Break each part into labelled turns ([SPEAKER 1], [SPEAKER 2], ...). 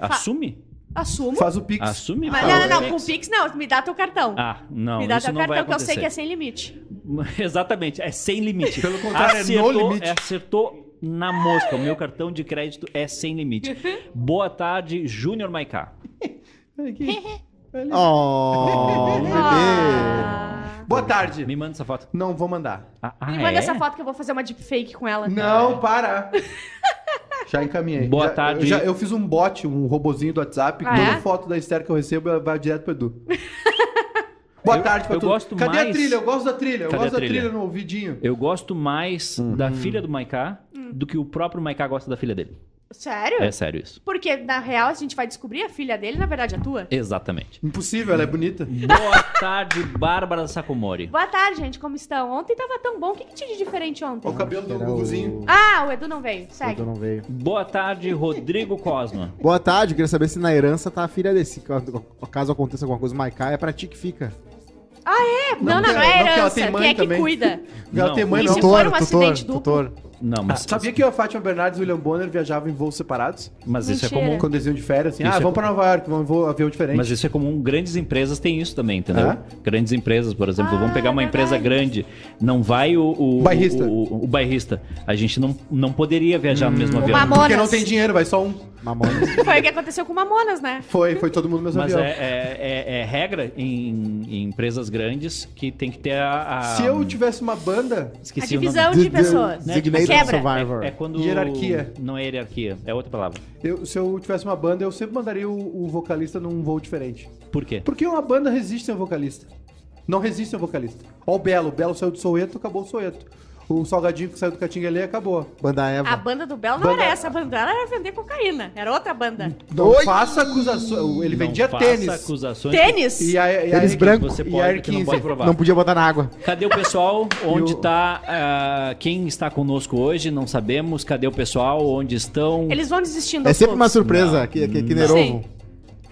[SPEAKER 1] Assume?
[SPEAKER 2] Assumo.
[SPEAKER 3] Faz o Pix.
[SPEAKER 1] Assume?
[SPEAKER 2] Mas não, não, não. Com o Pix, não. Me dá teu cartão.
[SPEAKER 1] Ah, não,
[SPEAKER 2] me dá
[SPEAKER 1] isso
[SPEAKER 2] teu cartão, que eu sei que é sem limite.
[SPEAKER 1] Exatamente, é sem limite.
[SPEAKER 3] Pelo contrário, é no
[SPEAKER 1] acertou,
[SPEAKER 3] limite.
[SPEAKER 1] Acertou na mosca. O meu cartão de crédito é sem limite. Boa tarde, Júnior Maiká.
[SPEAKER 4] Oh, bebê.
[SPEAKER 2] Ah.
[SPEAKER 3] Boa tarde.
[SPEAKER 1] Me manda essa foto.
[SPEAKER 3] Não vou mandar.
[SPEAKER 1] Ah, ah,
[SPEAKER 2] Me manda
[SPEAKER 1] é?
[SPEAKER 2] essa foto que eu vou fazer uma deepfake com ela.
[SPEAKER 3] Não, para. Já encaminhei.
[SPEAKER 1] Boa
[SPEAKER 3] Já-
[SPEAKER 1] tarde.
[SPEAKER 3] Eu, já- eu fiz um bot, um robozinho do WhatsApp.
[SPEAKER 2] Ah,
[SPEAKER 3] toda
[SPEAKER 2] é?
[SPEAKER 3] foto da Esther que eu recebo vai direto pro Edu. Boa
[SPEAKER 1] Eu-
[SPEAKER 3] tarde pra
[SPEAKER 1] eu
[SPEAKER 3] tu.
[SPEAKER 1] gosto
[SPEAKER 3] Cadê
[SPEAKER 1] mais-
[SPEAKER 3] a trilha? Eu gosto da trilha. Eu
[SPEAKER 1] Cadê
[SPEAKER 3] gosto da
[SPEAKER 1] trilha?
[SPEAKER 3] trilha no ouvidinho.
[SPEAKER 1] Eu gosto mais
[SPEAKER 3] Uhum.
[SPEAKER 1] da filha do Maiká do que o próprio Maiká gosta da filha dele.
[SPEAKER 2] Sério?
[SPEAKER 1] É sério isso.
[SPEAKER 2] Porque, na real, a gente vai descobrir a filha dele, na verdade, é tua.
[SPEAKER 1] Exatamente.
[SPEAKER 3] Impossível, ela é bonita.
[SPEAKER 1] Boa tarde, Bárbara Sacomori.
[SPEAKER 2] Boa tarde, gente. Como estão? Ontem tava tão bom. O que, que tinha de diferente ontem?
[SPEAKER 3] Olha o cabelo do Guguzinho.
[SPEAKER 4] o...
[SPEAKER 2] Ah, o Edu não veio. Segue.
[SPEAKER 4] Edu não veio.
[SPEAKER 1] Boa tarde, Rodrigo Cosma.
[SPEAKER 4] Boa tarde, eu queria saber se na herança tá a filha desse. Caso aconteça alguma coisa, Maiká, é pra ti que fica.
[SPEAKER 2] Não, não, não,
[SPEAKER 3] porque-
[SPEAKER 2] é
[SPEAKER 3] não, porque ela
[SPEAKER 2] herança.
[SPEAKER 3] tem mãe
[SPEAKER 2] Quem é que
[SPEAKER 3] também.
[SPEAKER 2] cuida?
[SPEAKER 3] Ela
[SPEAKER 1] Não.
[SPEAKER 3] tem mãe, não.
[SPEAKER 2] se for um acidente duplo?
[SPEAKER 4] tutor.
[SPEAKER 1] Não, mas,
[SPEAKER 3] Sabia que a Fátima Bernardes e o William Bonner viajavam em voos separados?
[SPEAKER 1] mas isso é
[SPEAKER 2] Mentira.
[SPEAKER 1] comum.
[SPEAKER 3] Quando eles iam de férias, assim,
[SPEAKER 1] Isso
[SPEAKER 3] ah,
[SPEAKER 1] é
[SPEAKER 3] vamos pra Nova York, vamos em voo- avião diferente.
[SPEAKER 1] Mas isso é comum. Grandes empresas têm isso também, entendeu?
[SPEAKER 3] É?
[SPEAKER 1] Grandes empresas, por exemplo.
[SPEAKER 2] Ah,
[SPEAKER 1] Vamos pegar uma empresa
[SPEAKER 2] verdade.
[SPEAKER 1] grande. Não vai o... O
[SPEAKER 3] Bairrista.
[SPEAKER 1] O, o, o bairrista. A gente não, não poderia viajar no mesmo avião.
[SPEAKER 2] Mamonas.
[SPEAKER 3] Porque não tem dinheiro, vai só um.
[SPEAKER 4] Mamonas.
[SPEAKER 2] Foi o que aconteceu com Mamonas, né?
[SPEAKER 3] Foi, foi todo mundo no mesmo
[SPEAKER 1] Mas
[SPEAKER 3] avião.
[SPEAKER 1] é, é- é- é regra em, em empresas grandes que tem que ter a... a-
[SPEAKER 3] Se eu tivesse uma banda,
[SPEAKER 2] A
[SPEAKER 1] Esqueci o
[SPEAKER 2] divisão de pessoas. A
[SPEAKER 4] Designated
[SPEAKER 2] quebra.
[SPEAKER 4] Survivor.
[SPEAKER 1] É, é quando...
[SPEAKER 3] Hierarquia.
[SPEAKER 1] Não é hierarquia, é outra palavra.
[SPEAKER 3] eu- se eu tivesse uma banda, eu sempre mandaria o, o vocalista num voo diferente.
[SPEAKER 1] Por quê?
[SPEAKER 3] Porque uma banda resiste um vocalista. Não resiste sem um vocalista. Ó o Belo. O Belo saiu do Soeto, acabou o Soeto. O Salgadinho que saiu do Catinguelê, acabou.
[SPEAKER 4] Banda Eva.
[SPEAKER 2] A banda do Belo não
[SPEAKER 3] Banda-
[SPEAKER 2] era essa. A banda dela era vender cocaína. Era outra banda.
[SPEAKER 3] Não
[SPEAKER 4] Oi!
[SPEAKER 3] faça acusações. Ele
[SPEAKER 1] Não
[SPEAKER 3] vendia
[SPEAKER 1] faça
[SPEAKER 3] tênis.
[SPEAKER 1] acusações.
[SPEAKER 2] Tênis?
[SPEAKER 3] E a, e a,
[SPEAKER 4] Tênis branco.
[SPEAKER 1] Você
[SPEAKER 3] e a
[SPEAKER 1] pode, que não
[SPEAKER 3] 15.
[SPEAKER 1] pode provar.
[SPEAKER 4] Não podia botar na água.
[SPEAKER 1] Cadê o pessoal? Onde
[SPEAKER 3] E o-
[SPEAKER 1] tá? ah, quem está conosco hoje? Não sabemos. Cadê o pessoal? Onde estão?
[SPEAKER 2] Eles vão desistindo
[SPEAKER 4] É sempre uma surpresa, que, que, que Nerovo.
[SPEAKER 2] Sim.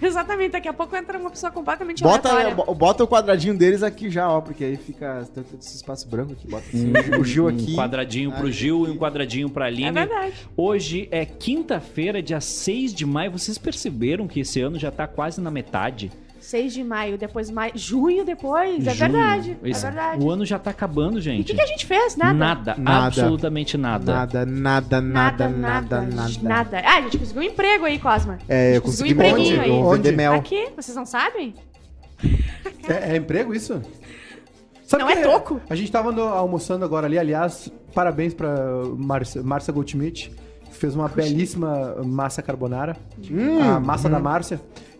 [SPEAKER 2] Exatamente. Daqui a pouco entra uma pessoa completamente
[SPEAKER 4] Bota,
[SPEAKER 2] aleatória.
[SPEAKER 4] bo- bota o quadradinho deles aqui já, ó, porque aí fica todo esse espaço branco aqui. Bota assim, o Gil aqui.
[SPEAKER 1] Um quadradinho pro Gil e um quadradinho pra Aline.
[SPEAKER 2] É verdade.
[SPEAKER 1] Hoje é quinta-feira, dia 6 de maio. Vocês perceberam que esse ano já tá quase na metade?
[SPEAKER 2] 6 de maio, depois maio. Junho depois. É
[SPEAKER 1] Junho.
[SPEAKER 2] verdade.
[SPEAKER 1] Esse-
[SPEAKER 2] É verdade.
[SPEAKER 1] O ano já tá acabando,
[SPEAKER 2] E o
[SPEAKER 1] gente.
[SPEAKER 2] que, que a gente fez? Nada.
[SPEAKER 1] Nada,
[SPEAKER 4] Nada.
[SPEAKER 1] absolutamente nada.
[SPEAKER 4] Nada, nada, nada, nada, nada.
[SPEAKER 2] nada. Ah, a gente conseguiu um emprego aí, Cosma.
[SPEAKER 4] É, eu
[SPEAKER 2] Conseguiu
[SPEAKER 4] consegui
[SPEAKER 2] um empreguinho aí.
[SPEAKER 4] vou vender
[SPEAKER 3] Onde?
[SPEAKER 4] mel.
[SPEAKER 2] Aqui, vocês não sabem?
[SPEAKER 3] É, é emprego isso? Sabe
[SPEAKER 2] Não é toco?
[SPEAKER 3] A gente tava no- almoçando agora ali, aliás, parabéns pra Márcia, Goldschmidt, que fez uma belíssima massa carbonara,
[SPEAKER 4] Hum,
[SPEAKER 3] a massa da Márcia.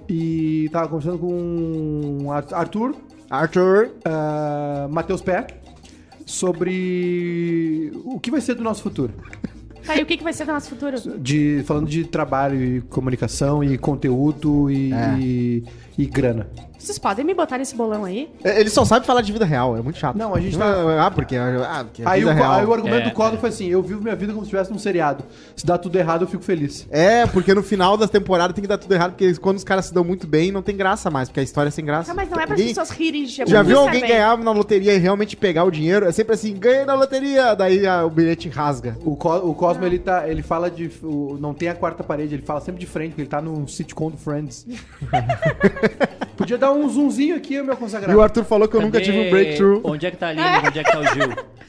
[SPEAKER 3] E tava conversando com Arthur,
[SPEAKER 4] Arthur.
[SPEAKER 3] ah, Matheus Pé, sobre o que vai ser do nosso futuro.
[SPEAKER 2] Tá, e o que, que vai ser do nosso futuro?
[SPEAKER 3] De, falando de trabalho e comunicação e conteúdo e,
[SPEAKER 4] É.
[SPEAKER 3] e, e grana.
[SPEAKER 2] Vocês podem me botar nesse bolão aí?
[SPEAKER 4] É, Ele só sabe falar de vida real, é muito chato.
[SPEAKER 3] Não, a gente tá-
[SPEAKER 4] Ah, porque, ah, porque a
[SPEAKER 3] Aí o, aí o argumento
[SPEAKER 1] É,
[SPEAKER 3] do Collor
[SPEAKER 1] é.
[SPEAKER 3] foi assim: eu vivo minha vida como se estivesse num seriado. Se dá tudo errado, eu fico feliz.
[SPEAKER 4] É, porque no final das temporadas tem que dar tudo errado, porque quando os caras se dão muito bem, não tem graça mais, porque a história é sem graça.
[SPEAKER 2] Ah, mas não é para as pessoas rirem de
[SPEAKER 4] Já viu alguém
[SPEAKER 2] também.
[SPEAKER 4] ganhar na loteria e realmente pegar o dinheiro? É sempre assim, ganhei na loteria, daí ah, o bilhete rasga.
[SPEAKER 3] O, Co o Cosmo, ele, tá, ele fala de. o- não tem a quarta parede, ele fala sempre de frente, porque ele tá num sitcom do Friends. Podia dar um zoomzinho aqui, meu
[SPEAKER 4] E
[SPEAKER 3] consagrado.
[SPEAKER 4] o Arthur falou que eu nunca
[SPEAKER 1] Cadê-
[SPEAKER 4] tive um breakthrough.
[SPEAKER 1] Onde é que tá a Aline? Onde é que tá o Gil?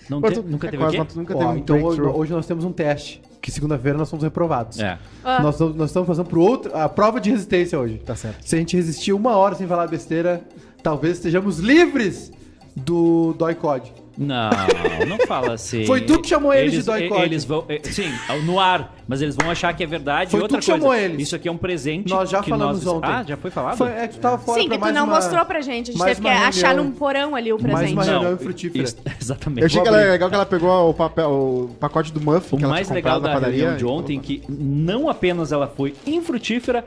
[SPEAKER 1] Não
[SPEAKER 4] O
[SPEAKER 1] te-
[SPEAKER 4] Arthur-
[SPEAKER 1] nunca
[SPEAKER 4] é
[SPEAKER 1] teve
[SPEAKER 4] quase,
[SPEAKER 1] o quê?
[SPEAKER 4] nunca
[SPEAKER 3] Ó,
[SPEAKER 4] teve um
[SPEAKER 3] então hoje,
[SPEAKER 4] breakthrough.
[SPEAKER 3] hoje nós temos um teste. Que segunda-feira nós somos reprovados.
[SPEAKER 1] É.
[SPEAKER 2] Ah.
[SPEAKER 3] Nós, estamos- nós estamos fazendo pro outro, a prova de resistência hoje.
[SPEAKER 4] Tá certo.
[SPEAKER 3] Se a gente resistir uma hora sem falar besteira, talvez estejamos livres do Dói Code.
[SPEAKER 1] Não, não fala assim.
[SPEAKER 3] Foi tu que chamou eles de dói.
[SPEAKER 1] Eles vão, eh, sim, no ar, mas eles vão achar que é verdade.
[SPEAKER 3] Foi
[SPEAKER 1] e
[SPEAKER 3] tu
[SPEAKER 1] outra
[SPEAKER 3] que
[SPEAKER 1] coisa,
[SPEAKER 3] chamou eles.
[SPEAKER 1] isso aqui é um presente.
[SPEAKER 3] Nós já
[SPEAKER 1] que
[SPEAKER 3] falamos
[SPEAKER 1] nós...
[SPEAKER 3] ontem.
[SPEAKER 1] Ah, já foi falado?
[SPEAKER 3] Foi, é que tu tava fora
[SPEAKER 2] Sim,
[SPEAKER 3] pra
[SPEAKER 2] que tu
[SPEAKER 3] mais
[SPEAKER 2] não
[SPEAKER 3] uma-
[SPEAKER 2] mostrou pra gente. A gente
[SPEAKER 3] mais
[SPEAKER 2] teve que
[SPEAKER 3] uma
[SPEAKER 2] achar
[SPEAKER 3] reunião.
[SPEAKER 2] num porão ali o
[SPEAKER 3] Mais
[SPEAKER 2] presente.
[SPEAKER 3] uma
[SPEAKER 1] Não,
[SPEAKER 3] reunião frutífera.
[SPEAKER 1] isso- exatamente.
[SPEAKER 4] Eu achei que era
[SPEAKER 3] abrir.
[SPEAKER 4] legal que ela pegou o, papel, o pacote do Muffin
[SPEAKER 1] O
[SPEAKER 4] que ela
[SPEAKER 1] mais legal da
[SPEAKER 4] na padaria.
[SPEAKER 1] reunião de ontem que não apenas ela foi infrutífera,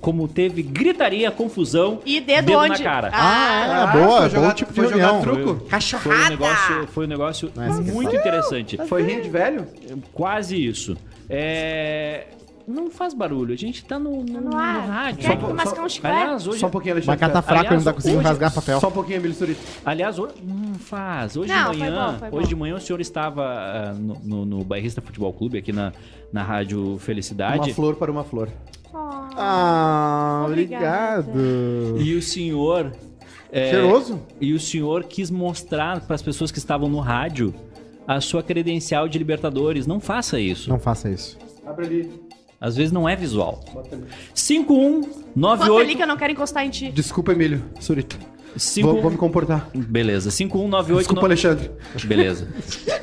[SPEAKER 1] como teve gritaria, confusão,
[SPEAKER 2] E dedo,
[SPEAKER 1] na
[SPEAKER 2] onde?
[SPEAKER 1] cara.
[SPEAKER 4] Ah, é,
[SPEAKER 3] Ah,
[SPEAKER 4] boa,
[SPEAKER 3] foi
[SPEAKER 4] bom
[SPEAKER 3] jogar-
[SPEAKER 4] tipo de
[SPEAKER 3] foi jogar
[SPEAKER 4] reunião.
[SPEAKER 3] truco?
[SPEAKER 1] Foi um
[SPEAKER 2] Cachorrada!
[SPEAKER 1] negócio, foi um negócio
[SPEAKER 4] é assim
[SPEAKER 1] muito interessante.
[SPEAKER 3] Foi rir de velho?
[SPEAKER 1] Quase isso. É... Não faz barulho, a gente tá no, no,
[SPEAKER 2] no
[SPEAKER 1] no
[SPEAKER 2] ar.
[SPEAKER 1] rádio.
[SPEAKER 2] Mascar um chiclete?
[SPEAKER 1] Aliás, hoje,
[SPEAKER 3] Só um pouquinho, Alexandre.
[SPEAKER 4] Mas tá fraco,
[SPEAKER 1] Aliás,
[SPEAKER 4] ele não tá conseguindo
[SPEAKER 1] hoje-
[SPEAKER 4] rasgar papel.
[SPEAKER 3] Só um pouquinho, Emílio Surito.
[SPEAKER 1] Aliás, hoje, não faz. Hoje
[SPEAKER 2] Não,
[SPEAKER 1] de
[SPEAKER 2] foi
[SPEAKER 1] manhã,
[SPEAKER 2] bom, foi bom.
[SPEAKER 1] hoje de manhã o senhor estava ah, no, no, no Bairrista Futebol Clube aqui na, na Rádio Felicidade.
[SPEAKER 3] Uma flor para uma flor.
[SPEAKER 2] Oh.
[SPEAKER 4] Ah,
[SPEAKER 2] Obrigada.
[SPEAKER 4] obrigado.
[SPEAKER 1] E o senhor. é,
[SPEAKER 4] Cheiroso?
[SPEAKER 1] E o senhor quis mostrar para as pessoas que estavam no rádio a sua credencial de Libertadores. Não faça isso.
[SPEAKER 4] Não faça isso.
[SPEAKER 3] Abre ali.
[SPEAKER 1] Às vezes não é visual.
[SPEAKER 3] Bota ali.
[SPEAKER 2] Bota ali
[SPEAKER 1] 5198
[SPEAKER 2] que eu não quero encostar em ti.
[SPEAKER 3] Desculpa, Emílio. Surita.
[SPEAKER 1] 5
[SPEAKER 3] Vou, vou me comportar.
[SPEAKER 1] Beleza. 5198
[SPEAKER 3] Desculpa, Alexandre.
[SPEAKER 1] Beleza.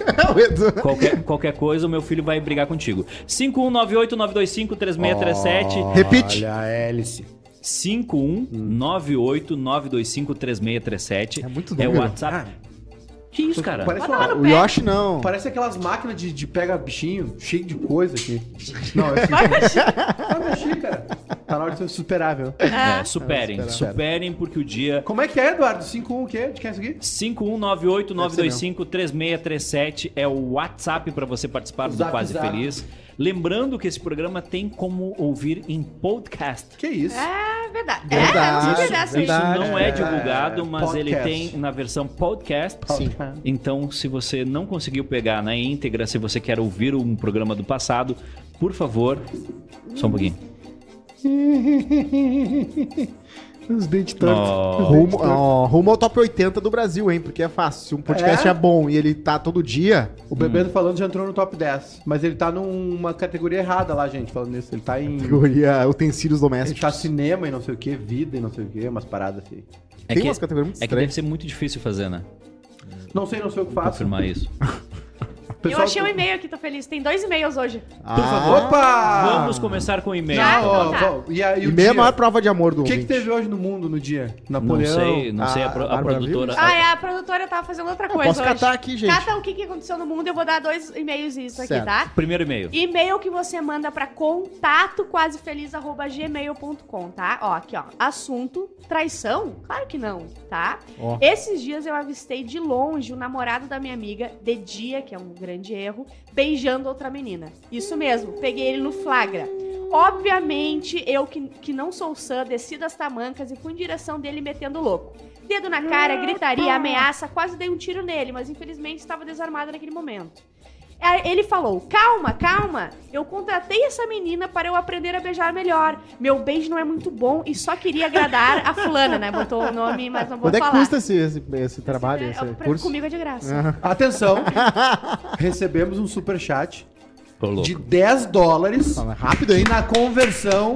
[SPEAKER 1] Qualquer, qualquer coisa, o meu filho vai brigar contigo. 5198-925-3637.
[SPEAKER 4] Repite.
[SPEAKER 3] Olha a hélice.
[SPEAKER 1] 5198-925-3637.
[SPEAKER 4] É muito
[SPEAKER 1] É o. WhatsApp. Que isso, cara?
[SPEAKER 3] Parece, uma,
[SPEAKER 4] O. Yoshi não.
[SPEAKER 3] parece aquelas máquinas de, de pega bichinho, cheio de coisa aqui. Não, é assim. Vai mexer, cara. Tá na hora de ser superável.
[SPEAKER 1] É, superem.
[SPEAKER 4] É, espera.
[SPEAKER 1] superem, porque o dia...
[SPEAKER 3] Como é que é, Eduardo? 5-1 o quê? De quem é isso aqui?
[SPEAKER 1] 5198-925-3637 é o WhatsApp para você participar do
[SPEAKER 3] Zap,
[SPEAKER 1] Quase
[SPEAKER 3] zap.
[SPEAKER 1] Feliz. Lembrando que esse programa tem como ouvir em podcast.
[SPEAKER 3] Que isso?
[SPEAKER 2] É verdade.
[SPEAKER 4] Verdade,
[SPEAKER 2] é, sabia dessa aí.
[SPEAKER 1] Isso
[SPEAKER 4] verdade.
[SPEAKER 1] não é
[SPEAKER 3] É,
[SPEAKER 1] divulgado, mas ele
[SPEAKER 3] podcast.
[SPEAKER 1] tem na versão podcast.
[SPEAKER 4] Sim.
[SPEAKER 1] Então, se você não conseguiu pegar na íntegra, se você quer ouvir um programa do passado, por favor, só um pouquinho.
[SPEAKER 3] Os dentes tortos.
[SPEAKER 1] Oh.
[SPEAKER 4] Rumo, rumo ao top 80 do Brasil, hein? Porque é fácil. Se um podcast é,
[SPEAKER 3] É?
[SPEAKER 4] bom e ele tá todo dia,
[SPEAKER 3] O Bebeto falando já entrou no top 10. Mas ele tá numa categoria errada lá, gente, falando isso. Ele tá em.
[SPEAKER 4] categoria utensílios
[SPEAKER 3] Ele
[SPEAKER 4] domésticos.
[SPEAKER 3] tá cinema e não sei o que, vida e não sei o que, umas paradas assim.
[SPEAKER 1] É
[SPEAKER 4] Tem
[SPEAKER 1] que,
[SPEAKER 4] umas categorias muito
[SPEAKER 1] é que deve
[SPEAKER 4] estranhas.
[SPEAKER 1] ser muito difícil fazer, né?
[SPEAKER 3] Não sei, não sei o que faço.
[SPEAKER 1] Confirmar isso.
[SPEAKER 2] Eu achei um e-mail aqui, tô feliz. Tem dois e-mails hoje.
[SPEAKER 4] Ah,
[SPEAKER 1] Por favor,
[SPEAKER 3] Opa!
[SPEAKER 1] vamos começar com o e-mail.
[SPEAKER 2] Já?
[SPEAKER 3] Não, ó,
[SPEAKER 2] tá.
[SPEAKER 3] e, a, e o
[SPEAKER 4] E meia é a maior prova de amor do
[SPEAKER 3] O que, que teve hoje no mundo no dia?
[SPEAKER 1] Não
[SPEAKER 3] Napoleão.
[SPEAKER 1] sei, não sei, a, pro- a
[SPEAKER 4] Bárbara
[SPEAKER 1] produtora.
[SPEAKER 2] Ah, é, a produtora tava fazendo outra coisa
[SPEAKER 4] posso
[SPEAKER 2] hoje.
[SPEAKER 4] catar aqui, gente.
[SPEAKER 2] Cata o que, que aconteceu no mundo, eu vou dar dois e-mails isso aqui,
[SPEAKER 4] Certo.
[SPEAKER 2] tá?
[SPEAKER 1] Primeiro e-mail.
[SPEAKER 2] E-mail que você manda pra contato quasefeliz@gmail.com, tá? Ó, aqui ó. Assunto traição? Claro que não, tá?
[SPEAKER 4] Ó.
[SPEAKER 2] Esses dias eu avistei de longe o namorado da minha amiga, de dia, que é um grande erro, beijando outra menina. Isso mesmo, peguei ele no flagra. Obviamente, eu que, que não sou sã, desci das tamancas e fui em direção dele metendo louco. Dedo na cara, gritaria, ameaça, quase dei um tiro nele, mas infelizmente estava desarmado naquele momento. Ele falou: Calma, calma. Eu contratei essa menina para eu aprender a beijar melhor. Meu beijo não é muito bom e só queria agradar a fulana, né? Botou o nome, mas não vou
[SPEAKER 4] Quanto é que
[SPEAKER 2] falar.
[SPEAKER 4] custa esse, esse, esse trabalho,
[SPEAKER 2] É,
[SPEAKER 4] esse
[SPEAKER 2] pra-
[SPEAKER 4] curso?
[SPEAKER 2] Comigo é de graça.
[SPEAKER 3] Atenção. recebemos um superchat
[SPEAKER 1] Ô, louco.
[SPEAKER 3] De 10 dólares.
[SPEAKER 4] Fala rápido, hein?
[SPEAKER 3] Na conversão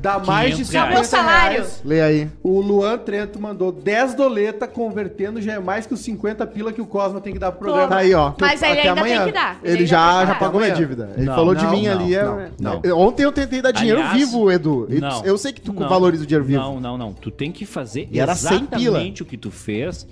[SPEAKER 3] dá mais de
[SPEAKER 1] 500
[SPEAKER 3] 50
[SPEAKER 1] reais.
[SPEAKER 2] Meu salário.
[SPEAKER 3] reais.
[SPEAKER 4] Leia aí.
[SPEAKER 3] O Luan Trento mandou 10 doleta, convertendo já é mais que os 50 pila que o Cosma tem que dar pro programa.
[SPEAKER 4] Tá aí, ó.
[SPEAKER 2] Mas ele
[SPEAKER 3] até
[SPEAKER 2] ainda
[SPEAKER 3] amanhã.
[SPEAKER 2] tem que dar.
[SPEAKER 4] Ele
[SPEAKER 2] ainda
[SPEAKER 4] já,
[SPEAKER 2] tem que
[SPEAKER 4] já
[SPEAKER 2] dar.
[SPEAKER 4] pagou minha dívida. Ele
[SPEAKER 1] Não,
[SPEAKER 4] falou de
[SPEAKER 3] não,
[SPEAKER 4] mim
[SPEAKER 3] não,
[SPEAKER 4] ali. é-
[SPEAKER 3] não, não.
[SPEAKER 4] Eu- Ontem eu tentei dar dinheiro
[SPEAKER 1] Aliás,
[SPEAKER 4] vivo, Edu. E tu-
[SPEAKER 1] não.
[SPEAKER 4] eu sei que tu
[SPEAKER 1] Não.
[SPEAKER 4] valoriza o dinheiro vivo.
[SPEAKER 1] Não, não, não. Tu tem que fazer
[SPEAKER 4] E era 100 pila.
[SPEAKER 1] exatamente o que tu fez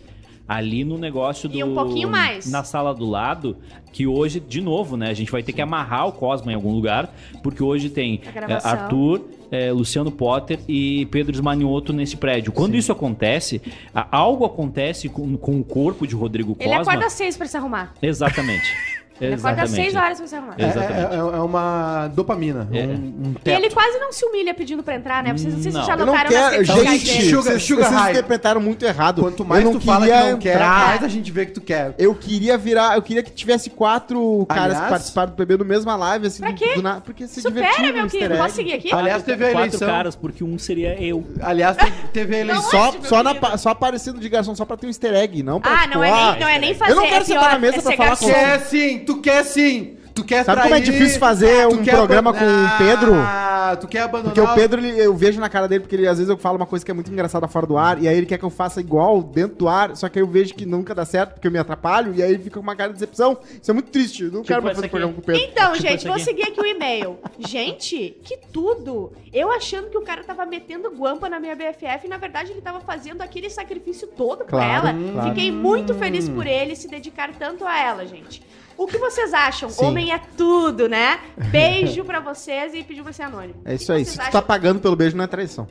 [SPEAKER 1] ali no negócio do...
[SPEAKER 2] E um pouquinho mais.
[SPEAKER 1] Na sala do lado, que hoje, de novo, né? A gente vai ter que amarrar o Cosma em algum lugar, porque hoje tem
[SPEAKER 2] A
[SPEAKER 1] é. Arthur, é, Luciano Potter e Pedro Esmanioto nesse prédio. Quando isso acontece, a- algo acontece com, com o corpo de Rodrigo
[SPEAKER 2] Ele
[SPEAKER 1] Cosma.
[SPEAKER 2] acorda às seis pra se arrumar.
[SPEAKER 1] Exatamente.
[SPEAKER 2] Ele acorda às
[SPEAKER 1] Exatamente.
[SPEAKER 2] seis horas pra se arrumar.
[SPEAKER 3] É,
[SPEAKER 1] Exatamente.
[SPEAKER 3] é- é uma dopamina.
[SPEAKER 1] É.
[SPEAKER 3] Um, um
[SPEAKER 2] E ele quase não se humilha pedindo pra entrar, né? Vocês, vocês
[SPEAKER 1] Não.
[SPEAKER 2] já
[SPEAKER 4] não
[SPEAKER 2] notaram
[SPEAKER 4] quero. Gente?
[SPEAKER 3] Sugar-
[SPEAKER 4] vocês,
[SPEAKER 3] sugar
[SPEAKER 4] vocês interpretaram muito errado.
[SPEAKER 3] Quanto mais tu fala que não quer, mais a gente vê que tu quer.
[SPEAKER 4] Eu queria virar. Eu queria que tivesse quatro caras
[SPEAKER 3] Aliás-
[SPEAKER 4] que participaram do PB no mesma live, assim.
[SPEAKER 2] Pra quê?
[SPEAKER 4] do nada, porque se
[SPEAKER 2] Supera, meu querido. Posso seguir aqui?
[SPEAKER 3] Aliás, teve a
[SPEAKER 1] Quatro
[SPEAKER 3] eleição.
[SPEAKER 1] caras, porque um seria eu.
[SPEAKER 3] Aliás, teve, a eleição.
[SPEAKER 4] Só,
[SPEAKER 2] meu
[SPEAKER 4] só, na, só aparecendo de garçom, só pra ter um easter egg, não pra
[SPEAKER 2] Ah,
[SPEAKER 4] tipo,
[SPEAKER 2] não é,
[SPEAKER 4] ah,
[SPEAKER 2] nem, não é nem fazer.
[SPEAKER 4] Eu não quero
[SPEAKER 2] é
[SPEAKER 4] sentar
[SPEAKER 2] pior,
[SPEAKER 4] na mesa
[SPEAKER 2] é
[SPEAKER 4] pra falar com-
[SPEAKER 3] Quer sim, tu quer sim. Tu quer
[SPEAKER 4] Sabe como é
[SPEAKER 3] trair,
[SPEAKER 4] difícil fazer
[SPEAKER 3] tu
[SPEAKER 4] um programa com o Pedro?
[SPEAKER 3] Ah, tu quer abandonar.
[SPEAKER 4] Porque o Pedro, ele- eu vejo na cara dele, porque ele, às vezes eu falo uma coisa que é muito engraçada fora do ar, e aí ele quer que eu faça igual dentro do ar, só que aí eu vejo que nunca dá certo, porque eu me atrapalho, e aí ele fica com uma cara de decepção. Isso é muito triste. Eu não quero mais fazer
[SPEAKER 1] aqui.
[SPEAKER 4] programa com o Pedro.
[SPEAKER 2] Então,
[SPEAKER 1] Tipo
[SPEAKER 2] gente, vou
[SPEAKER 1] aqui.
[SPEAKER 2] seguir aqui o e-mail. Gente, que tudo! Eu achando que o cara tava metendo guampa na minha BFF e na verdade ele tava fazendo aquele sacrifício todo pra
[SPEAKER 4] Claro,
[SPEAKER 2] ela.
[SPEAKER 4] claro.
[SPEAKER 2] Fiquei muito feliz por ele se dedicar tanto a ela, gente. O que vocês acham?
[SPEAKER 4] Sim.
[SPEAKER 2] Homem é tudo, né? Beijo pra vocês e pediu pra ser anônimo.
[SPEAKER 4] É isso aí. Se tu
[SPEAKER 2] acham?
[SPEAKER 4] tá pagando pelo beijo, não é traição.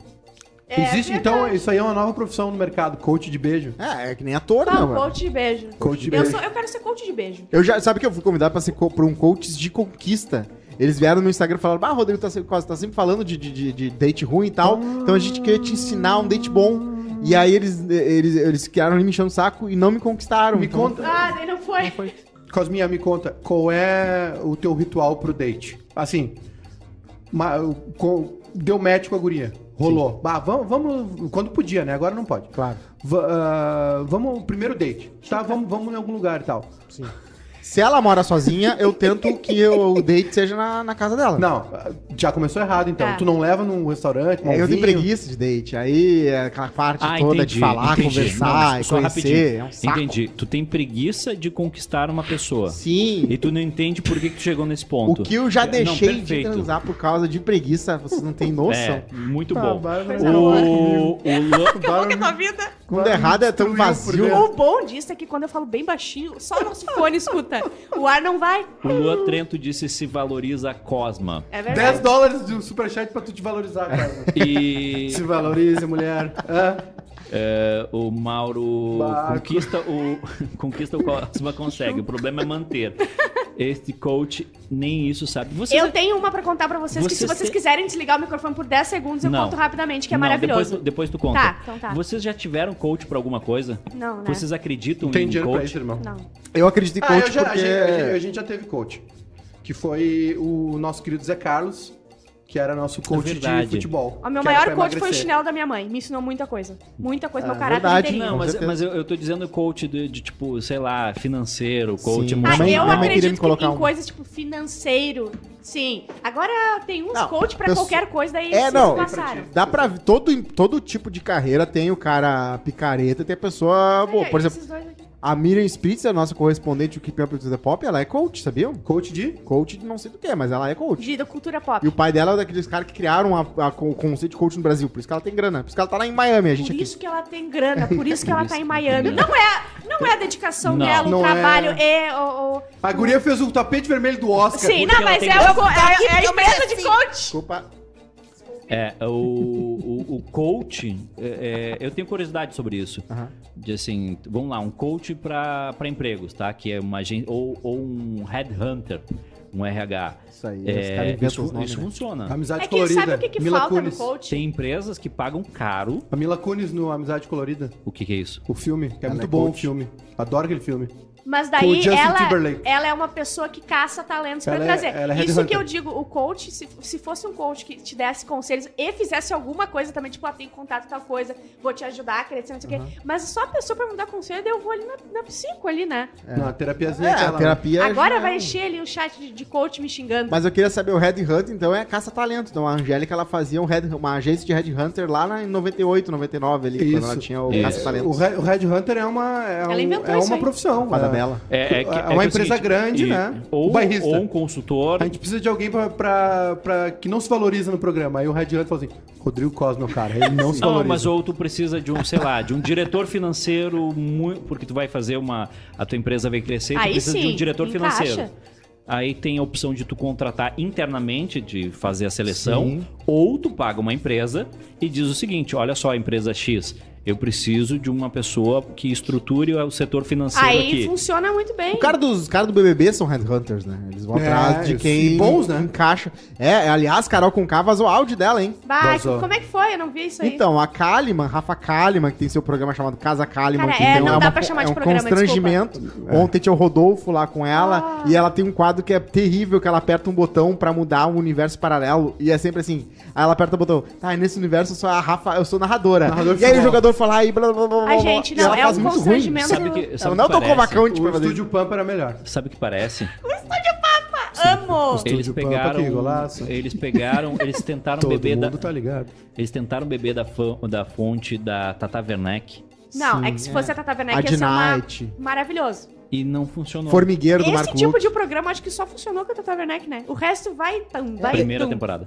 [SPEAKER 2] É
[SPEAKER 3] Existe, então, isso aí é uma nova profissão no mercado, coach de beijo.
[SPEAKER 4] É, é que nem ator, né, mano?
[SPEAKER 2] coach de beijo?
[SPEAKER 3] Coach de
[SPEAKER 2] eu,
[SPEAKER 3] beijo.
[SPEAKER 2] sou, eu quero ser coach de beijo.
[SPEAKER 4] Eu já, sabe que eu fui convidado pra ser co- por um coach de conquista. Eles vieram no Instagram e falaram: Ah, Rodrigo tá, se- quase- tá sempre falando de, de, de- date ruim e tal. Então a gente queria te ensinar um date bom. E aí eles, eles, eles criaram me enchendo o saco e não me conquistaram.
[SPEAKER 3] Me
[SPEAKER 4] Então,
[SPEAKER 3] conta,
[SPEAKER 2] Ah, daí não foi.
[SPEAKER 3] Cosminha, me conta, qual é o teu ritual pro date? Assim, ma- o- co- deu match com a guria. Rolou. Bah, vamos, vamos. Quando podia, né? Agora não pode.
[SPEAKER 4] Claro.
[SPEAKER 3] Va- ah, vamos, primeiro date. Tá, vamos, vamos em algum lugar e tal.
[SPEAKER 4] Sim. Se ela mora sozinha, eu tento que o date seja na, na casa dela.
[SPEAKER 3] Não, já começou errado então.
[SPEAKER 2] Tá.
[SPEAKER 3] Tu não leva num restaurante, tomar um
[SPEAKER 4] É, eu tenho
[SPEAKER 3] vinho.
[SPEAKER 4] preguiça de date. Aí é aquela parte
[SPEAKER 1] Ah,
[SPEAKER 4] toda
[SPEAKER 1] entendi,
[SPEAKER 4] de falar,
[SPEAKER 1] entendi.
[SPEAKER 4] conversar
[SPEAKER 1] Não,
[SPEAKER 4] e
[SPEAKER 1] só
[SPEAKER 4] conhecer.
[SPEAKER 1] rapidinho.
[SPEAKER 4] É um saco.
[SPEAKER 1] Entendi. Tu tem preguiça de conquistar uma pessoa.
[SPEAKER 4] Sim.
[SPEAKER 1] E tu não entende por que, que tu chegou nesse
[SPEAKER 4] O
[SPEAKER 1] ponto.
[SPEAKER 4] que eu já
[SPEAKER 1] Não,
[SPEAKER 4] deixei de
[SPEAKER 1] perfeito.
[SPEAKER 4] transar por causa de preguiça, vocês não têm noção.
[SPEAKER 1] É, muito bom. O, o Lan-
[SPEAKER 2] Acabou com a tua vida.
[SPEAKER 4] Quando é errado é tão vazio.
[SPEAKER 2] O bom disso é que quando eu falo bem baixinho, só o nosso fone escuta. O ar não vai.
[SPEAKER 1] o Luan Trento disse se valoriza a Cosma.
[SPEAKER 2] É
[SPEAKER 3] 10
[SPEAKER 2] verdade.
[SPEAKER 3] dólares de superchat pra tu te valorizar, cara.
[SPEAKER 1] E
[SPEAKER 3] Se valorize, mulher. Ah,
[SPEAKER 1] é, o Mauro conquista o, conquista o Cosma consegue. O problema é manter. Este coach nem isso sabe. Você
[SPEAKER 2] Eu tenho uma pra contar pra vocês, que se
[SPEAKER 1] Vocês
[SPEAKER 2] vocês
[SPEAKER 1] te-
[SPEAKER 2] quiserem desligar o microfone por 10 segundos, eu
[SPEAKER 1] Não.
[SPEAKER 2] conto rapidamente, que é
[SPEAKER 1] Não,
[SPEAKER 2] maravilhoso.
[SPEAKER 1] Depois, tu- depois tu conta.
[SPEAKER 2] Tá, então tá.
[SPEAKER 1] Vocês já tiveram coach pra alguma coisa?
[SPEAKER 2] Não, né?
[SPEAKER 1] Vocês acreditam
[SPEAKER 3] tem
[SPEAKER 1] em
[SPEAKER 3] dinheiro pra
[SPEAKER 1] coach?
[SPEAKER 3] isso, irmão.
[SPEAKER 2] Não.
[SPEAKER 4] Eu acredito em
[SPEAKER 3] Ah,
[SPEAKER 4] coach
[SPEAKER 3] eu já,
[SPEAKER 4] porque...
[SPEAKER 3] a gente- a gente já teve coach. Que foi o nosso querido Zé Carlos, que era nosso coach de
[SPEAKER 1] verdade.
[SPEAKER 3] futebol.
[SPEAKER 2] O meu maior coach foi o
[SPEAKER 3] emagrecer.
[SPEAKER 2] chinelo da minha mãe. Me ensinou muita coisa. Muita coisa.
[SPEAKER 4] É
[SPEAKER 2] meu caráter
[SPEAKER 4] verdade,
[SPEAKER 2] inteirinho.
[SPEAKER 1] Não, mas, mas eu, eu tô dizendo coach de, de, tipo, sei lá, financeiro, coach
[SPEAKER 4] Sim.
[SPEAKER 1] emocional.
[SPEAKER 2] Ah, eu acredito
[SPEAKER 4] me
[SPEAKER 2] que
[SPEAKER 4] colocar
[SPEAKER 2] em
[SPEAKER 4] um.
[SPEAKER 2] coisas tipo financeiro, sim. Agora tem uns
[SPEAKER 4] Não,
[SPEAKER 2] coach pra qualquer coisa, daí
[SPEAKER 4] É, não.
[SPEAKER 2] passaram.
[SPEAKER 4] Dá pra... Todo, todo tipo de carreira tem o cara picareta e tem a pessoa... Pô,
[SPEAKER 2] Aí,
[SPEAKER 4] por exemplo,
[SPEAKER 2] esses dois aqui.
[SPEAKER 4] A Miriam Spritz, a nossa correspondente do Keep Up with the Pop, ela é coach, sabiam?
[SPEAKER 3] Coach de?
[SPEAKER 4] Coach de não sei do que, mas ela é coach.
[SPEAKER 2] De da cultura pop.
[SPEAKER 4] E o pai dela é daqueles caras que criaram a, a- o conceito de coach no Brasil. Por isso que ela tem grana. Por isso que ela tá lá em Miami, a gente
[SPEAKER 2] Por
[SPEAKER 4] aqui.
[SPEAKER 2] isso que ela tem grana, por isso que ela tá em Miami. Não é, não é a dedicação
[SPEAKER 1] Não.
[SPEAKER 2] dela, o
[SPEAKER 3] Não
[SPEAKER 2] trabalho
[SPEAKER 3] é.
[SPEAKER 2] é o, o-
[SPEAKER 3] A guria fez o tapete vermelho do Oscar.
[SPEAKER 2] Sim, não, mas é, o é- é a empresa de coach.
[SPEAKER 4] Desculpa.
[SPEAKER 1] É, o, o, o coach, é, é, eu tenho curiosidade sobre isso.
[SPEAKER 4] Aham.
[SPEAKER 1] De assim, vamos lá, um coach para empregos, tá? Que é uma agência, ou, ou um headhunter, um RH.
[SPEAKER 4] Isso aí,
[SPEAKER 1] É, isso,
[SPEAKER 4] nomes,
[SPEAKER 1] isso
[SPEAKER 4] né?
[SPEAKER 1] funciona.
[SPEAKER 3] Amizade
[SPEAKER 2] É que
[SPEAKER 3] colorida.
[SPEAKER 2] sabe o que, que
[SPEAKER 3] Mila
[SPEAKER 2] falta
[SPEAKER 3] Kunis.
[SPEAKER 2] no coach?
[SPEAKER 1] Tem empresas que pagam caro.
[SPEAKER 3] A Mila Kunis no Amizade Colorida.
[SPEAKER 1] O que, que é isso?
[SPEAKER 3] O filme, que é
[SPEAKER 4] Ela
[SPEAKER 3] muito
[SPEAKER 4] é
[SPEAKER 3] bom
[SPEAKER 4] coach.
[SPEAKER 3] o filme. Adoro aquele filme.
[SPEAKER 2] Mas daí ela,
[SPEAKER 3] Timberlake.
[SPEAKER 2] ela é uma pessoa que caça talentos pra
[SPEAKER 3] Ela é-
[SPEAKER 2] trazer.
[SPEAKER 3] ela é
[SPEAKER 2] Isso que eu digo, o coach, se, se fosse um coach que te desse conselhos e fizesse alguma coisa também, tipo, ah, tem contato tal coisa, vou te ajudar a crescer, não sei o quê. Mas só a pessoa pra me dar conselho, daí eu vou ali na, na psico ali, né?
[SPEAKER 3] Não, a terapiazinha
[SPEAKER 4] É,
[SPEAKER 3] aquela,
[SPEAKER 4] a
[SPEAKER 3] né?
[SPEAKER 4] terapia.
[SPEAKER 2] Agora
[SPEAKER 4] já-
[SPEAKER 2] vai encher ali o chat de, de coach me xingando.
[SPEAKER 4] Mas eu queria saber, o Red Hunter, então, é caça-talento. Então, a Angélica, ela fazia um Red- uma agência de Red Hunter lá na, em 98, 99, ali, quando
[SPEAKER 3] Isso.
[SPEAKER 4] ela tinha o caça-talento.
[SPEAKER 3] Red, o Red Hunter é uma, é
[SPEAKER 2] Ela
[SPEAKER 3] um-
[SPEAKER 2] inventou
[SPEAKER 3] é
[SPEAKER 2] isso
[SPEAKER 3] uma
[SPEAKER 2] aí.
[SPEAKER 3] profissão. É,
[SPEAKER 4] dela.
[SPEAKER 1] É, é, que-
[SPEAKER 3] É
[SPEAKER 1] é
[SPEAKER 3] uma
[SPEAKER 1] o
[SPEAKER 3] empresa grande, né?
[SPEAKER 1] Ou, ou um consultor.
[SPEAKER 3] A gente precisa de alguém pra, pra, pra- que não se valoriza no programa. Aí o Red Hunter falou assim: Rodrigo Cosme, é cara, ele não se
[SPEAKER 1] Não,
[SPEAKER 3] valoriza.
[SPEAKER 1] mas ou tu precisa de um, sei lá, de um diretor financeiro, muito, porque tu vai fazer uma. A tua empresa vai crescer, tu
[SPEAKER 2] Aí
[SPEAKER 1] precisa de
[SPEAKER 2] sim,
[SPEAKER 1] um diretor
[SPEAKER 2] encaixa.
[SPEAKER 1] financeiro. Aí tem a opção de tu contratar internamente, de fazer a seleção,
[SPEAKER 4] Sim.
[SPEAKER 1] ou tu paga uma empresa e diz o seguinte: olha só, empresa X, eu preciso de uma pessoa que estruture o setor financeiro
[SPEAKER 2] Aí
[SPEAKER 1] aqui.
[SPEAKER 2] funciona muito bem.
[SPEAKER 4] O cara dos, os caras do BBB são Headhunters, né? Eles vão
[SPEAKER 3] É,
[SPEAKER 4] atrás de quem
[SPEAKER 3] bons, né?
[SPEAKER 4] encaixa. É, aliás, Carol Conká vazou áudio dela, hein?
[SPEAKER 2] Bah,
[SPEAKER 3] Vazou.
[SPEAKER 2] como é que foi? Eu não vi isso aí.
[SPEAKER 4] Então, a Kalimann, Rafa Kalimann, que tem seu programa chamado Casa Kalimann,
[SPEAKER 2] Cara,
[SPEAKER 4] que
[SPEAKER 2] é,
[SPEAKER 4] tem
[SPEAKER 2] não
[SPEAKER 4] uma-
[SPEAKER 2] dá pra chamar
[SPEAKER 4] é
[SPEAKER 2] de
[SPEAKER 4] um
[SPEAKER 2] programa,
[SPEAKER 4] constrangimento. Ontem tinha o Rodolfo lá com ela,
[SPEAKER 2] Ah.
[SPEAKER 4] e ela tem um quadro que é terrível, que ela aperta um botão pra mudar um universo paralelo, e é sempre assim, aí ela aperta o botão, tá, e nesse universo eu sou a Rafa, eu sou narradora.
[SPEAKER 3] Narrador
[SPEAKER 4] e aí o jogador fala, e blá blá blá blá, blá,
[SPEAKER 2] gente, não,
[SPEAKER 4] ela
[SPEAKER 2] é
[SPEAKER 4] faz
[SPEAKER 2] um
[SPEAKER 4] muito ruim.
[SPEAKER 2] constrangimento.
[SPEAKER 1] Sabe que, sabe o
[SPEAKER 4] não
[SPEAKER 1] que
[SPEAKER 4] tocou
[SPEAKER 1] parece?
[SPEAKER 4] vacante
[SPEAKER 3] O estúdio Pampa era melhor.
[SPEAKER 1] Sabe o que parece?
[SPEAKER 2] Amo!
[SPEAKER 1] Eles
[SPEAKER 3] Estúdio Pampa
[SPEAKER 1] pegaram,
[SPEAKER 3] aqui, golaço.
[SPEAKER 1] eles pegaram, eles tentaram
[SPEAKER 3] Todo
[SPEAKER 1] beber da,
[SPEAKER 3] tá ligado.
[SPEAKER 1] eles tentaram beber da, fã- da fonte da Tata Werneck
[SPEAKER 2] Não,
[SPEAKER 4] Sim,
[SPEAKER 2] é que se
[SPEAKER 4] é.
[SPEAKER 2] fosse a Tata
[SPEAKER 4] A
[SPEAKER 2] Werneck
[SPEAKER 4] de
[SPEAKER 2] ia ser uma... Maravilhoso.
[SPEAKER 1] e não funcionou.
[SPEAKER 4] Formigueiro do
[SPEAKER 2] Esse
[SPEAKER 4] Marco
[SPEAKER 2] tipo
[SPEAKER 4] Luque.
[SPEAKER 2] de programa acho que só funcionou com a Tata Werneck, né? O resto vai tam, vai
[SPEAKER 1] Primeira
[SPEAKER 2] tum.
[SPEAKER 1] temporada.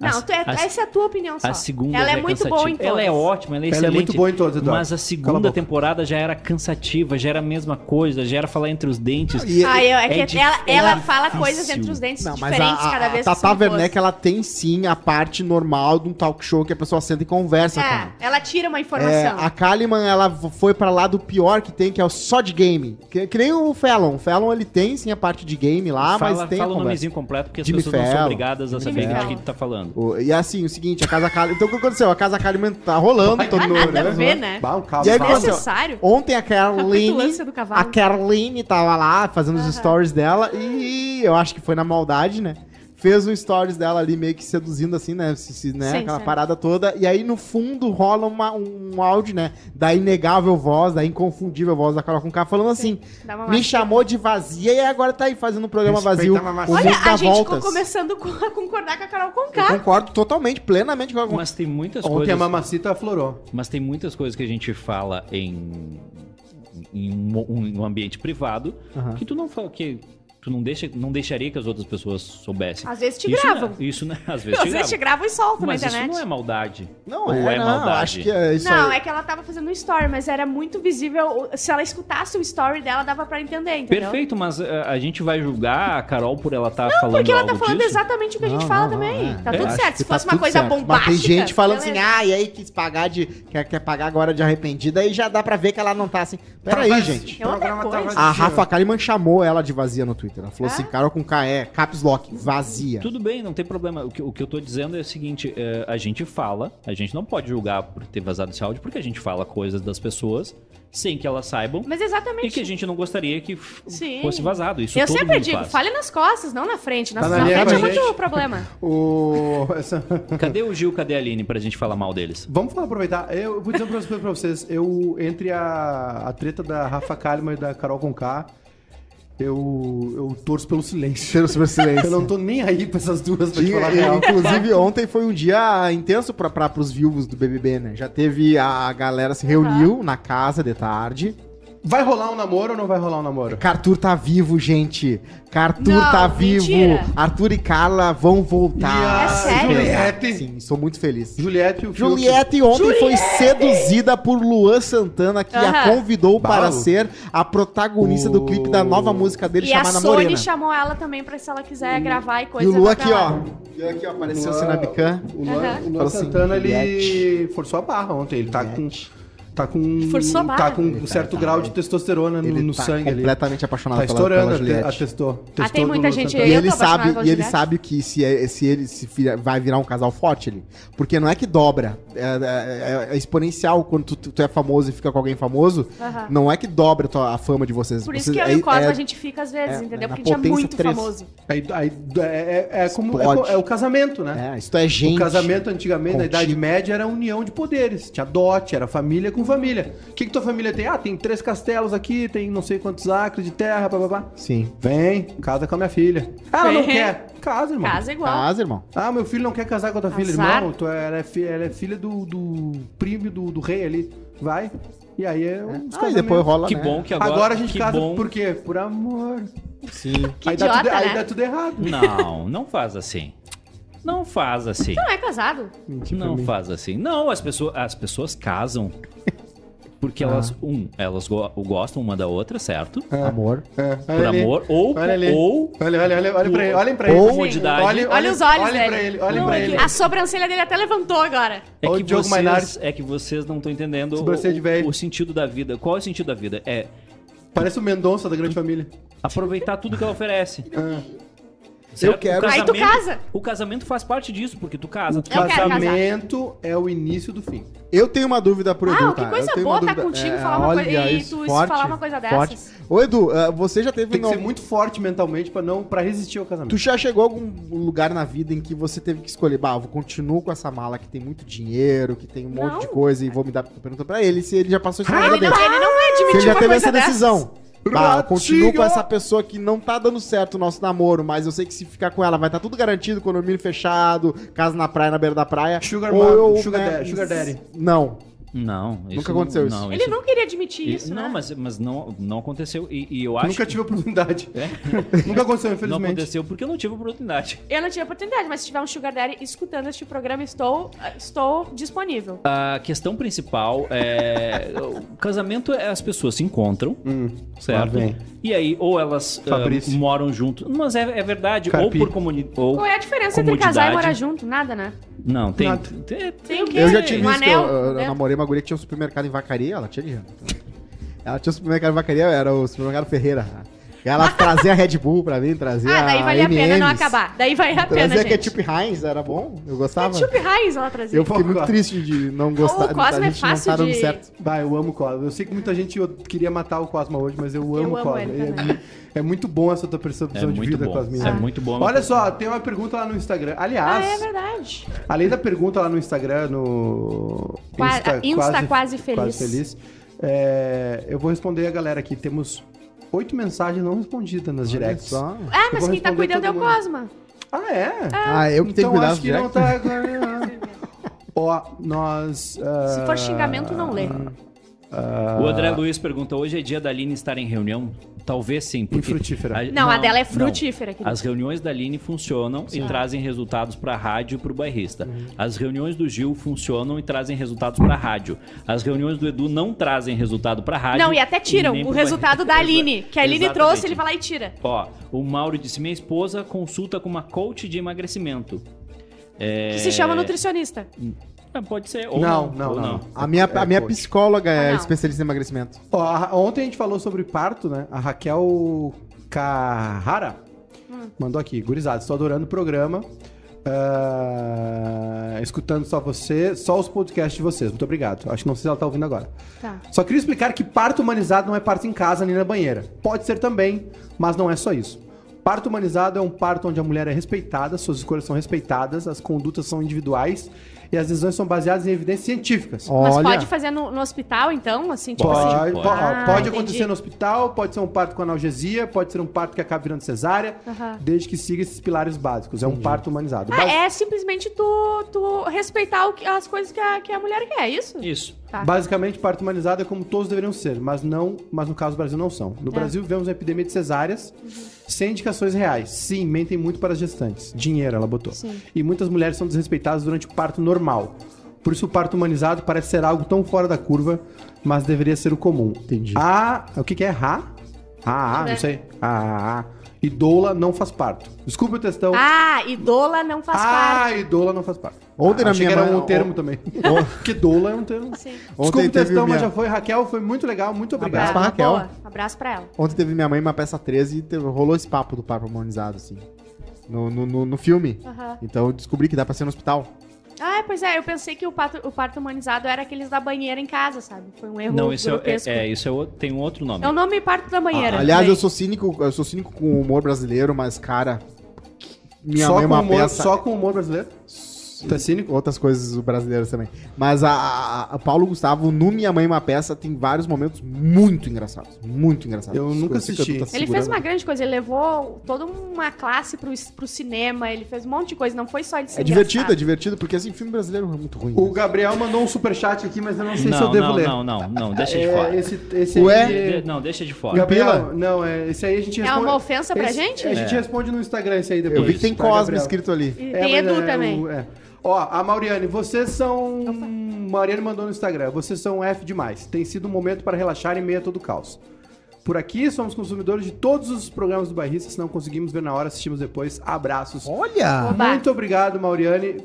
[SPEAKER 2] Não,
[SPEAKER 1] A-
[SPEAKER 2] tu é-
[SPEAKER 1] a-
[SPEAKER 2] essa é a tua opinião só.
[SPEAKER 1] A segunda
[SPEAKER 2] Ela
[SPEAKER 1] já
[SPEAKER 2] é muito boa em todas.
[SPEAKER 1] Ela é ótima, ela é
[SPEAKER 3] Ela é
[SPEAKER 1] excelente.
[SPEAKER 3] muito boa em todas, Eduardo.
[SPEAKER 1] Mas a
[SPEAKER 3] a
[SPEAKER 1] segunda
[SPEAKER 3] boca.
[SPEAKER 1] temporada já era cansativa, já era a mesma coisa, já era falar entre os dentes.
[SPEAKER 4] E-
[SPEAKER 2] Ah, eu, é que
[SPEAKER 1] É dif-
[SPEAKER 2] ela,
[SPEAKER 1] é
[SPEAKER 2] ela
[SPEAKER 1] difícil.
[SPEAKER 2] fala coisas entre os dentes
[SPEAKER 4] Não, mas
[SPEAKER 2] diferentes
[SPEAKER 4] a, a,
[SPEAKER 2] cada
[SPEAKER 4] a
[SPEAKER 2] vez que
[SPEAKER 4] Tata. Werneck, ela tem sim a parte normal de um talk show que a pessoa senta e conversa com
[SPEAKER 2] É,
[SPEAKER 4] ela.
[SPEAKER 2] ela tira uma
[SPEAKER 4] É,
[SPEAKER 2] informação.
[SPEAKER 4] a Kalimann, ela foi pra lá do pior que tem, que é o só de game. Que, que nem o Fallon. O Fallon, ele tem sim a parte de game lá,
[SPEAKER 1] fala
[SPEAKER 4] mas tem a
[SPEAKER 1] fala o nomezinho completo, porque as
[SPEAKER 4] Jimmy
[SPEAKER 1] pessoas não são
[SPEAKER 4] Fallon.
[SPEAKER 1] obrigadas a saber de
[SPEAKER 2] Fallon.
[SPEAKER 1] quem tu tá falando.
[SPEAKER 4] O- E assim, o seguinte, a Casa Kalimann... Então, o que aconteceu? A Casa Kalimann tá rolando, todo no,
[SPEAKER 2] nada a
[SPEAKER 4] né?
[SPEAKER 2] ver, né?
[SPEAKER 3] Bah, um
[SPEAKER 4] E aí?
[SPEAKER 2] Necessário.
[SPEAKER 4] Ontem a Caroline, a Caroline tava lá fazendo os stories dela e eu acho que foi na maldade, né? Fez um stories dela ali meio que seduzindo assim, né? Se, se- né?
[SPEAKER 2] Sim,
[SPEAKER 4] Aquela
[SPEAKER 2] sim.
[SPEAKER 4] parada toda. E aí no fundo rola uma- um áudio, né? Da inegável voz, da inconfundível voz da Carol com K falando assim:
[SPEAKER 2] uma
[SPEAKER 4] me chamou de vazia e agora tá aí fazendo um programa
[SPEAKER 3] Respeita
[SPEAKER 4] vazio.
[SPEAKER 3] a mamacita.
[SPEAKER 4] O
[SPEAKER 2] Olha, a gente
[SPEAKER 4] voltas.
[SPEAKER 2] ficou começando com- a concordar com a Carol
[SPEAKER 4] Eu
[SPEAKER 2] Conká.
[SPEAKER 4] concordo totalmente, plenamente com a
[SPEAKER 1] Mas tem muitas
[SPEAKER 3] Ontem
[SPEAKER 1] coisas.
[SPEAKER 3] a mamacita aflorou.
[SPEAKER 1] Mas tem muitas coisas que a gente fala em, em um, um ambiente privado
[SPEAKER 4] Aham.
[SPEAKER 1] que tu não fala que tu não deixa, não deixaria que as outras pessoas soubessem.
[SPEAKER 2] Às vezes te
[SPEAKER 1] isso
[SPEAKER 2] gravam.
[SPEAKER 1] Não, isso não, às vezes
[SPEAKER 2] Às
[SPEAKER 1] te
[SPEAKER 2] vezes te
[SPEAKER 1] gravam.
[SPEAKER 2] gravam e soltam
[SPEAKER 1] Mas
[SPEAKER 2] na
[SPEAKER 1] isso
[SPEAKER 2] internet.
[SPEAKER 1] não é maldade.
[SPEAKER 4] Não,
[SPEAKER 1] Ou
[SPEAKER 4] é,
[SPEAKER 1] é
[SPEAKER 4] não,
[SPEAKER 1] maldade?
[SPEAKER 4] acho que é isso
[SPEAKER 2] Não,
[SPEAKER 4] aí.
[SPEAKER 2] é que ela tava fazendo um story, mas era muito visível. Se ela escutasse o story dela, dava pra entender, entendeu?
[SPEAKER 1] Perfeito, mas eh, a gente vai julgar a Carol por ela estar falando
[SPEAKER 2] Porque ela tá falando
[SPEAKER 1] disso?
[SPEAKER 2] exatamente o que a gente
[SPEAKER 4] Não,
[SPEAKER 2] fala
[SPEAKER 4] não,
[SPEAKER 2] também.
[SPEAKER 4] não, é.
[SPEAKER 2] Tá
[SPEAKER 1] É,
[SPEAKER 2] tudo
[SPEAKER 4] Acho
[SPEAKER 2] certo. Se
[SPEAKER 4] tá
[SPEAKER 2] fosse uma
[SPEAKER 4] tudo
[SPEAKER 2] coisa
[SPEAKER 4] certo.
[SPEAKER 2] bombástica.
[SPEAKER 4] Mas tem gente falando
[SPEAKER 2] beleza.
[SPEAKER 4] assim, ah, e aí quis pagar de. Quer, quer pagar agora de arrependida, aí já dá pra ver que ela não tá assim. Peraí,
[SPEAKER 3] Mas
[SPEAKER 4] gente.
[SPEAKER 2] É outra
[SPEAKER 3] programa
[SPEAKER 2] coisa.
[SPEAKER 3] tava
[SPEAKER 4] A Rafa Kalimann chamou ela de vazia no Twitter. Ela falou
[SPEAKER 2] Ah?
[SPEAKER 4] assim, Carol com K é caps lock, vazia.
[SPEAKER 1] Tudo bem, não tem problema. O que, o que eu tô dizendo é o seguinte: eh, a gente fala, a gente não pode julgar por ter vazado esse áudio, porque a gente fala coisas das pessoas sem que elas saibam
[SPEAKER 2] Mas exatamente.
[SPEAKER 1] e que a gente não gostaria que
[SPEAKER 2] Sim.
[SPEAKER 1] fosse vazado. Isso
[SPEAKER 2] Eu
[SPEAKER 1] todo
[SPEAKER 2] sempre
[SPEAKER 1] mundo
[SPEAKER 2] digo,
[SPEAKER 1] faz.
[SPEAKER 2] fale nas costas, não na frente. Na,
[SPEAKER 3] Tá na
[SPEAKER 2] frente é muito problema.
[SPEAKER 3] O... essa-
[SPEAKER 1] Cadê o Gil, cadê a Aline pra gente falar mal deles?
[SPEAKER 3] Vamos falar, aproveitar. Eu vou dizer uma coisa pra vocês. Eu, entre a, a treta da Rafa Kalimann e da Carol Conká, eu, eu torço pelo silêncio.
[SPEAKER 4] Cheiro super silêncio.
[SPEAKER 3] Eu não tô nem aí pra essas duas, pra te falar
[SPEAKER 4] inclusive, ontem foi um dia intenso pra, pra, pros vivos do BBB, né? Já teve a galera se reuniu na casa de tarde.
[SPEAKER 3] Vai rolar um namoro ou não vai rolar um namoro?
[SPEAKER 4] Arthur tá vivo, gente. Arthur
[SPEAKER 2] Não,
[SPEAKER 4] tá vivo.
[SPEAKER 2] mentira.
[SPEAKER 4] Arthur e Carla vão voltar.
[SPEAKER 2] É sério?
[SPEAKER 3] Juliette?
[SPEAKER 4] Sim, estou muito feliz.
[SPEAKER 3] Juliette e o Fiuk.
[SPEAKER 4] Juliette ontem foi seduzida por Luan Santana, que a
[SPEAKER 2] Aham.
[SPEAKER 4] convidou para ser a protagonista do
[SPEAKER 3] O-
[SPEAKER 4] clipe da nova música dele
[SPEAKER 2] E a
[SPEAKER 4] chamada
[SPEAKER 2] Sony
[SPEAKER 4] Morena.
[SPEAKER 2] chamou ela também pra se ela quiser gravar e
[SPEAKER 4] E
[SPEAKER 2] coisa.
[SPEAKER 4] o Lu
[SPEAKER 2] vai
[SPEAKER 4] aqui,
[SPEAKER 2] lá.
[SPEAKER 4] ó. E aqui, ó, apareceu assim na bicã.
[SPEAKER 3] O Luan,
[SPEAKER 2] Aham.
[SPEAKER 3] o Luan
[SPEAKER 4] assim,
[SPEAKER 3] Santana, ele
[SPEAKER 4] Juliette.
[SPEAKER 3] forçou a barra ontem. Ele tá com... Tá com,
[SPEAKER 2] Forçou a
[SPEAKER 3] tá com um certo grau de testosterona no,
[SPEAKER 4] Ele
[SPEAKER 3] no
[SPEAKER 4] tá
[SPEAKER 3] sangue ali.
[SPEAKER 4] completamente apaixonado
[SPEAKER 3] Tá
[SPEAKER 4] pela,
[SPEAKER 3] estourando,
[SPEAKER 4] pela
[SPEAKER 3] a te-
[SPEAKER 4] Juliette.
[SPEAKER 3] atestou.
[SPEAKER 2] Ah,
[SPEAKER 3] Testou
[SPEAKER 2] tem
[SPEAKER 3] do
[SPEAKER 2] muita gente-.
[SPEAKER 4] E ele sabe, e ele sabe que se, é- se ele se vai virar um casal forte ali. Porque não é que dobra. É, é- é exponencial quando tu, tu é famoso e fica com alguém famoso. Não é que dobra a, tua- a fama de vocês.
[SPEAKER 2] Por isso
[SPEAKER 4] Vocês-
[SPEAKER 2] que eu
[SPEAKER 4] é-
[SPEAKER 2] e o Cosmo
[SPEAKER 4] é-
[SPEAKER 2] a gente fica às vezes,
[SPEAKER 4] é,
[SPEAKER 2] entendeu? Porque a gente é muito
[SPEAKER 4] três.
[SPEAKER 2] famoso.
[SPEAKER 3] Aí, aí, é, é- é como é, é o casamento, né?
[SPEAKER 4] É, isso é gente.
[SPEAKER 3] O casamento antigamente, na. Idade Média, era união de poderes. Tinha dote, era família com família. O que, que tua família tem? Ah, tem três castelos aqui, tem não sei quantos acres de terra, papapá.
[SPEAKER 4] Sim.
[SPEAKER 3] Vem, casa com a minha filha. Ah, ela não quer. Casa, irmão.
[SPEAKER 2] Casa igual.
[SPEAKER 4] Casa, irmão.
[SPEAKER 3] Ah, meu filho não quer casar com a tua filha,
[SPEAKER 2] Azar.
[SPEAKER 3] irmão. Tu é, ela, é fi- ela é filha do, do primo do, do rei ali. Vai. E aí é um
[SPEAKER 4] Ah, e depois rola,
[SPEAKER 1] Que
[SPEAKER 4] né?
[SPEAKER 1] bom que agora.
[SPEAKER 3] Agora, a gente
[SPEAKER 1] que
[SPEAKER 3] casa
[SPEAKER 1] bom.
[SPEAKER 3] por quê? Por amor.
[SPEAKER 4] Sim.
[SPEAKER 2] Que
[SPEAKER 3] aí, dá
[SPEAKER 2] idiota,
[SPEAKER 3] tudo, aí
[SPEAKER 2] né?
[SPEAKER 3] dá tudo errado.
[SPEAKER 1] Não, não faz assim. Não faz assim.
[SPEAKER 2] Não é casado.
[SPEAKER 1] Não faz assim. Não, as pessoas, as pessoas casam porque elas, um, elas go- gostam uma da outra, certo?
[SPEAKER 4] Amor.
[SPEAKER 3] É,
[SPEAKER 1] Por
[SPEAKER 3] olha ali.
[SPEAKER 1] amor, ou,
[SPEAKER 3] Olha ali.
[SPEAKER 1] ou
[SPEAKER 3] Olha, olha, olha, olha pra ele. Olhem pra ele.
[SPEAKER 4] Ou-
[SPEAKER 1] comodidade.
[SPEAKER 2] Olha os olhos
[SPEAKER 3] olhem
[SPEAKER 2] dele.
[SPEAKER 3] pra ele. Olhem
[SPEAKER 1] Não,
[SPEAKER 3] pra
[SPEAKER 1] é que-
[SPEAKER 3] ele.
[SPEAKER 2] A sobrancelha dele até levantou agora.
[SPEAKER 1] É que,
[SPEAKER 3] o Diogo
[SPEAKER 1] vocês, é que vocês não estão entendendo
[SPEAKER 3] Sobrancelha de
[SPEAKER 1] o,
[SPEAKER 3] velho.
[SPEAKER 1] o sentido da vida. Qual é o sentido da vida? É
[SPEAKER 3] Parece o Mendonça da Grande Família.
[SPEAKER 1] aproveitar tudo que ela oferece.
[SPEAKER 3] Ah.
[SPEAKER 1] Certo?
[SPEAKER 4] quero-
[SPEAKER 1] O
[SPEAKER 2] Aí tu
[SPEAKER 1] casamento-
[SPEAKER 2] casa.
[SPEAKER 1] O casamento faz parte disso, porque tu casa. Tu
[SPEAKER 2] Eu casar.
[SPEAKER 3] Casamento é o início do fim.
[SPEAKER 4] Eu tenho uma dúvida pro Edu,
[SPEAKER 2] Ah, que
[SPEAKER 4] tá?
[SPEAKER 2] coisa
[SPEAKER 4] Eu tenho
[SPEAKER 2] boa
[SPEAKER 4] uma
[SPEAKER 2] tá
[SPEAKER 4] dúvida-
[SPEAKER 2] contigo
[SPEAKER 4] é,
[SPEAKER 2] falar uma
[SPEAKER 4] olha
[SPEAKER 2] coisa e tu
[SPEAKER 4] forte,
[SPEAKER 2] falar uma coisa
[SPEAKER 4] forte.
[SPEAKER 2] dessas.
[SPEAKER 4] Ô, Edu, ah, você já teve...
[SPEAKER 3] Tem que ser muito forte mentalmente pra não para resistir ao casamento.
[SPEAKER 4] Tu já chegou a algum lugar na vida em que você teve que escolher, bah, eu continuo com essa mala que tem muito dinheiro, que tem um monte
[SPEAKER 2] Não.
[SPEAKER 4] de coisa e vou me dar pergunta pra ele se ele já passou isso na
[SPEAKER 2] Ah,
[SPEAKER 4] vida
[SPEAKER 2] ele,
[SPEAKER 4] dele.
[SPEAKER 2] não, ele não vai
[SPEAKER 4] Se
[SPEAKER 2] admitir
[SPEAKER 4] ele já
[SPEAKER 2] uma
[SPEAKER 4] teve
[SPEAKER 2] coisa
[SPEAKER 4] essa
[SPEAKER 2] dessas.
[SPEAKER 4] decisão. Bah, eu continuo com essa pessoa que não tá dando certo o nosso namoro, mas eu sei que se ficar com ela vai estar tudo garantido, condomínio fechado, casa na praia, na beira da praia.
[SPEAKER 3] Sugar
[SPEAKER 4] Ou
[SPEAKER 3] mom,
[SPEAKER 4] eu,
[SPEAKER 3] sugar
[SPEAKER 4] né,
[SPEAKER 3] daddy, sugar daddy.
[SPEAKER 4] Não.
[SPEAKER 1] Não.
[SPEAKER 4] Nunca aconteceu isso.
[SPEAKER 1] Não,
[SPEAKER 2] Ele não queria admitir
[SPEAKER 1] e-
[SPEAKER 2] isso,
[SPEAKER 1] Não,
[SPEAKER 2] né?
[SPEAKER 1] mas, mas não, não aconteceu. E, e eu acho
[SPEAKER 3] Nunca tive oportunidade.
[SPEAKER 1] É?
[SPEAKER 3] Nunca aconteceu,
[SPEAKER 1] Não
[SPEAKER 3] infelizmente.
[SPEAKER 1] aconteceu porque eu não tive oportunidade.
[SPEAKER 2] Eu não tive oportunidade, mas se tiver um Sugar Daddy escutando este programa, estou, estou disponível.
[SPEAKER 1] A questão principal é. O casamento é as pessoas se encontram,
[SPEAKER 3] Hum,
[SPEAKER 1] certo? E aí, ou elas
[SPEAKER 3] Fabrício.
[SPEAKER 1] moram junto. Mas é, é verdade,
[SPEAKER 3] Carpi.
[SPEAKER 1] ou por comunidade. Ou...
[SPEAKER 2] Qual é a diferença entre casar e morar junto? Nada, né?
[SPEAKER 1] Não, tem.
[SPEAKER 3] Nada.
[SPEAKER 1] tem-
[SPEAKER 2] Tem quê?
[SPEAKER 4] Eu já tive
[SPEAKER 2] um
[SPEAKER 4] isso,
[SPEAKER 2] anel.
[SPEAKER 4] eu, eu
[SPEAKER 2] né?
[SPEAKER 4] namorei uma guria que tinha um supermercado em Vacaria, ela tinha dinheiro. Ela tinha um supermercado em Vacaria, era o supermercado Ferreira. Ela trazia a Red Bull pra mim, trazia
[SPEAKER 2] Ah, daí vale a pena não acabar. Daí vale a pena,
[SPEAKER 4] Trazia
[SPEAKER 2] gente.
[SPEAKER 4] ketchup Heinz, era bom, eu gostava.
[SPEAKER 2] Ketchup Heinz ela trazia.
[SPEAKER 4] Eu fiquei muito triste de não gostar.
[SPEAKER 2] o Cosmo é
[SPEAKER 4] gente não
[SPEAKER 2] fácil
[SPEAKER 4] tá dando
[SPEAKER 2] de-
[SPEAKER 4] certo.
[SPEAKER 3] Vai, eu amo o Cosmo. Eu sei que muita gente queria matar o Cosmo hoje, mas eu amo
[SPEAKER 2] Eu
[SPEAKER 3] o Cosmo.
[SPEAKER 2] ele
[SPEAKER 3] É É, muito bom essa tua percepção
[SPEAKER 1] É
[SPEAKER 3] de vida,
[SPEAKER 1] bom.
[SPEAKER 3] Cosminha.
[SPEAKER 1] É muito bom.
[SPEAKER 3] Olha só, tem uma pergunta lá no Instagram.
[SPEAKER 2] Ah,
[SPEAKER 3] Aliás,
[SPEAKER 2] é verdade.
[SPEAKER 3] além da pergunta lá no Instagram, no
[SPEAKER 2] Qua- Insta Quase Feliz.
[SPEAKER 3] Quase Feliz, é, eu vou responder a galera aqui. Temos oito mensagens não respondidas nas directs.
[SPEAKER 4] Só.
[SPEAKER 2] Ah, mas quem tá cuidando é o. Cosma.
[SPEAKER 3] Ah, é?
[SPEAKER 4] Ah, eu que tenho
[SPEAKER 3] então
[SPEAKER 4] cuidado
[SPEAKER 3] acho que não tá... Ó, nós... ah,
[SPEAKER 2] Se for xingamento, não lê.
[SPEAKER 1] O André Luiz pergunta: hoje é dia da Aline estar em reunião? Talvez sim. Porque
[SPEAKER 3] frutífera.
[SPEAKER 2] Não, a dela é
[SPEAKER 1] não.
[SPEAKER 2] frutífera.
[SPEAKER 1] As reuniões da Aline funcionam e trazem resultados para a rádio e para o bairrista.
[SPEAKER 2] Uhum.
[SPEAKER 1] As reuniões do Gil funcionam e trazem resultados para a rádio. As reuniões do Edu não trazem resultado para a rádio.
[SPEAKER 2] Não, e até tiram
[SPEAKER 1] nem
[SPEAKER 2] o resultado da. Aline. Que a Aline
[SPEAKER 1] Exatamente.
[SPEAKER 2] trouxe, ele vai lá e tira.
[SPEAKER 1] Ó, o Mauro disse: minha esposa consulta com uma coach de emagrecimento. É...
[SPEAKER 2] Que se chama nutricionista.
[SPEAKER 1] Pode ser, ou
[SPEAKER 3] Não,
[SPEAKER 1] não.
[SPEAKER 3] não,
[SPEAKER 1] ou
[SPEAKER 3] não.
[SPEAKER 4] A minha,
[SPEAKER 3] É
[SPEAKER 4] a minha
[SPEAKER 3] coach.
[SPEAKER 4] psicóloga é
[SPEAKER 2] Ah, não.
[SPEAKER 4] especialista em emagrecimento.
[SPEAKER 3] Ó, a- ontem a gente falou sobre parto, né? A Raquel Carrara mandou aqui. Gurizada, estou adorando o programa. Ah, escutando só você, só os podcasts de vocês. Muito obrigado. Acho que não sei se ela tá ouvindo agora.
[SPEAKER 2] Tá.
[SPEAKER 3] Só queria explicar que parto humanizado não é parto em casa nem na banheira. Pode ser também, mas não é só isso. Parto humanizado é um parto onde a mulher é respeitada, suas escolhas são respeitadas, as condutas são individuais e as decisões são baseadas em evidências científicas.
[SPEAKER 2] Mas
[SPEAKER 4] Olha,
[SPEAKER 2] pode fazer no, no hospital, então? Assim, tipo
[SPEAKER 3] Pode,
[SPEAKER 2] assim.
[SPEAKER 3] po- ó,
[SPEAKER 2] Ah,
[SPEAKER 3] pode
[SPEAKER 2] entendi.
[SPEAKER 3] acontecer no hospital, pode ser um parto com analgesia, pode ser um parto que acaba virando cesárea, desde que siga esses pilares básicos. É um parto humanizado.
[SPEAKER 2] Ah,
[SPEAKER 3] Bas-
[SPEAKER 2] é simplesmente tu, tu respeitar o que- as coisas que a, que a mulher quer, é isso?
[SPEAKER 1] Isso.
[SPEAKER 2] Tá.
[SPEAKER 3] Basicamente, parto humanizado é como todos deveriam ser, mas não, mas no caso do Brasil não são. No
[SPEAKER 2] É.
[SPEAKER 3] Brasil vivemos uma epidemia de cesáreas sem indicações reais. Sim, mentem muito para as gestantes. Dinheiro, ela botou.
[SPEAKER 2] Sim.
[SPEAKER 3] E muitas mulheres são desrespeitadas durante o parto normal. Por isso o parto humanizado parece ser algo tão fora da curva, mas deveria ser o comum.
[SPEAKER 4] Entendi.
[SPEAKER 3] A, o que que é Ra? Ah, não sei. Ah, e doula não faz parto. Desculpa o textão.
[SPEAKER 2] Ah, idola não faz
[SPEAKER 3] ah,
[SPEAKER 2] parte.
[SPEAKER 3] e doula não faz parto.
[SPEAKER 4] Ontem
[SPEAKER 3] ah,
[SPEAKER 4] na
[SPEAKER 3] achei
[SPEAKER 4] minha
[SPEAKER 3] que era
[SPEAKER 4] mãe-
[SPEAKER 3] um termo também. Porque doula é um termo.
[SPEAKER 2] Sim.
[SPEAKER 3] Desculpa
[SPEAKER 4] Ontem
[SPEAKER 3] o
[SPEAKER 4] teve
[SPEAKER 3] textão, mas
[SPEAKER 4] minha-
[SPEAKER 3] já foi. Raquel, foi muito legal, muito obrigado.
[SPEAKER 4] Abraço pra Raquel.
[SPEAKER 2] boa. Abraço pra ela.
[SPEAKER 4] Ontem teve minha mãe uma peça 13 e teve- rolou esse papo do parto harmonizado, assim. No, no, no, no filme.
[SPEAKER 2] Aham.
[SPEAKER 4] Então eu descobri que dá pra ser no hospital.
[SPEAKER 2] Ah, pois é, eu pensei que o parto, o parto humanizado era aqueles da banheira em casa, sabe? Foi um erro
[SPEAKER 1] Não, isso é,
[SPEAKER 2] grotesco.
[SPEAKER 1] é, é, isso é outro- tem um outro nome.
[SPEAKER 2] É o nome parto da banheira.
[SPEAKER 4] Aliás,
[SPEAKER 2] Bem,
[SPEAKER 4] eu sou cínico, eu sou cínico com o humor brasileiro, mas, cara. Minha
[SPEAKER 3] só,
[SPEAKER 4] mãe é
[SPEAKER 3] com
[SPEAKER 4] uma
[SPEAKER 3] humor,
[SPEAKER 4] peça.
[SPEAKER 3] só com humor brasileiro? Tu é cínico?
[SPEAKER 4] Outras coisas brasileiras também. Mas a, a, a Paulo Gustavo, no Minha Mãe é uma Peça, tem vários momentos muito engraçados. Muito engraçados.
[SPEAKER 3] Eu nunca assisti.
[SPEAKER 4] tá
[SPEAKER 2] Ele fez uma grande coisa, ele levou toda uma classe pro, pro cinema, ele fez um monte de coisa, não foi só de ser
[SPEAKER 4] É divertido, é
[SPEAKER 2] engraçado.
[SPEAKER 4] divertido, porque assim, filme brasileiro é muito ruim.
[SPEAKER 3] O Gabriel mandou um superchat aqui, mas eu não sei se eu
[SPEAKER 1] Não,
[SPEAKER 3] devo
[SPEAKER 1] não,
[SPEAKER 3] ler.
[SPEAKER 1] não, não, não, deixa de
[SPEAKER 3] É,
[SPEAKER 1] fora.
[SPEAKER 3] Esse, esse
[SPEAKER 4] Ué?
[SPEAKER 3] aí...
[SPEAKER 1] De- Não, deixa de fora.
[SPEAKER 3] Gabriel,
[SPEAKER 4] Pila?
[SPEAKER 3] não, é, esse aí a gente
[SPEAKER 2] É
[SPEAKER 3] responde...
[SPEAKER 2] uma ofensa pra
[SPEAKER 3] esse-
[SPEAKER 2] gente?
[SPEAKER 3] A gente
[SPEAKER 1] É.
[SPEAKER 3] responde no Instagram esse aí depois.
[SPEAKER 4] Eu vi que tem
[SPEAKER 3] tá,
[SPEAKER 4] Cosme
[SPEAKER 3] Gabriel?
[SPEAKER 4] escrito ali.
[SPEAKER 2] E
[SPEAKER 3] É,
[SPEAKER 2] tem
[SPEAKER 3] mas
[SPEAKER 2] Edu
[SPEAKER 3] é,
[SPEAKER 2] também.
[SPEAKER 3] o- é. Ó, a Mauriane, vocês são. Mauriane mandou no Instagram. Vocês são F demais. Tem sido um momento para relaxar em meio a todo o caos. Por aqui, somos consumidores de todos os programas do Barrista. Se não conseguimos ver na hora, assistimos depois. Abraços.
[SPEAKER 4] Olha!
[SPEAKER 2] Oba.
[SPEAKER 3] Muito obrigado, Mauriane.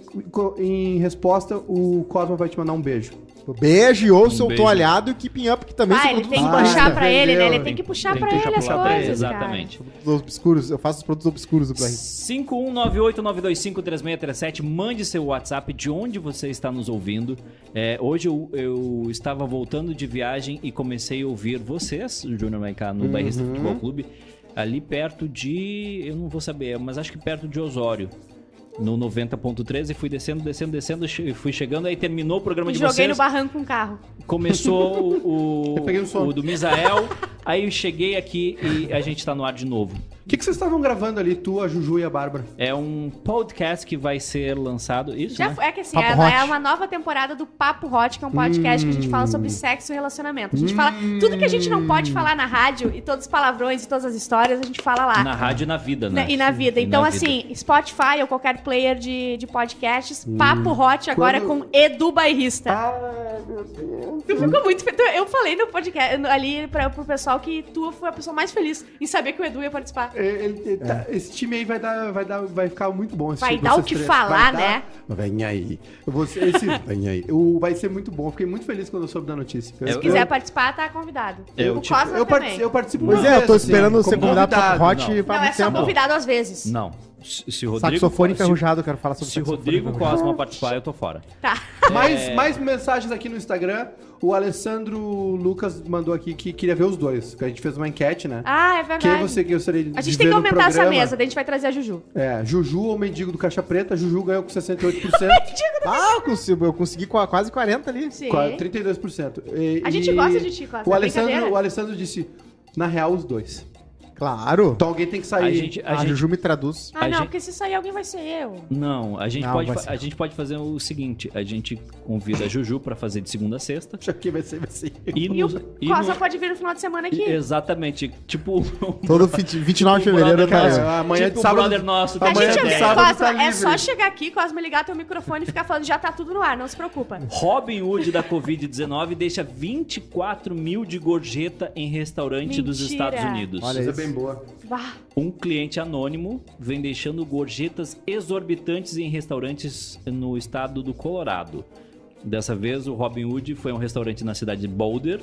[SPEAKER 3] Em resposta, o Cosmo vai te mandar um beijo.
[SPEAKER 4] Beijo e ouça
[SPEAKER 1] Um
[SPEAKER 4] o. Toalhado e Keeping Up, que também
[SPEAKER 2] Ah,
[SPEAKER 4] são
[SPEAKER 2] ele
[SPEAKER 4] produtos
[SPEAKER 2] tem que puxar pra ele, né? Ele tem que puxar
[SPEAKER 1] Tem
[SPEAKER 2] pra
[SPEAKER 1] que
[SPEAKER 2] ele
[SPEAKER 1] puxar
[SPEAKER 2] as
[SPEAKER 1] pra ele,
[SPEAKER 2] coisas,
[SPEAKER 1] Exatamente.
[SPEAKER 4] produtos obscuros. Eu faço os produtos obscuros do Barrista.
[SPEAKER 1] 51989253637. Mande seu WhatsApp de onde você está nos ouvindo. É, hoje eu, eu estava voltando de viagem e comecei a ouvir vocês, o Júnior Maiká, no Bairrista Futebol Clube, ali perto de. Eu não vou saber, mas acho que perto de Osório. No 90.13 e fui descendo, descendo, descendo, che- fui chegando, aí terminou o programa
[SPEAKER 2] E
[SPEAKER 1] de
[SPEAKER 2] joguei
[SPEAKER 1] vocês.
[SPEAKER 2] no barranco com o carro.
[SPEAKER 1] Começou o,
[SPEAKER 3] Eu peguei um sono.
[SPEAKER 1] o do Misael, aí eu cheguei aqui e a gente tá no ar de novo.
[SPEAKER 3] O que, que vocês estavam gravando ali, tu, a Juju e a Bárbara?
[SPEAKER 1] É um podcast que vai ser lançado. Isso,
[SPEAKER 2] Já
[SPEAKER 1] né?
[SPEAKER 2] foi- é que assim, é, é uma nova temporada do Papo Hot, que é um podcast que a gente fala sobre sexo e relacionamento. A gente fala tudo que a gente não pode falar na rádio e todos os palavrões e todas as histórias, a gente fala lá.
[SPEAKER 1] Na rádio e na vida, né?
[SPEAKER 2] Na- e na vida.
[SPEAKER 1] E
[SPEAKER 2] Então,
[SPEAKER 1] na
[SPEAKER 2] assim, Spotify ou qualquer player de, de podcasts, Papo Hot agora
[SPEAKER 3] Quando-
[SPEAKER 2] com Edu Bairrista.
[SPEAKER 3] Ai, meu Deus.
[SPEAKER 2] Tu ficou muito feliz. Eu falei no podcast ali pra, pro pessoal que tu foi a pessoa mais feliz em saber que o Edu ia participar.
[SPEAKER 3] Ele- ele tá- esse time aí vai dar, vai dar, vai ficar muito bom. esse
[SPEAKER 2] Vai
[SPEAKER 3] time
[SPEAKER 2] dar o
[SPEAKER 3] vocês
[SPEAKER 2] que
[SPEAKER 3] três.
[SPEAKER 2] falar,
[SPEAKER 3] Vai
[SPEAKER 2] né?
[SPEAKER 3] Vem aí. Você, esse, vem aí. O, vai ser muito bom. Fiquei muito feliz quando eu soube da notícia. Eu,
[SPEAKER 2] Se quiser participar, tá convidado.
[SPEAKER 1] Eu,
[SPEAKER 2] o
[SPEAKER 1] tipo,
[SPEAKER 3] eu,
[SPEAKER 2] também.
[SPEAKER 3] partici- eu participo
[SPEAKER 4] Pois é, eu tô
[SPEAKER 3] assim,
[SPEAKER 4] esperando ser
[SPEAKER 3] como
[SPEAKER 4] convidado pra Top Hot
[SPEAKER 1] não.
[SPEAKER 4] faz
[SPEAKER 2] Não, é
[SPEAKER 4] muito
[SPEAKER 2] só
[SPEAKER 4] tempo.
[SPEAKER 2] convidado às vezes.
[SPEAKER 1] Não. Se, Rodrigo.
[SPEAKER 4] Saxofone enferrujado, eu quero falar sobre
[SPEAKER 1] Se
[SPEAKER 4] saxofone
[SPEAKER 1] Rodrigo. Cosma participar, eu tô fora.
[SPEAKER 2] Tá.
[SPEAKER 3] Mais, mais mensagens aqui no Instagram. O Alessandro Lucas mandou aqui que queria ver os dois. Que a gente fez uma enquete, né?
[SPEAKER 2] Ah, é verdade.
[SPEAKER 3] Quem você gostaria de
[SPEAKER 2] A gente tem que aumentar essa mesa, daí a gente vai trazer a Juju.
[SPEAKER 3] É, Juju ou Mendigo do Caixa Preta. Juju ganhou com 68%.
[SPEAKER 4] Ah, eu consegui, eu consegui qua- quase 40 ali.
[SPEAKER 2] Sim.
[SPEAKER 3] qua- 32%. E-
[SPEAKER 2] A gente
[SPEAKER 3] e
[SPEAKER 2] gosta de ti, Cosma,
[SPEAKER 3] O
[SPEAKER 2] é
[SPEAKER 3] Alessandro, o Alessandro disse, na real, os dois.
[SPEAKER 4] Claro.
[SPEAKER 3] Então alguém tem que sair.
[SPEAKER 1] A gente, a
[SPEAKER 4] A,
[SPEAKER 1] gente-
[SPEAKER 4] Juju me traduz.
[SPEAKER 2] Ah,
[SPEAKER 1] A
[SPEAKER 2] não,
[SPEAKER 1] gente-
[SPEAKER 2] porque se sair alguém vai ser eu.
[SPEAKER 1] Não, a gente,
[SPEAKER 4] Não,
[SPEAKER 1] pode, a gente pode fazer o seguinte: a gente convida a Juju pra fazer de segunda a sexta.
[SPEAKER 3] Acho que vai ser, vai ser.
[SPEAKER 1] E,
[SPEAKER 2] E o
[SPEAKER 1] no, e
[SPEAKER 2] Cosma
[SPEAKER 1] no-
[SPEAKER 2] pode vir no final de semana aqui.
[SPEAKER 1] Exatamente. Tipo.
[SPEAKER 4] Todo fi- 29 de
[SPEAKER 1] tipo
[SPEAKER 4] fevereiro estarei.
[SPEAKER 1] nosso.
[SPEAKER 3] Amanhã de
[SPEAKER 1] tipo
[SPEAKER 3] sábado-
[SPEAKER 1] brother nosso.
[SPEAKER 2] A gente
[SPEAKER 3] de
[SPEAKER 1] ideia.
[SPEAKER 3] sábado
[SPEAKER 2] Cosma,
[SPEAKER 3] tá
[SPEAKER 2] é só chegar aqui, Cosma ligar teu microfone e ficar falando, já tá tudo no ar, não se preocupa.
[SPEAKER 1] Robin Hood da Covid-19 deixa 24 mil de gorjeta em restaurante dos
[SPEAKER 2] Mentira.
[SPEAKER 1] Estados Unidos.
[SPEAKER 4] Olha isso.
[SPEAKER 3] Bem boa.
[SPEAKER 1] Um cliente anônimo vem deixando gorjetas exorbitantes em restaurantes no estado do Colorado. Dessa vez, o Robin Hood foi a um restaurante na cidade de Boulder,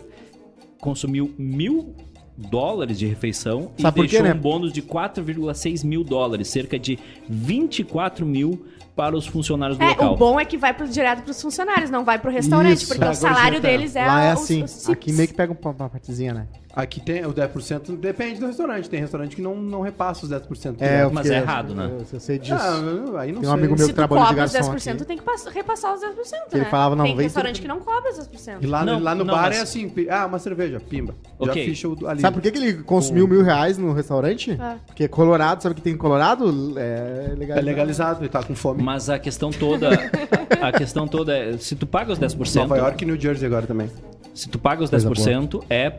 [SPEAKER 1] consumiu mil dólares de refeição
[SPEAKER 4] Sabe
[SPEAKER 1] e
[SPEAKER 4] por quê,
[SPEAKER 1] deixou
[SPEAKER 4] né?
[SPEAKER 1] um bônus de 4,6 mil dólares, cerca de 24 mil para os funcionários do
[SPEAKER 2] É,
[SPEAKER 1] local.
[SPEAKER 2] o bom é que vai pro, direto pros funcionários, não vai pro restaurante,
[SPEAKER 4] Isso,
[SPEAKER 2] porque
[SPEAKER 3] a
[SPEAKER 2] o salário
[SPEAKER 3] gorjeta.
[SPEAKER 2] deles é
[SPEAKER 4] Lá é
[SPEAKER 2] os-
[SPEAKER 4] assim.
[SPEAKER 2] os tips.
[SPEAKER 4] Aqui meio que pega uma, uma partezinha, né?
[SPEAKER 3] Aqui tem o 10%, depende do restaurante. Tem restaurante que não, não repassa os 10%.
[SPEAKER 4] É,
[SPEAKER 1] Mas é errado, né?
[SPEAKER 4] Eu, eu sei disso.
[SPEAKER 3] Ah, eu- aí não
[SPEAKER 4] Tem um
[SPEAKER 3] sei.
[SPEAKER 4] amigo meu
[SPEAKER 2] Se
[SPEAKER 4] que
[SPEAKER 2] tu
[SPEAKER 4] trabalha de
[SPEAKER 2] cobra os
[SPEAKER 4] garçom
[SPEAKER 2] 10%,
[SPEAKER 4] aqui.
[SPEAKER 2] tem que pass- repassar os 10%,
[SPEAKER 4] Ele
[SPEAKER 2] né?
[SPEAKER 4] falava, não,
[SPEAKER 2] tem
[SPEAKER 4] vem
[SPEAKER 2] restaurante que não cobra os 10%.
[SPEAKER 3] E lá,
[SPEAKER 1] Não,
[SPEAKER 3] no, lá no
[SPEAKER 1] não,
[SPEAKER 3] bar
[SPEAKER 1] mas-
[SPEAKER 3] é assim, ah, uma cerveja, pimba. Já
[SPEAKER 1] Ok.
[SPEAKER 3] ficha o- ali.
[SPEAKER 4] Sabe por que, que ele consumiu mil reais no restaurante?
[SPEAKER 2] Ah.
[SPEAKER 4] Porque Colorado, sabe o que tem em Colorado? É legalizado.
[SPEAKER 3] É legalizado, ele tá com fome.
[SPEAKER 1] Mas a questão toda, a questão toda é, se tu paga os 10%,
[SPEAKER 3] Nova York e New Jersey agora também.
[SPEAKER 1] se tu paga os
[SPEAKER 4] Coisa
[SPEAKER 1] 10%, é,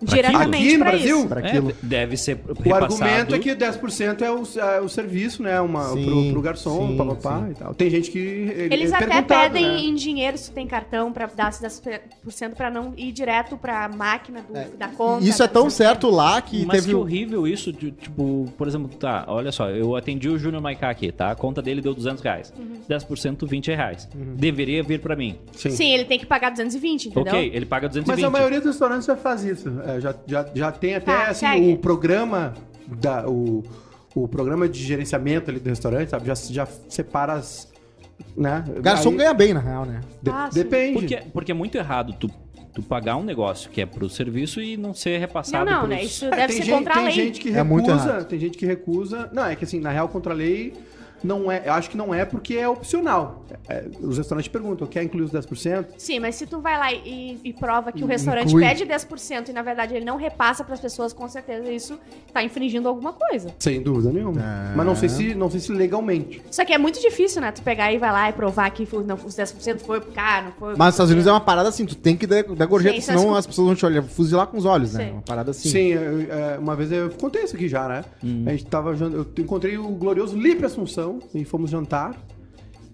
[SPEAKER 2] Diretamente
[SPEAKER 3] Aqui no
[SPEAKER 2] pra
[SPEAKER 3] Brasil?
[SPEAKER 2] isso.
[SPEAKER 4] Pra
[SPEAKER 1] é,
[SPEAKER 4] aquilo.
[SPEAKER 1] deve ser
[SPEAKER 3] O
[SPEAKER 1] repassado.
[SPEAKER 3] argumento é que 10% é o, é o serviço, né? Uma,
[SPEAKER 4] Sim,
[SPEAKER 3] pro, pro garçom,
[SPEAKER 4] sim,
[SPEAKER 3] papapá
[SPEAKER 4] sim.
[SPEAKER 3] e tal. Tem gente que.
[SPEAKER 2] Eles
[SPEAKER 3] é
[SPEAKER 2] até pedem
[SPEAKER 3] né?
[SPEAKER 2] em dinheiro se tem cartão pra dar esses 10% pra não ir direto pra máquina do- da conta.
[SPEAKER 4] Isso é tão certo lá que
[SPEAKER 1] Mas
[SPEAKER 4] teve.
[SPEAKER 1] que
[SPEAKER 4] o-
[SPEAKER 1] horrível isso, de, tipo, por exemplo, tá, olha só, eu atendi o Júnior Maiká aqui, tá? A conta dele deu 200 reais. 10%, 20 reais. Deveria vir pra mim.
[SPEAKER 3] Sim.
[SPEAKER 2] Sim, ele tem que pagar 220, entendeu?
[SPEAKER 1] Ok, ele paga 220.
[SPEAKER 3] Mas a maioria dos restaurantes já faz isso. É, já, já, já tem até
[SPEAKER 2] Tá,
[SPEAKER 3] assim,
[SPEAKER 2] segue.
[SPEAKER 3] o programa da, o, o programa de gerenciamento ali do restaurante, sabe? Já, já separa as. Né?
[SPEAKER 4] Garçom
[SPEAKER 3] Aí-
[SPEAKER 4] ganha bem, na real, né?
[SPEAKER 3] de-
[SPEAKER 2] Ah,
[SPEAKER 3] depende.
[SPEAKER 1] Porque, porque é muito errado tu, tu pagar um negócio que é pro serviço e não ser repassado
[SPEAKER 2] Não, não,
[SPEAKER 1] pros-
[SPEAKER 2] né? Isso
[SPEAKER 3] É,
[SPEAKER 2] deve
[SPEAKER 3] tem
[SPEAKER 2] ser
[SPEAKER 3] gente,
[SPEAKER 2] contra a
[SPEAKER 3] tem
[SPEAKER 2] lei.
[SPEAKER 3] gente que
[SPEAKER 4] É muito
[SPEAKER 3] recusa,
[SPEAKER 4] errado.
[SPEAKER 3] tem gente que recusa. Não, é que assim, na real, contra a lei, não é. Eu acho que não é porque é opcional. É, os restaurantes perguntam, quer incluir os 10%?
[SPEAKER 2] Sim, mas se tu vai lá e, e prova que o restaurante
[SPEAKER 4] Inclui.
[SPEAKER 2] pede 10% e na verdade ele não repassa pras pessoas, com certeza isso tá infringindo alguma coisa.
[SPEAKER 3] Sem dúvida nenhuma.
[SPEAKER 4] É.
[SPEAKER 3] Mas não sei se, não sei se legalmente.
[SPEAKER 2] Só que é muito difícil, né? Tu pegar e vai lá e provar que foi- não, os 10% foi pro cara, não foi.
[SPEAKER 4] Mas nos Estados Unidos é uma parada assim, tu tem que dar, dar gorjeta,
[SPEAKER 2] Sim, isso
[SPEAKER 4] senão
[SPEAKER 2] é-
[SPEAKER 4] as pessoas vão te olhar, fuzilar com os olhos, né?
[SPEAKER 2] Sim.
[SPEAKER 4] Uma parada assim.
[SPEAKER 3] Sim, eu- é, uma vez eu contei isso aqui já, né? A gente tava eu encontrei o glorioso Lipe Assunção e fomos jantar.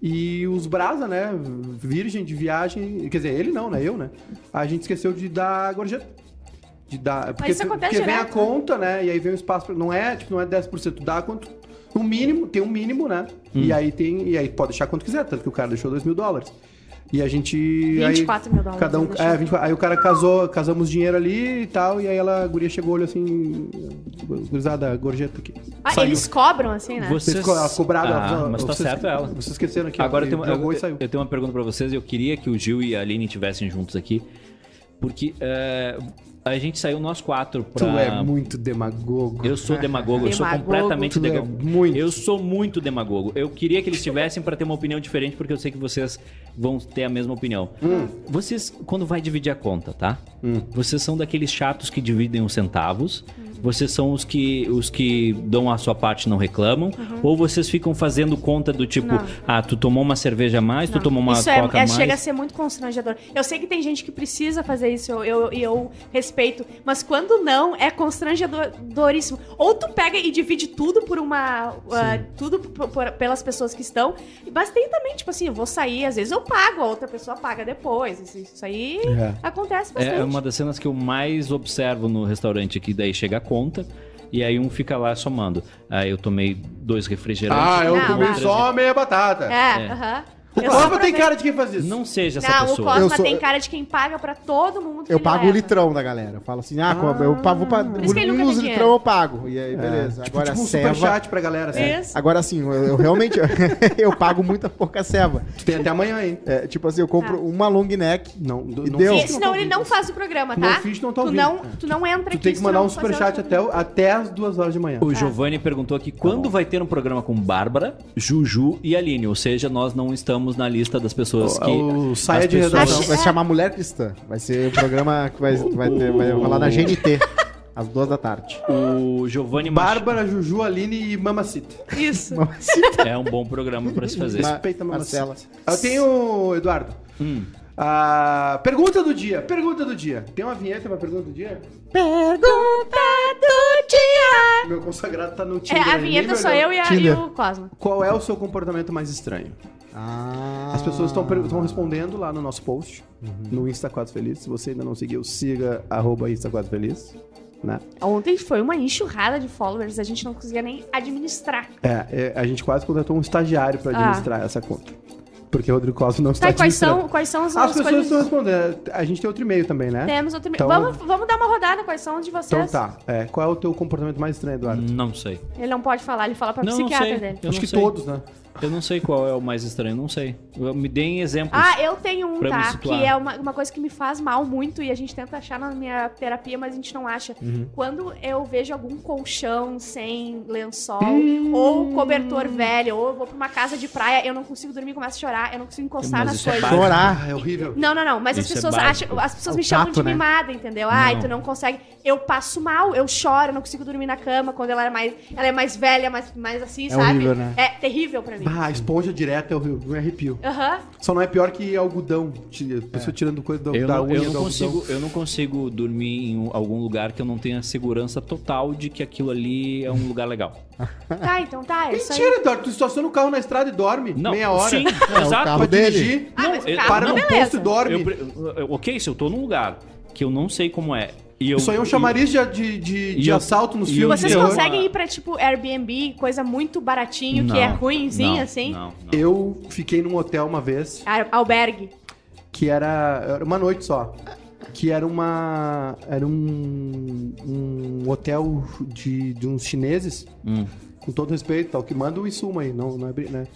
[SPEAKER 3] E os Brasa, né? Virgem de viagem. Quer dizer, ele não, né? Eu, né? A gente esqueceu de dar gorjeta. De dar. Porque,
[SPEAKER 2] isso acontece
[SPEAKER 3] porque vem a
[SPEAKER 2] né?
[SPEAKER 3] conta, né? E aí vem o espaço. Pra, não é, tipo, não é 10%. Dá quanto. No mínimo, tem um mínimo, né? E aí tem. E aí pode deixar quanto quiser, tanto que o cara deixou 2 mil dólares. E a gente.
[SPEAKER 2] 24
[SPEAKER 3] aí,
[SPEAKER 2] mil dólares,
[SPEAKER 3] Cada um, é, 24, aí o cara casou, casamos dinheiro ali e tal, e aí ela, a guria chegou, olho assim, gurizada, gorjeta aqui.
[SPEAKER 2] Ah,
[SPEAKER 3] Saiu.
[SPEAKER 2] eles cobram assim, né?
[SPEAKER 1] Você-
[SPEAKER 3] Vocês co- ela cobrada,
[SPEAKER 1] Ah,
[SPEAKER 3] ela-
[SPEAKER 1] mas tá
[SPEAKER 3] vocês-
[SPEAKER 1] certo ela.
[SPEAKER 3] Vocês esqueceram aqui. ó,
[SPEAKER 1] Agora eu tenho, eu,
[SPEAKER 3] e saiu.
[SPEAKER 1] eu tenho uma pergunta pra vocês. Eu queria que o Gil e a Aline estivessem juntos aqui. Porque é, a gente saiu nós quatro pra.
[SPEAKER 3] Tu é muito demagogo.
[SPEAKER 1] Eu sou demagogo, eu sou
[SPEAKER 2] Demagogo.
[SPEAKER 1] completamente
[SPEAKER 3] é
[SPEAKER 1] demagogo.
[SPEAKER 3] muito.
[SPEAKER 1] Eu sou muito demagogo. Eu queria que eles tivessem pra ter uma opinião diferente, porque eu sei que vocês vão ter a mesma opinião.
[SPEAKER 3] Hum.
[SPEAKER 1] Vocês, quando vai dividir a conta, tá? Vocês são daqueles chatos que dividem os centavos. Vocês são os que, os que dão a sua parte e não reclamam? Ou vocês ficam fazendo conta do tipo,
[SPEAKER 2] Não.
[SPEAKER 1] ah, tu tomou uma cerveja a mais, tu
[SPEAKER 2] Não.
[SPEAKER 1] tomou uma
[SPEAKER 2] isso é,
[SPEAKER 1] coca
[SPEAKER 2] é-
[SPEAKER 1] a mais?
[SPEAKER 2] chega a ser muito constrangedor. Eu sei que tem gente que precisa fazer isso, eu, eu, e eu respeito. Mas quando não, é constrangedoríssimo. Ou tu pega e divide tudo por uma. ah, tudo por- por- pelas pessoas que estão. Mas tem também, tipo assim, eu vou sair, às vezes eu pago, a outra pessoa paga depois. Isso, isso aí
[SPEAKER 3] É.
[SPEAKER 2] acontece bastante.
[SPEAKER 1] É uma das cenas que eu mais observo no restaurante aqui, daí chega a conta. E aí um fica lá somando. Aí eu tomei dois refrigerantes.
[SPEAKER 3] Ah, eu
[SPEAKER 2] Não, não.
[SPEAKER 3] só meia batata.
[SPEAKER 2] É,
[SPEAKER 1] É.
[SPEAKER 2] aham.
[SPEAKER 3] O
[SPEAKER 2] Eu
[SPEAKER 3] Cosma
[SPEAKER 2] só
[SPEAKER 3] tem cara de quem faz isso.
[SPEAKER 1] Não seja essa
[SPEAKER 2] Não, o
[SPEAKER 1] pessoa.
[SPEAKER 2] Cosma
[SPEAKER 4] Eu sou-
[SPEAKER 2] tem cara de quem paga pra todo mundo
[SPEAKER 4] Eu pago o litrão da galera. Eu falo assim, ah, eu pago pra,
[SPEAKER 2] Por isso que ele nunca
[SPEAKER 4] uns
[SPEAKER 2] tem
[SPEAKER 4] litrão
[SPEAKER 2] dinheiro.
[SPEAKER 4] eu pago. E aí, beleza.
[SPEAKER 3] Tipo,
[SPEAKER 4] Agora,
[SPEAKER 3] tipo um
[SPEAKER 4] ceva...
[SPEAKER 3] superchat pra galera. Assim.
[SPEAKER 2] Isso.
[SPEAKER 4] Agora, assim, eu, eu realmente... eu pago muita pouca ceva.
[SPEAKER 3] Tu tem até amanhã, hein?
[SPEAKER 4] É, tipo assim, eu compro
[SPEAKER 2] Ah.
[SPEAKER 4] uma long neck.
[SPEAKER 3] Não, não
[SPEAKER 4] E deu.
[SPEAKER 2] E
[SPEAKER 3] que
[SPEAKER 2] senão
[SPEAKER 3] tá
[SPEAKER 2] ele não faz o programa,
[SPEAKER 3] Não
[SPEAKER 2] tá?
[SPEAKER 3] finge que não tá
[SPEAKER 2] tu,
[SPEAKER 3] ouvindo.
[SPEAKER 2] não, tu não entra
[SPEAKER 3] Tu
[SPEAKER 2] aqui
[SPEAKER 3] tem que mandar
[SPEAKER 2] não
[SPEAKER 3] um superchat
[SPEAKER 2] o
[SPEAKER 3] até, o- até as duas horas de manhã.
[SPEAKER 1] O Giovanni perguntou aqui quando vai ter um programa com Bárbara, Juju e Aline. Ou seja, nós não estamos na lista das pessoas que.
[SPEAKER 3] O saia
[SPEAKER 1] as
[SPEAKER 3] de
[SPEAKER 1] pessoas-
[SPEAKER 3] redação.
[SPEAKER 4] Vai se chamar Mulher Cristã. Vai ser o programa que vai, vai, ter, vai rolar na GNT. Às duas da tarde.
[SPEAKER 1] O Giovanni Mach-
[SPEAKER 3] Bárbara, Juju, Aline e Mamacita.
[SPEAKER 2] Isso.
[SPEAKER 1] É um bom programa pra se fazer.
[SPEAKER 3] Respeita a
[SPEAKER 4] Marcela.
[SPEAKER 3] Mamacita. Eu tenho, Eduardo.
[SPEAKER 1] Hum.
[SPEAKER 3] A pergunta do dia. Pergunta do dia. Tem uma vinheta pra pergunta do dia?
[SPEAKER 2] Pergunta do dia.
[SPEAKER 3] Meu consagrado tá no
[SPEAKER 2] É,
[SPEAKER 3] Tinder.
[SPEAKER 2] a
[SPEAKER 3] aí,
[SPEAKER 2] vinheta
[SPEAKER 3] nem
[SPEAKER 2] sou eu e, a, e
[SPEAKER 4] Tinder.
[SPEAKER 2] o Cosma.
[SPEAKER 3] Qual é o seu comportamento mais estranho?
[SPEAKER 4] Ah.
[SPEAKER 3] As pessoas estão respondendo lá no nosso post, no Insta Quadros Feliz. Se você ainda não seguiu, siga arroba Insta Quadros Feliz. Né?
[SPEAKER 2] Ontem foi uma enxurrada de followers, a gente não conseguia nem administrar.
[SPEAKER 3] É, é, a gente quase contratou um estagiário pra
[SPEAKER 2] Ah.
[SPEAKER 3] administrar essa conta. Porque o Rodrigo Costa não está
[SPEAKER 2] Tá, e quais são, quais são as,
[SPEAKER 3] As
[SPEAKER 2] as
[SPEAKER 3] pessoas
[SPEAKER 2] coisas...
[SPEAKER 3] estão respondendo. A gente tem outro e-mail também, né?
[SPEAKER 2] Temos outro...
[SPEAKER 3] Então-
[SPEAKER 2] Vamos, vamos dar uma rodada, quais são os de vocês?
[SPEAKER 3] Então tá. É, qual é o teu comportamento mais estranho, Eduardo?
[SPEAKER 1] Não sei.
[SPEAKER 2] Ele não pode falar, ele fala pra
[SPEAKER 1] Não, não
[SPEAKER 2] psiquiatra
[SPEAKER 1] sei.
[SPEAKER 2] dele.
[SPEAKER 1] Eu
[SPEAKER 3] Acho
[SPEAKER 1] não
[SPEAKER 3] que
[SPEAKER 1] sei.
[SPEAKER 3] todos, né?
[SPEAKER 1] Eu não sei qual é o mais estranho, não sei. Eu- Me deem exemplos.
[SPEAKER 2] Ah, eu tenho um, tá? Que é uma, uma coisa que me faz mal muito e a gente tenta achar na minha terapia, mas a gente não acha.
[SPEAKER 3] Uhum.
[SPEAKER 2] Quando eu vejo algum colchão sem lençol, ou cobertor velho, ou eu vou pra uma casa de praia, eu não consigo dormir, começo a chorar, eu não consigo encostar
[SPEAKER 1] Mas
[SPEAKER 2] nas
[SPEAKER 1] isso é
[SPEAKER 2] coisas.
[SPEAKER 1] básico.
[SPEAKER 4] Chorar.
[SPEAKER 3] É horrível.
[SPEAKER 2] Não, não, não. Mas
[SPEAKER 1] Isso é
[SPEAKER 2] as pessoas
[SPEAKER 1] básico.
[SPEAKER 2] acham. As pessoas
[SPEAKER 4] É
[SPEAKER 2] me chamam
[SPEAKER 4] tato,
[SPEAKER 2] de
[SPEAKER 4] né?
[SPEAKER 2] mimada, entendeu? Ai,
[SPEAKER 1] Não.
[SPEAKER 2] tu não consegue. Eu passo mal, eu choro, eu não consigo dormir na cama quando ela é mais. Ela é mais velha, mais, mais assim,
[SPEAKER 4] É
[SPEAKER 2] sabe?
[SPEAKER 4] horrível, né?
[SPEAKER 2] É terrível pra mim.
[SPEAKER 3] Ah, esponja direta é horrível. Me arrepio.
[SPEAKER 2] Aham.
[SPEAKER 3] Só não é pior que algodão. Ti- A pessoa tirando coisa do,
[SPEAKER 1] Eu
[SPEAKER 3] da
[SPEAKER 1] não,
[SPEAKER 3] unha
[SPEAKER 1] eu,
[SPEAKER 3] do
[SPEAKER 1] não
[SPEAKER 3] algodão.
[SPEAKER 1] consigo, eu não consigo dormir em um- algum lugar que eu não tenha segurança total de que aquilo ali é um lugar legal.
[SPEAKER 2] Tá, então tá. É isso aí.
[SPEAKER 3] Mentira, Eduardo. Tu estaciona o carro na estrada e dorme
[SPEAKER 1] Não,
[SPEAKER 3] meia hora.
[SPEAKER 1] Sim,
[SPEAKER 4] É,
[SPEAKER 1] exato.
[SPEAKER 4] carro
[SPEAKER 3] Pra
[SPEAKER 4] dele.
[SPEAKER 3] dirigir.
[SPEAKER 2] Ah, mas o
[SPEAKER 1] eu-
[SPEAKER 2] carro,
[SPEAKER 3] para
[SPEAKER 2] não,
[SPEAKER 3] num
[SPEAKER 2] beleza.
[SPEAKER 3] posto e dorme.
[SPEAKER 1] Eu pre- eu- ok, se eu tô num lugar que eu não sei como é. E eu,
[SPEAKER 3] Isso aí é um chamariz de, de, de, de
[SPEAKER 1] eu-
[SPEAKER 3] assalto nos
[SPEAKER 1] e
[SPEAKER 3] filmes
[SPEAKER 2] Vocês conseguem ir pra, tipo, Airbnb, coisa muito baratinho, que é
[SPEAKER 1] Não,
[SPEAKER 2] ruimzinho,
[SPEAKER 1] não,
[SPEAKER 2] assim?
[SPEAKER 1] Não, não.
[SPEAKER 3] Eu fiquei num hotel uma vez
[SPEAKER 2] Ar- Albergue.
[SPEAKER 3] que era, era uma noite só. Que era uma. Era um. Um hotel de, de uns chineses,
[SPEAKER 1] Hum.
[SPEAKER 3] com todo respeito, tal, que manda o Insuma aí, não, não é. Né?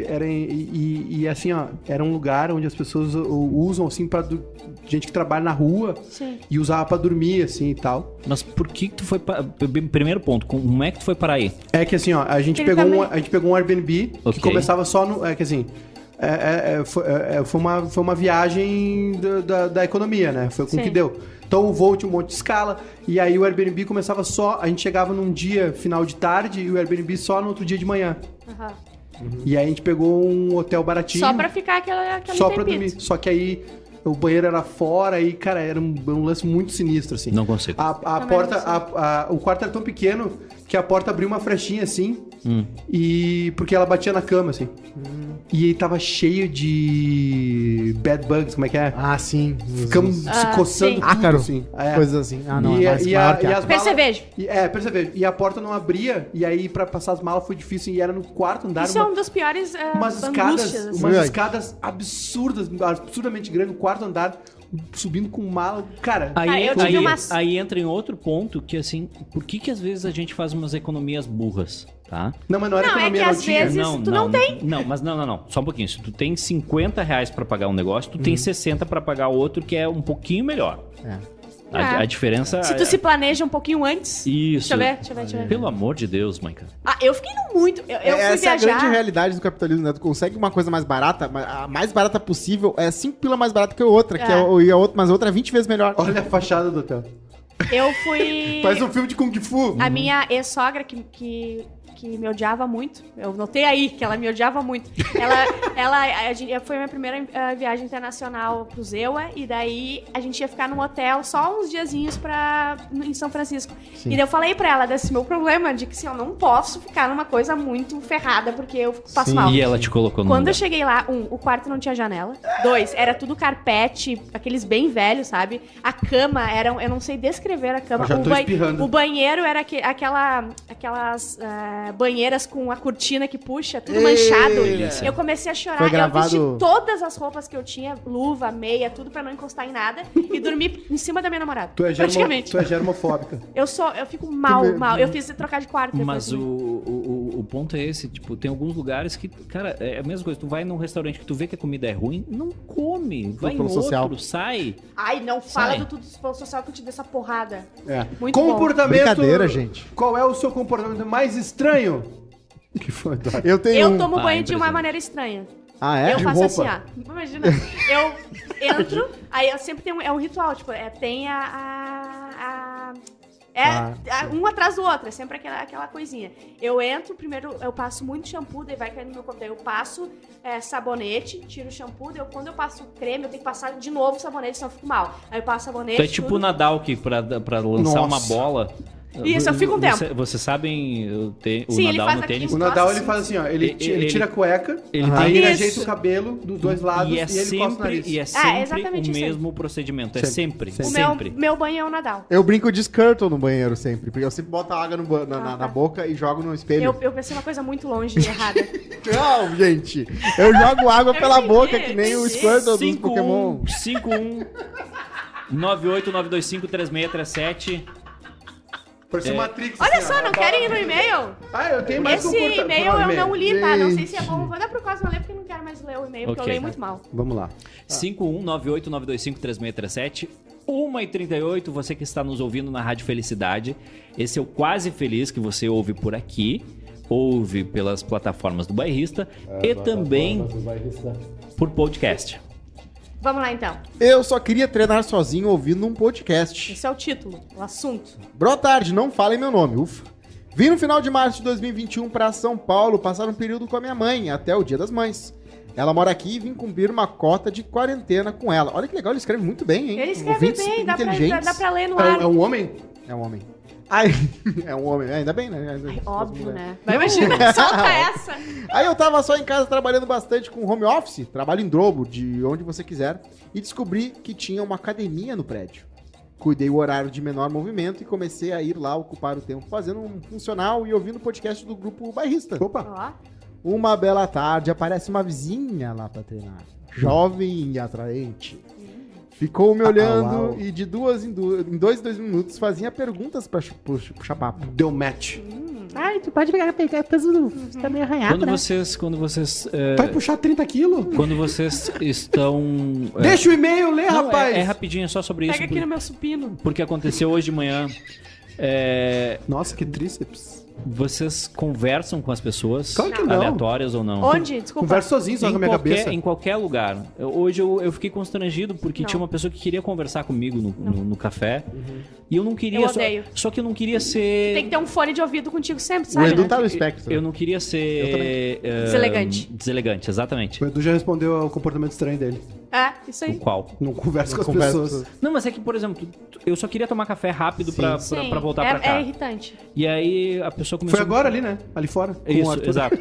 [SPEAKER 3] Era em- e, e- assim, ó, era um lugar onde as pessoas usam assim pra. du- gente que trabalha na rua
[SPEAKER 2] Sim.
[SPEAKER 3] e usava pra dormir, assim e tal.
[SPEAKER 1] Mas por que que tu foi para... Primeiro ponto, como é que tu foi parar aí?
[SPEAKER 3] É que assim, ó, a gente,
[SPEAKER 2] Ele
[SPEAKER 3] pegou um,
[SPEAKER 2] também-
[SPEAKER 3] a gente pegou um Airbnb
[SPEAKER 1] Ok.
[SPEAKER 3] que começava só no. É que assim. é- é- é, foi, é- é, foi uma, foi uma viagem da, da, da economia, né? Foi com o
[SPEAKER 2] Sim.
[SPEAKER 3] que deu. Então o voo tinha um monte de escala, e aí o Airbnb começava só. A gente chegava num dia final de tarde e o Airbnb só no outro dia de manhã.
[SPEAKER 2] Aham.
[SPEAKER 3] E aí a gente pegou um hotel baratinho.
[SPEAKER 2] Só pra ficar aquela, aquele
[SPEAKER 3] só pra dormir. Só que aí o banheiro era fora e, cara, era um, um lance muito sinistro, assim.
[SPEAKER 1] Não consigo.
[SPEAKER 3] A, a porta, a- a- o quarto era tão pequeno que a porta abriu uma frechinha assim.
[SPEAKER 1] Hum.
[SPEAKER 3] E porque ela batia na cama, assim. E aí tava cheio de bad bugs, como é que é?
[SPEAKER 4] Ah, sim.
[SPEAKER 3] Ficamos se
[SPEAKER 2] Ah,
[SPEAKER 3] coçando
[SPEAKER 2] sim.
[SPEAKER 3] tudo,
[SPEAKER 4] Ácaro.
[SPEAKER 3] assim. É.
[SPEAKER 4] Coisas assim. Ah, não.
[SPEAKER 3] e,
[SPEAKER 4] é mais
[SPEAKER 3] e a-
[SPEAKER 4] maior que
[SPEAKER 3] e as malas-
[SPEAKER 2] Percevejo.
[SPEAKER 3] e- É, percevejo. E a porta não abria, e aí pra passar as malas foi difícil, e era no quarto andar.
[SPEAKER 2] Isso
[SPEAKER 3] uma-
[SPEAKER 2] é um dos piores uh,
[SPEAKER 3] umas escadas,
[SPEAKER 2] assim.
[SPEAKER 3] umas escadas absurdas, absurdamente grandes, no quarto andar, subindo com mala. Cara,
[SPEAKER 1] Aí,
[SPEAKER 2] eu tive
[SPEAKER 1] aí,
[SPEAKER 2] umas-
[SPEAKER 1] aí entra em outro ponto que assim, por que que às vezes a gente faz umas economias burras, tá?
[SPEAKER 3] não, mas não era
[SPEAKER 2] Não, é
[SPEAKER 3] economia,
[SPEAKER 2] que
[SPEAKER 3] não
[SPEAKER 2] às
[SPEAKER 3] tinha.
[SPEAKER 2] vezes- tu não tem.
[SPEAKER 1] Não, mas não, não, não. Só um pouquinho. Se tu tem 50 reais pra pagar um negócio, tu
[SPEAKER 3] Uhum.
[SPEAKER 1] tem 60 pra pagar outro que é um pouquinho melhor.
[SPEAKER 4] É.
[SPEAKER 1] A,
[SPEAKER 2] É.
[SPEAKER 1] a diferença.
[SPEAKER 2] Se tu se planeja um pouquinho antes.
[SPEAKER 1] Isso.
[SPEAKER 2] Deixa eu ver, deixa eu ver, deixa eu ver.
[SPEAKER 1] Pelo amor de Deus, mãe, cara.
[SPEAKER 2] Ah, eu fiquei muito. Eu, eu fui
[SPEAKER 4] Essa é a
[SPEAKER 2] viajar.
[SPEAKER 4] grande realidade do capitalismo, né? Tu consegue uma coisa mais barata, a mais barata possível é 5 pila mais barata que a outra, que
[SPEAKER 2] É.
[SPEAKER 4] é, o- e a outra, mas a outra é 20 vezes melhor.
[SPEAKER 3] Olha a fachada do hotel.
[SPEAKER 2] Eu fui.
[SPEAKER 3] Parece um filme de Kung Fu.
[SPEAKER 2] A minha ex-sogra, que, que, que me odiava muito. Eu notei aí que ela me odiava muito. Ela, ela a gente, foi a minha primeira eh, viagem internacional pro Zewa, e daí a gente ia ficar num hotel só uns diazinhos pra, em São Francisco.
[SPEAKER 4] Sim.
[SPEAKER 2] E daí eu falei pra ela desse meu problema, de que assim, eu não posso ficar numa coisa muito ferrada, porque eu passo
[SPEAKER 4] Sim.
[SPEAKER 2] mal.
[SPEAKER 1] E ela te colocou no
[SPEAKER 2] Quando eu
[SPEAKER 1] lugar.
[SPEAKER 2] cheguei lá, um, o quarto não tinha janela. Dois, era tudo carpete, aqueles bem velhos, sabe? A cama era, eu não sei descrever a cama.
[SPEAKER 3] Eu já
[SPEAKER 2] o,
[SPEAKER 3] tô espirrando.
[SPEAKER 2] o banheiro era aque- aquela, aquelas ah, banheiras com a cortina que puxa, tudo
[SPEAKER 4] Ei,
[SPEAKER 2] manchado.
[SPEAKER 1] delícia.
[SPEAKER 2] Eu comecei a chorar.
[SPEAKER 4] Foi
[SPEAKER 2] Eu vesti
[SPEAKER 4] gravado-
[SPEAKER 2] todas as roupas que eu tinha, luva, meia, tudo pra não encostar em nada, e dormi em cima da minha namorada.
[SPEAKER 3] Tu é, germo,
[SPEAKER 2] praticamente.
[SPEAKER 3] tu é germofóbica.
[SPEAKER 2] Eu sou, eu fico mal, mal. Eu fiz trocar de quarto.
[SPEAKER 1] Mas o, o, o- ponto é esse, tipo, tem alguns lugares que, cara, é a mesma coisa. Tu vai num restaurante que tu vê que a comida é ruim, não come. Vai em
[SPEAKER 4] pelo
[SPEAKER 1] outro,
[SPEAKER 4] social.
[SPEAKER 1] sai.
[SPEAKER 2] Ai, não fala
[SPEAKER 1] Sai.
[SPEAKER 2] do tudo social que eu te dei essa porrada.
[SPEAKER 3] É.
[SPEAKER 2] Muito bom.
[SPEAKER 3] comportamento.
[SPEAKER 4] Brincadeira, gente.
[SPEAKER 3] Qual é o seu comportamento mais estranho? Que foi?
[SPEAKER 4] Eu tenho
[SPEAKER 2] Eu
[SPEAKER 4] um...
[SPEAKER 2] tomo
[SPEAKER 1] Ah,
[SPEAKER 2] banho de uma maneira estranha.
[SPEAKER 4] Ah, é?
[SPEAKER 2] eu
[SPEAKER 3] De
[SPEAKER 2] faço
[SPEAKER 3] roupa.
[SPEAKER 2] assim, ó. Imagina. Eu entro, aí eu sempre tenho. É um ritual, tipo, é, tem a. a- a- é
[SPEAKER 4] Ah,
[SPEAKER 2] um atrás do outro, é sempre aquela, aquela coisinha. Eu entro, primeiro eu passo muito shampoo, daí vai cair no meu corpo. Daí eu passo é, sabonete, tiro o shampoo, daí eu, quando eu passo creme, eu tenho que passar de novo o sabonete, senão eu fico mal. Aí eu passo sabonete.
[SPEAKER 1] Tu é tipo o
[SPEAKER 2] tudo.
[SPEAKER 1] Nadal que pra, pra lançar uma
[SPEAKER 3] Nossa.
[SPEAKER 2] Isso, eu fico um tempo.
[SPEAKER 1] Você- Vocês sabem eu te- o
[SPEAKER 2] Sim,
[SPEAKER 1] Nadal no tênis?
[SPEAKER 3] O Nadal ele faz assim, ó. Ele,
[SPEAKER 1] Ele-
[SPEAKER 3] ele tira a cueca,
[SPEAKER 1] ele
[SPEAKER 3] aí
[SPEAKER 1] tem-
[SPEAKER 3] ele
[SPEAKER 2] Isso.
[SPEAKER 3] ajeita o cabelo dos dois lados
[SPEAKER 1] E
[SPEAKER 3] e,
[SPEAKER 1] é
[SPEAKER 3] ele coça o
[SPEAKER 1] sempre,
[SPEAKER 3] nariz.
[SPEAKER 1] e é sempre
[SPEAKER 2] exatamente
[SPEAKER 1] o
[SPEAKER 2] isso aí.
[SPEAKER 1] mesmo procedimento. É
[SPEAKER 3] Sempre,
[SPEAKER 1] sempre,
[SPEAKER 2] O
[SPEAKER 1] sempre.
[SPEAKER 2] meu, meu banho é o Nadal.
[SPEAKER 4] Eu brinco de Skirtle no banheiro sempre, porque eu sempre boto a água no na,
[SPEAKER 2] Ah,
[SPEAKER 4] na
[SPEAKER 2] tá.
[SPEAKER 4] boca e jogo no espelho.
[SPEAKER 2] Eu, eu pensei uma coisa muito longe e errada.
[SPEAKER 4] Não, gente. Eu jogo água
[SPEAKER 2] Eu
[SPEAKER 4] pela
[SPEAKER 2] entendi,
[SPEAKER 4] boca, que nem o. Squirtle dos Pokémon.
[SPEAKER 1] 51 989253637.
[SPEAKER 3] Parece
[SPEAKER 1] É.
[SPEAKER 3] Matrix.
[SPEAKER 2] Olha
[SPEAKER 3] assim,
[SPEAKER 2] só,
[SPEAKER 3] ó.
[SPEAKER 2] não querem ir no e-mail?
[SPEAKER 3] Ah, eu tenho mais
[SPEAKER 2] Esse
[SPEAKER 3] comporta-
[SPEAKER 2] e-mail eu não li, tá? Não sei se é bom. Vou dar pro Cosmo ler porque eu não quero mais ler o e-mail, porque eu leio muito mal.
[SPEAKER 3] Vamos lá.
[SPEAKER 1] 51989253637. 1h38, você que está nos ouvindo na Rádio Felicidade. Esse é o Quase Feliz que você ouve por aqui. Ouve pelas plataformas do Bairrista e também por podcast.
[SPEAKER 2] Vamos lá então.
[SPEAKER 4] Eu só queria treinar sozinho ouvindo um podcast.
[SPEAKER 2] Esse é o título, o assunto.
[SPEAKER 4] Boa tarde, não falem meu nome, ufa. Vim no final de março de 2021 para São Paulo passar um período com a minha mãe, até o Dia das Mães. Ela mora aqui e vim cumprir uma cota de quarentena com ela. Olha que legal, ele escreve muito bem, hein?
[SPEAKER 2] Ele escreve
[SPEAKER 4] Ouvintes
[SPEAKER 2] bem, dá pra, dá, dá pra ler no
[SPEAKER 3] É,
[SPEAKER 2] ar.
[SPEAKER 3] é um homem?
[SPEAKER 4] É um homem. Ai, é um homem, ainda bem, né?
[SPEAKER 2] Ai, óbvio, né? Vai imagina, solta essa.
[SPEAKER 4] Aí eu tava só em casa trabalhando bastante com home office, trabalho em Drobo, de onde você quiser, e descobri que tinha uma academia no prédio. Cuidei o horário de menor movimento e comecei a ir lá ocupar o tempo fazendo um funcional e ouvindo o podcast do grupo Bairrista.
[SPEAKER 3] Opa.
[SPEAKER 2] Ó,
[SPEAKER 4] Uma bela tarde aparece uma vizinha lá pra treinar. Jovem e atraente. Ficou me olhando
[SPEAKER 3] Ah,
[SPEAKER 4] e de duas em, du- em dois, dois minutos fazia perguntas pra puxar papo.
[SPEAKER 3] Deu match.
[SPEAKER 5] Ai, tu pode pegar, pegar peso do. Você tá meio arranhado,
[SPEAKER 1] Quando
[SPEAKER 5] né?
[SPEAKER 1] vocês, quando vocês, é,
[SPEAKER 3] Vai puxar 30 quilos?
[SPEAKER 1] quando vocês estão, é,
[SPEAKER 3] Deixa o e-mail, lê,
[SPEAKER 1] não,
[SPEAKER 3] rapaz.
[SPEAKER 1] é, é rapidinho, é só sobre isso,
[SPEAKER 2] pega aqui no meu supino.
[SPEAKER 1] porque aconteceu hoje de manhã. É,
[SPEAKER 3] Nossa, que tríceps.
[SPEAKER 1] Vocês conversam com as pessoas
[SPEAKER 3] Claro que não.
[SPEAKER 1] aleatórias ou não?
[SPEAKER 2] Onde? Desculpa.
[SPEAKER 3] Conversa sozinho, só
[SPEAKER 1] em
[SPEAKER 3] com a minha
[SPEAKER 1] qualquer,
[SPEAKER 3] cabeça.
[SPEAKER 1] em qualquer lugar. Eu- hoje eu, eu fiquei constrangido porque
[SPEAKER 2] Não.
[SPEAKER 1] tinha uma pessoa que queria conversar comigo no, no- no café. E eu não queria.
[SPEAKER 2] Eu
[SPEAKER 1] só-
[SPEAKER 2] odeio.
[SPEAKER 1] Só, que eu não queria ser.
[SPEAKER 2] Tem que ter um fone de ouvido contigo sempre,
[SPEAKER 4] O
[SPEAKER 2] sabe?
[SPEAKER 4] Edu
[SPEAKER 2] né?
[SPEAKER 4] tá no espectro.
[SPEAKER 1] Eu não queria ser. eh,
[SPEAKER 2] Deselegante.
[SPEAKER 1] Deselegante, exatamente.
[SPEAKER 3] O Edu já respondeu ao comportamento estranho dele.
[SPEAKER 2] É, isso
[SPEAKER 1] O
[SPEAKER 2] aí.
[SPEAKER 1] qual?
[SPEAKER 3] Não conversa com as
[SPEAKER 4] Conversa
[SPEAKER 3] pessoas.
[SPEAKER 1] Não, mas é que, por exemplo, eu só queria tomar café rápido
[SPEAKER 4] Sim.
[SPEAKER 1] pra, pra,
[SPEAKER 2] Sim,
[SPEAKER 1] pra voltar
[SPEAKER 2] é,
[SPEAKER 1] pra cá.
[SPEAKER 2] é irritante.
[SPEAKER 1] E aí a pessoa começou.
[SPEAKER 3] Foi agora ali, né? Ali fora. com o
[SPEAKER 1] Isso,
[SPEAKER 3] Arthur.
[SPEAKER 1] exato.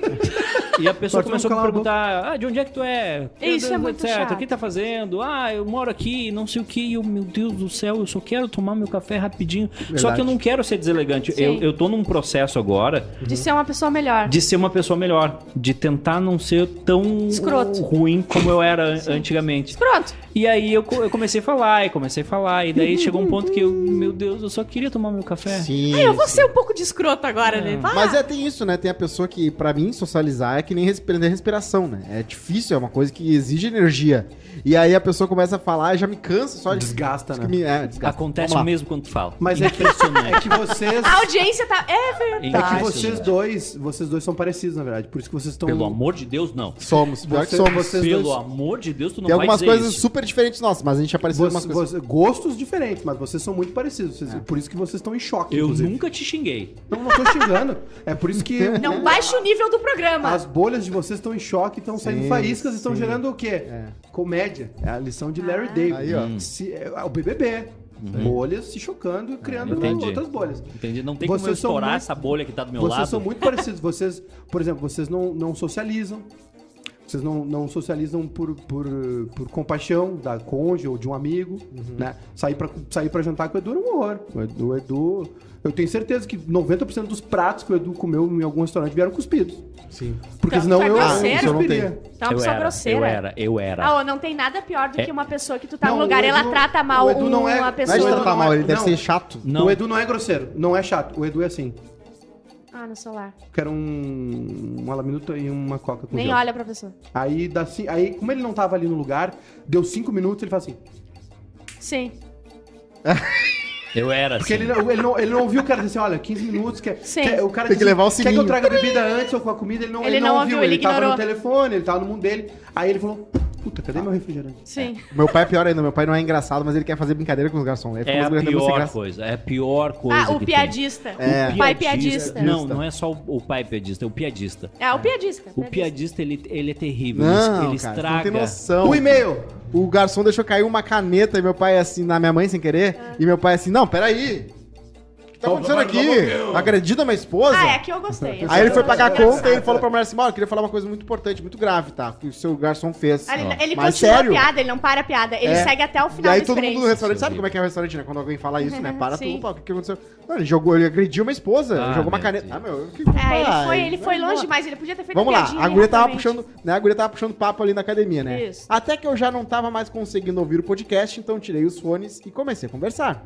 [SPEAKER 1] E a pessoa começou a me
[SPEAKER 3] a
[SPEAKER 1] perguntar: ah, de onde é que tu é?
[SPEAKER 2] Isso é muito
[SPEAKER 1] Etc.
[SPEAKER 2] chato.
[SPEAKER 1] O que tá fazendo? Ah, eu moro aqui, não sei o que. E eu, meu Deus do céu, eu só quero tomar meu café rapidinho. Só que eu não quero ser deselegante.
[SPEAKER 2] Sim.
[SPEAKER 1] Eu, eu tô num processo agora
[SPEAKER 2] De ser uma pessoa melhor.
[SPEAKER 1] de ser uma pessoa melhor. De tentar não ser tão
[SPEAKER 2] Escroto.
[SPEAKER 1] ruim como eu era an- antigamente.
[SPEAKER 2] Pronto.
[SPEAKER 1] E aí eu, eu comecei a falar, e comecei a falar. E daí chegou um ponto que eu, meu Deus, eu só queria tomar meu café.
[SPEAKER 4] Sim.
[SPEAKER 2] Ai, eu vou ser um pouco de escroto agora, né? Vai.
[SPEAKER 4] Mas é, tem isso, né? Tem a pessoa que, pra mim, socializar é que nem prender respiração, né? É difícil, é uma coisa que exige energia. E aí a pessoa começa a falar e já me cansa só de.
[SPEAKER 3] Desgasta, né?
[SPEAKER 4] Me- É, desgasta.
[SPEAKER 1] Acontece
[SPEAKER 4] lá.
[SPEAKER 1] mesmo quando tu fala.
[SPEAKER 3] Mas é que,
[SPEAKER 1] Impressionante.
[SPEAKER 3] é que vocês.
[SPEAKER 2] A audiência tá. É verdade.
[SPEAKER 3] É que vocês dois, vocês dois são parecidos, na verdade. Por isso que vocês estão.
[SPEAKER 1] Pelo amor de Deus, não.
[SPEAKER 4] Somos, pior que
[SPEAKER 3] Você-
[SPEAKER 4] somos.
[SPEAKER 3] vocês
[SPEAKER 1] Pelo
[SPEAKER 3] dois-
[SPEAKER 1] amor de Deus, tu não
[SPEAKER 4] Tem
[SPEAKER 1] vai
[SPEAKER 4] algumas coisas
[SPEAKER 1] isso.
[SPEAKER 4] super super diferentes nossos, mas a gente apareceu
[SPEAKER 3] Você-
[SPEAKER 4] umas coisas.
[SPEAKER 3] você- gostos diferentes, mas vocês são muito parecidos. Vocês- Por isso que vocês estão em choque,
[SPEAKER 1] Eu
[SPEAKER 3] inclusive.
[SPEAKER 1] nunca te xinguei.
[SPEAKER 3] Não, não tô xingando. É por isso que
[SPEAKER 2] Não baixa o nível do programa.
[SPEAKER 3] as bolhas de vocês estão em choque, estão saindo faíscas e estão gerando o quê? Comédia. É a lição de Larry
[SPEAKER 2] Ah.
[SPEAKER 3] David.
[SPEAKER 4] Aí, ó.
[SPEAKER 3] Se- é o BBB. Bolhas se chocando e criando
[SPEAKER 1] Entendi.
[SPEAKER 3] outras bolhas.
[SPEAKER 1] Entendi. Não tem como eu
[SPEAKER 3] Vocês
[SPEAKER 1] estourar
[SPEAKER 3] muito-
[SPEAKER 1] essa bolha que tá do meu
[SPEAKER 3] Vocês
[SPEAKER 1] lado.
[SPEAKER 3] são muito parecidos. Vocês, por exemplo, vocês não, não socializam. Vocês não, não socializam por, por, por compaixão da cônjuge ou de um amigo,
[SPEAKER 1] Uhum.
[SPEAKER 3] né? Sair pra, sair pra jantar com o Edu era um horror. O Edu, o Edu- eu tenho certeza que 90% dos pratos que o Edu comeu em algum restaurante vieram cuspidos.
[SPEAKER 4] Sim.
[SPEAKER 3] Porque
[SPEAKER 2] Então,
[SPEAKER 3] senão
[SPEAKER 2] é
[SPEAKER 3] eu, eu
[SPEAKER 2] grosseiro?
[SPEAKER 3] não
[SPEAKER 4] Eu
[SPEAKER 3] cuspiria.
[SPEAKER 4] não
[SPEAKER 2] Tá uma
[SPEAKER 1] eu
[SPEAKER 2] pessoa
[SPEAKER 1] era,
[SPEAKER 2] grosseira.
[SPEAKER 1] eu era, eu era.
[SPEAKER 2] Ah, não tem nada pior do
[SPEAKER 1] É.
[SPEAKER 2] que uma pessoa que tu tá
[SPEAKER 3] Não,
[SPEAKER 2] no lugar e ela trata mal
[SPEAKER 3] o Edu não é-
[SPEAKER 2] uma
[SPEAKER 3] não
[SPEAKER 4] Não é
[SPEAKER 2] pessoa.
[SPEAKER 4] Tratar
[SPEAKER 3] não
[SPEAKER 4] mal,
[SPEAKER 3] é-
[SPEAKER 4] ele deve
[SPEAKER 3] não.
[SPEAKER 4] ser chato.
[SPEAKER 1] Não.
[SPEAKER 3] O Edu não é grosseiro, não é chato. O Edu é assim.
[SPEAKER 2] Ah, no celular.
[SPEAKER 3] Quero um, uma laminuta e uma coca com
[SPEAKER 2] Nem
[SPEAKER 3] gelo.
[SPEAKER 2] olha pra pessoa.
[SPEAKER 3] Aí, dá, ci- aí, como ele não tava ali no lugar, deu cinco minutos, ele fala assim.
[SPEAKER 2] Sim.
[SPEAKER 1] Eu era
[SPEAKER 3] Porque
[SPEAKER 1] assim.
[SPEAKER 3] ele, não, ele, não, ele não ouviu o cara dizer assim, olha, 15 minutos, quer,
[SPEAKER 2] Sim.
[SPEAKER 3] quer- o cara
[SPEAKER 4] Tem que levar o
[SPEAKER 3] Quer que
[SPEAKER 4] sininho."
[SPEAKER 3] eu traga a bebida antes ou com a comida? Ele não,
[SPEAKER 2] Ele
[SPEAKER 3] ele
[SPEAKER 2] não
[SPEAKER 3] não
[SPEAKER 2] ouviu, ele
[SPEAKER 3] ele, tava
[SPEAKER 2] ignorou.
[SPEAKER 3] no telefone, ele tava no mundo dele. Aí ele falou, puta, cadê meu refrigerante?
[SPEAKER 2] Sim.
[SPEAKER 4] Meu pai é pior ainda, meu pai não é engraçado, mas ele quer fazer brincadeira com os garçons. Ele
[SPEAKER 1] É a pior coisa. É a pior coisa.
[SPEAKER 2] Ah, o
[SPEAKER 1] que
[SPEAKER 2] piadista.
[SPEAKER 4] É.
[SPEAKER 2] O pai piadista.
[SPEAKER 1] Não, não é só o, o pai piadista, é o piadista.
[SPEAKER 2] É, o piadista.
[SPEAKER 1] O piadista, ele, ele é terrível.
[SPEAKER 4] Não,
[SPEAKER 1] ele
[SPEAKER 4] cara,
[SPEAKER 1] estraga.
[SPEAKER 4] não tem noção.
[SPEAKER 3] O e-mail.
[SPEAKER 4] O garçom deixou cair uma caneta e meu pai assim, na minha mãe sem querer, e meu pai assim, não, peraí. O que tá acontecendo aqui? Acredita minha esposa?
[SPEAKER 2] Ah, é que eu gostei.
[SPEAKER 4] Aí ele foi pagar a conta e ele falou pra mulher assim, mano, eu queria falar uma coisa muito importante, muito grave, tá? Que o seu garçom fez.
[SPEAKER 2] Ah, Ele, ele
[SPEAKER 4] Mas
[SPEAKER 2] continua
[SPEAKER 4] sério?
[SPEAKER 2] a piada, ele não para a piada. Ele
[SPEAKER 4] É.
[SPEAKER 2] segue até o
[SPEAKER 4] E
[SPEAKER 2] final
[SPEAKER 4] aí
[SPEAKER 2] da
[SPEAKER 4] todo mundo no restaurante sabe como é que é o restaurante, né? Quando alguém fala isso, né? Para
[SPEAKER 2] Sim.
[SPEAKER 4] tudo, pá, o que, que aconteceu? Não, ele jogou, ele agrediu uma esposa,
[SPEAKER 1] Ah,
[SPEAKER 4] ele jogou uma
[SPEAKER 1] meu
[SPEAKER 4] caneta.
[SPEAKER 1] Deus.
[SPEAKER 4] Ah, meu, que
[SPEAKER 2] É, ele foi, ele foi longe demais, ele podia ter feito
[SPEAKER 4] Vamos lá,
[SPEAKER 2] piadinha
[SPEAKER 4] a guria tava puxando, né? A guria tava puxando papo ali na academia, né?
[SPEAKER 2] Isso.
[SPEAKER 4] Até que eu já não tava mais conseguindo ouvir o podcast, então tirei os fones e comecei a conversar.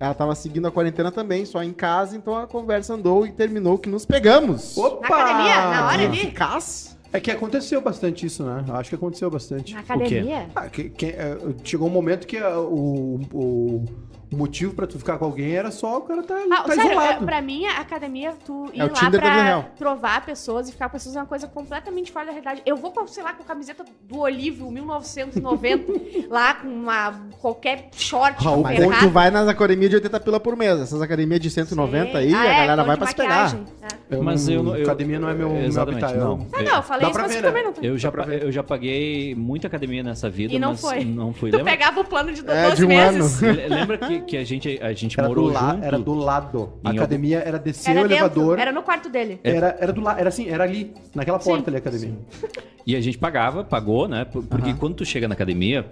[SPEAKER 4] Ela tava seguindo a quarentena também, só em casa, então a conversa andou e terminou que nos pegamos.
[SPEAKER 3] Opa!
[SPEAKER 2] Na academia? Na hora ali?
[SPEAKER 4] Eficaz?
[SPEAKER 3] É que aconteceu bastante isso, né? Acho que aconteceu bastante.
[SPEAKER 2] Na academia?
[SPEAKER 3] Ah, que- que- é, chegou um momento que ah, o, o, o motivo pra tu ficar com alguém era só o cara tá,
[SPEAKER 2] Ah,
[SPEAKER 3] tá
[SPEAKER 2] sério, é,
[SPEAKER 3] isolado.
[SPEAKER 2] pra mim, a academia, tu ir
[SPEAKER 4] É
[SPEAKER 2] lá
[SPEAKER 4] Tinder
[SPEAKER 2] pra trovar pessoas e ficar com pessoas é uma coisa completamente fora da realidade. Eu vou, com, sei lá, com a camiseta do Olívio 1990, lá com uma, qualquer short
[SPEAKER 3] Raul,
[SPEAKER 4] Mas é tu vai nas academias de 80 pila por mês. Essas academias de 190 aí,
[SPEAKER 2] Ah,
[SPEAKER 4] a
[SPEAKER 2] é,
[SPEAKER 4] galera
[SPEAKER 2] tô
[SPEAKER 4] vai pra se pegar.
[SPEAKER 2] maquiagem. É.
[SPEAKER 3] Eu
[SPEAKER 1] Mas
[SPEAKER 3] não-
[SPEAKER 1] eu eu-
[SPEAKER 3] academia não é meu, meu
[SPEAKER 1] Exatamente,
[SPEAKER 3] habitat.
[SPEAKER 1] não.
[SPEAKER 3] eu-
[SPEAKER 2] Ah, não, eu falei isso, mas
[SPEAKER 3] ver,
[SPEAKER 2] também
[SPEAKER 3] né?
[SPEAKER 2] não.
[SPEAKER 1] Eu já, eu já paguei muita academia nessa vida,
[SPEAKER 2] E não
[SPEAKER 1] mas
[SPEAKER 2] foi.
[SPEAKER 1] não fui.
[SPEAKER 2] Tu
[SPEAKER 1] Lembra,
[SPEAKER 2] pegava o plano de 12
[SPEAKER 4] É, de um
[SPEAKER 2] meses.
[SPEAKER 1] Le- lembra que, que a gente, a gente
[SPEAKER 3] Era do,
[SPEAKER 1] morou
[SPEAKER 3] la-
[SPEAKER 1] junto?
[SPEAKER 3] era do lado. A
[SPEAKER 1] Em
[SPEAKER 3] academia era descer
[SPEAKER 2] Era
[SPEAKER 3] o
[SPEAKER 2] dentro,
[SPEAKER 3] elevador.
[SPEAKER 2] era no quarto dele.
[SPEAKER 3] Era, era do lado, era assim, era ali, naquela porta ali a academia.
[SPEAKER 1] E a gente pagava, pagou, né? Por- Porque quando tu chega na academia,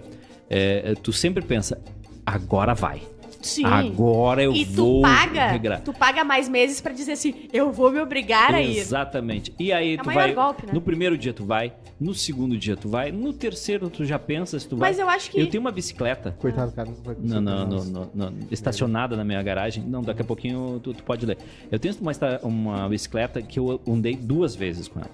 [SPEAKER 1] é, tu sempre pensa, agora vai.
[SPEAKER 2] Sim.
[SPEAKER 1] Agora eu
[SPEAKER 2] e
[SPEAKER 1] vou
[SPEAKER 2] tu paga,
[SPEAKER 1] regrar.
[SPEAKER 2] tu paga mais meses pra dizer assim, eu vou me obrigar a ir.
[SPEAKER 1] Exatamente. E aí
[SPEAKER 2] É
[SPEAKER 1] tu vai.
[SPEAKER 2] golpe, né?
[SPEAKER 1] No primeiro dia tu vai, no segundo dia tu vai, no terceiro tu já pensa se tu vai.
[SPEAKER 2] Mas eu acho que-
[SPEAKER 1] Eu tenho uma bicicleta.
[SPEAKER 4] Coitado, cara. Não vai
[SPEAKER 1] Não, não, não, não, não, estacionada na minha garagem. Não, daqui a pouquinho tu, tu pode ler. Eu tenho uma, uma bicicleta que eu andei duas vezes com ela.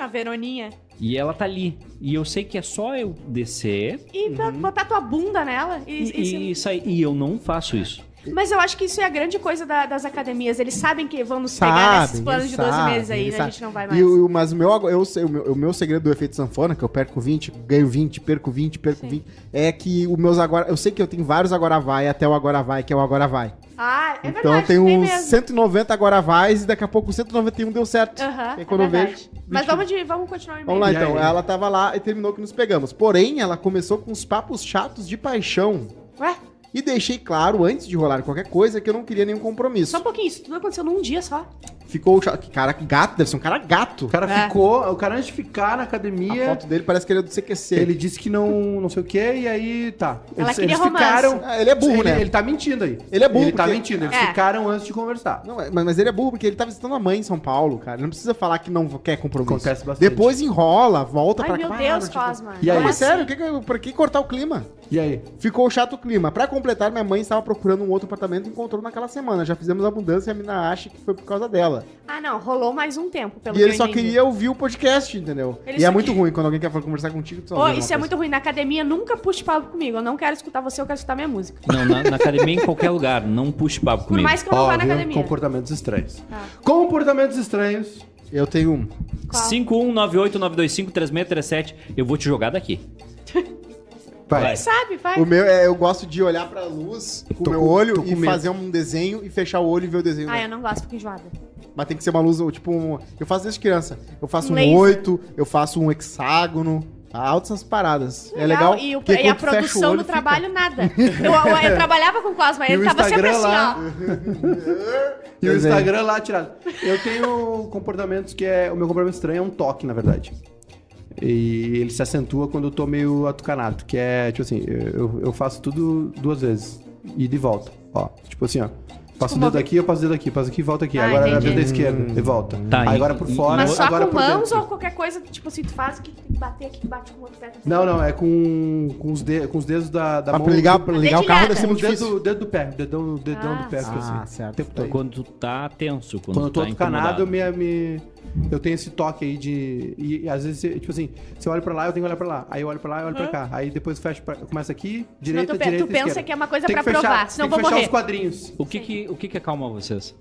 [SPEAKER 2] A Veroninha.
[SPEAKER 1] E ela tá ali. E eu sei que é só eu descer
[SPEAKER 2] E pra botar tua bunda nela. E,
[SPEAKER 1] e,
[SPEAKER 2] e-
[SPEAKER 1] e sair. E eu não faço isso.
[SPEAKER 2] Mas eu acho que isso é a grande coisa da- das academias. Eles sabem que vão nos
[SPEAKER 4] Sabem,
[SPEAKER 2] pegar nesses planos de 12
[SPEAKER 4] sabem,
[SPEAKER 2] meses aí, né? A gente não vai mais.
[SPEAKER 4] E o, mas o meu, eu o, meu, o meu segredo do efeito sanfona, que eu perco 20, ganho 20, perco 20, perco
[SPEAKER 2] Sim.
[SPEAKER 4] 20, é que os meus agora. Eu sei que eu tenho vários agora vai até o agora vai, que é o agora vai.
[SPEAKER 2] Ah, é
[SPEAKER 4] então
[SPEAKER 2] verdade,
[SPEAKER 4] eu tenho
[SPEAKER 2] tem
[SPEAKER 4] uns
[SPEAKER 2] mesmo.
[SPEAKER 4] 190 agora vais e daqui a pouco o 191 deu certo.
[SPEAKER 2] Aham,
[SPEAKER 4] E
[SPEAKER 2] é
[SPEAKER 4] quando eu
[SPEAKER 2] verdade.
[SPEAKER 4] vejo.
[SPEAKER 2] Mas
[SPEAKER 4] 20.
[SPEAKER 2] vamos, de, vamos continuar e-mail.
[SPEAKER 4] Vamos lá
[SPEAKER 3] E
[SPEAKER 4] então.
[SPEAKER 3] aí?
[SPEAKER 4] Ela tava lá e terminou que nos pegamos. Porém, ela começou com uns papos chatos de paixão.
[SPEAKER 2] Ué,
[SPEAKER 4] E deixei claro, antes de rolar qualquer coisa, que eu não queria nenhum compromisso.
[SPEAKER 2] só um pouquinho. Isso tudo aconteceu num dia só.
[SPEAKER 4] Ficou chato. Cara, gato, deve ser um cara gato.
[SPEAKER 3] O cara
[SPEAKER 2] É.
[SPEAKER 3] ficou, o cara antes de ficar na
[SPEAKER 4] A
[SPEAKER 3] academia,
[SPEAKER 4] foto dele parece que ele é do CQC.
[SPEAKER 3] ele disse que não, não sei o que, e aí tá.
[SPEAKER 2] Ela queria romance.
[SPEAKER 4] Ah, ele é burro,
[SPEAKER 3] ele,
[SPEAKER 4] né?
[SPEAKER 3] Ele tá mentindo aí.
[SPEAKER 4] Ele é burro
[SPEAKER 3] Ele tá
[SPEAKER 4] porque-
[SPEAKER 3] mentindo, eles
[SPEAKER 2] É.
[SPEAKER 3] ficaram antes de conversar.
[SPEAKER 4] Não, mas, mas ele é burro porque ele tá visitando a mãe em São Paulo, cara. Ele não precisa falar que não quer compromisso.
[SPEAKER 3] Acontece bastante.
[SPEAKER 4] Depois enrola, volta
[SPEAKER 2] Ai,
[SPEAKER 4] pra
[SPEAKER 2] meu. Deus,
[SPEAKER 4] tipo-
[SPEAKER 2] Cosma.
[SPEAKER 3] E aí?
[SPEAKER 2] Como
[SPEAKER 4] Mas sério, que que, pra que cortar o clima?
[SPEAKER 3] E aí?
[SPEAKER 4] Ficou chato o clima. Pra completar, minha mãe estava procurando um outro apartamento e encontrou naquela semana. Já fizemos a mudança e a mina acha que foi por causa dela.
[SPEAKER 2] Ah, não. Rolou mais um tempo, pelo
[SPEAKER 4] e
[SPEAKER 2] que
[SPEAKER 4] ele só
[SPEAKER 2] entendi.
[SPEAKER 4] queria ouvir o podcast, entendeu?
[SPEAKER 2] Ele
[SPEAKER 4] e é muito
[SPEAKER 2] que-
[SPEAKER 4] ruim quando alguém quer conversar contigo. tu uma
[SPEAKER 2] isso é
[SPEAKER 4] coisa.
[SPEAKER 2] muito ruim. Na academia, nunca puxe papo comigo. Eu não quero escutar você, eu quero escutar minha música.
[SPEAKER 1] Não, na, na academia, em qualquer lugar. Não puxe papo
[SPEAKER 2] Por
[SPEAKER 1] comigo.
[SPEAKER 2] mais que eu não vá na academia.
[SPEAKER 3] Comportamentos estranhos.
[SPEAKER 2] Ah.
[SPEAKER 3] Comportamentos estranhos.
[SPEAKER 4] Eu tenho um.
[SPEAKER 2] Qual?
[SPEAKER 1] 51989253637. Eu vou te jogar daqui.
[SPEAKER 3] Vai.
[SPEAKER 2] Quem sabe, vai.
[SPEAKER 4] O meu é, eu gosto de olhar pra luz com o meu
[SPEAKER 3] com-
[SPEAKER 4] olho e
[SPEAKER 3] medo.
[SPEAKER 4] fazer um desenho e fechar o olho e ver o desenho.
[SPEAKER 2] Ah, eu não gosto, fico enjoada.
[SPEAKER 4] Mas tem que ser uma luz, tipo, um, eu faço desde criança. Eu faço um
[SPEAKER 2] Laser.
[SPEAKER 4] oito, eu faço um hexágono. Altas essas paradas. É legal.
[SPEAKER 2] E, o- e a produção
[SPEAKER 4] olho,
[SPEAKER 2] do
[SPEAKER 4] fica-
[SPEAKER 2] trabalho, nada. Eu, eu- eu trabalhava com Cosma,
[SPEAKER 3] E
[SPEAKER 2] ele tava sempre assim,
[SPEAKER 3] lá.
[SPEAKER 2] ó.
[SPEAKER 3] E o. Instagram lá tirado. Eu tenho comportamentos que é. O meu comportamento estranho é um toque, na verdade. E ele se acentua quando eu tô meio atucanado. Que é, tipo assim, eu, eu faço tudo duas vezes. E de volta. Ó, tipo assim, ó. Passo o
[SPEAKER 2] Tipo,
[SPEAKER 3] dedo aqui, eu passo o dedo aqui, passo aqui e volta aqui.
[SPEAKER 2] Ah,
[SPEAKER 3] agora
[SPEAKER 2] entendi.
[SPEAKER 3] a dedo esquerda e volta.
[SPEAKER 1] Tá,
[SPEAKER 3] Aí agora por fora,
[SPEAKER 2] Mas só
[SPEAKER 3] agora
[SPEAKER 2] com
[SPEAKER 3] por
[SPEAKER 2] mãos
[SPEAKER 3] dentro.
[SPEAKER 2] ou qualquer coisa, tipo assim, tu faz que tem que bater aqui, bate com o outro pé. assim.
[SPEAKER 3] Não, não, é com, com, os, de, com os dedos da, da
[SPEAKER 4] Mas
[SPEAKER 3] mão.
[SPEAKER 4] pra ligar, pra ligar o carro deve ser
[SPEAKER 3] o
[SPEAKER 4] muito difícil.
[SPEAKER 3] dedo, dedo do pé, dedão, dedão
[SPEAKER 2] Ah.
[SPEAKER 3] do pé, assim.
[SPEAKER 4] Ah, certo.
[SPEAKER 3] Tempo
[SPEAKER 1] Então,
[SPEAKER 3] todo.
[SPEAKER 1] quando tu tá tenso, quando,
[SPEAKER 3] Quando eu tô
[SPEAKER 1] tu tá
[SPEAKER 3] atucanado, eu,
[SPEAKER 1] incomodado.
[SPEAKER 3] me, me- eu tenho esse toque aí de. E, e às vezes, tipo assim, se eu olho pra lá, eu tenho que olhar pra lá. Aí eu olho pra lá e olho pra cá. Aí depois eu fecho pra, começa aqui, direita,
[SPEAKER 2] tu pe-
[SPEAKER 3] direita.
[SPEAKER 2] tu pensa
[SPEAKER 3] esquerda.
[SPEAKER 2] que é uma coisa
[SPEAKER 3] Tem
[SPEAKER 2] pra
[SPEAKER 3] fechar,
[SPEAKER 2] provar, senão
[SPEAKER 3] tem que
[SPEAKER 2] vou
[SPEAKER 3] fechar
[SPEAKER 2] morrer.
[SPEAKER 3] os quadrinhos.
[SPEAKER 1] O que que, o que que acalma vocês?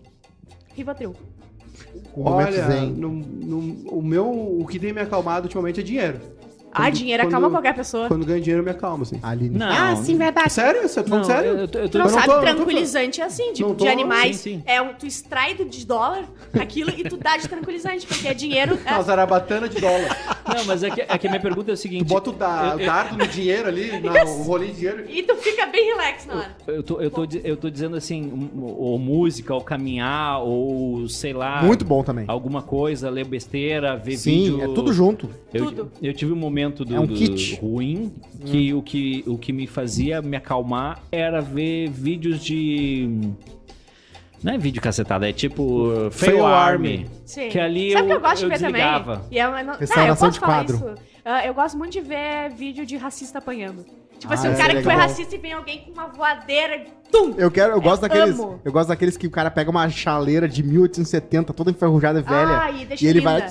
[SPEAKER 2] Rivotril.
[SPEAKER 3] Olha, no, no- o meu. O que tem me acalmado ultimamente é dinheiro.
[SPEAKER 2] Ah, dinheiro
[SPEAKER 3] quando-
[SPEAKER 2] acalma qualquer pessoa.
[SPEAKER 3] Quando ganho dinheiro, eu me acalmo, assim.
[SPEAKER 4] Aline.
[SPEAKER 1] Não,
[SPEAKER 5] Ah, sim, verdade.
[SPEAKER 3] Sério? Você tá falando
[SPEAKER 1] não,
[SPEAKER 3] sério?
[SPEAKER 1] eu, tô- eu
[SPEAKER 2] Tu não,
[SPEAKER 3] Eu não
[SPEAKER 2] sabe,
[SPEAKER 3] tô- eu não tô-
[SPEAKER 2] tranquilizante é assim, tipo,
[SPEAKER 3] Não tô-
[SPEAKER 2] de animais.
[SPEAKER 1] sim, sim.
[SPEAKER 2] É um, tu extrai do- de dólar aquilo e tu dá de tranquilizante, porque é dinheiro. é-
[SPEAKER 3] Uma zarabatana de dólar.
[SPEAKER 1] Não, mas é que, é que a minha pergunta é o seguinte.
[SPEAKER 3] Tu bota o, da,
[SPEAKER 1] eu-
[SPEAKER 3] dardo no dinheiro ali, na, o rolinho de dinheiro.
[SPEAKER 2] E tu fica bem relax na hora.
[SPEAKER 1] Eu tô, eu, tô, eu tô dizendo assim, ou música, ou caminhar, ou sei lá.
[SPEAKER 4] Muito bom também.
[SPEAKER 1] Alguma coisa, ler besteira, ver
[SPEAKER 4] Sim,
[SPEAKER 1] vídeo.
[SPEAKER 4] é tudo junto.
[SPEAKER 1] Eu,
[SPEAKER 2] Tudo.
[SPEAKER 1] eu tive um momento do,
[SPEAKER 4] É um
[SPEAKER 1] do
[SPEAKER 4] kit.
[SPEAKER 1] ruim que, o que o que me fazia me acalmar era ver vídeos de. Não é vídeo cacetada, é tipo uh, Fail,
[SPEAKER 3] Fail
[SPEAKER 1] Army.
[SPEAKER 3] Army.
[SPEAKER 2] Sim.
[SPEAKER 1] Que ali
[SPEAKER 2] Sabe o que
[SPEAKER 1] eu-
[SPEAKER 2] eu gosto de
[SPEAKER 1] eu
[SPEAKER 2] ver
[SPEAKER 1] desligava.
[SPEAKER 2] também? E é uma- não, ah, eu posso
[SPEAKER 4] de
[SPEAKER 2] falar
[SPEAKER 4] quadro.
[SPEAKER 2] isso. Ah, eu gosto muito de ver vídeo de racista apanhando. Tipo assim,
[SPEAKER 4] Ah,
[SPEAKER 2] um
[SPEAKER 4] esse
[SPEAKER 2] cara
[SPEAKER 4] é
[SPEAKER 2] que foi racista e vem alguém com uma voadeira. Tum!
[SPEAKER 4] Eu quero, eu gosto
[SPEAKER 2] Eu
[SPEAKER 4] daqueles,
[SPEAKER 2] amo.
[SPEAKER 4] eu gosto daqueles que o cara pega uma chaleira de 1870, toda enferrujada velha,
[SPEAKER 2] Ai,
[SPEAKER 4] e ele
[SPEAKER 2] linda.
[SPEAKER 4] vai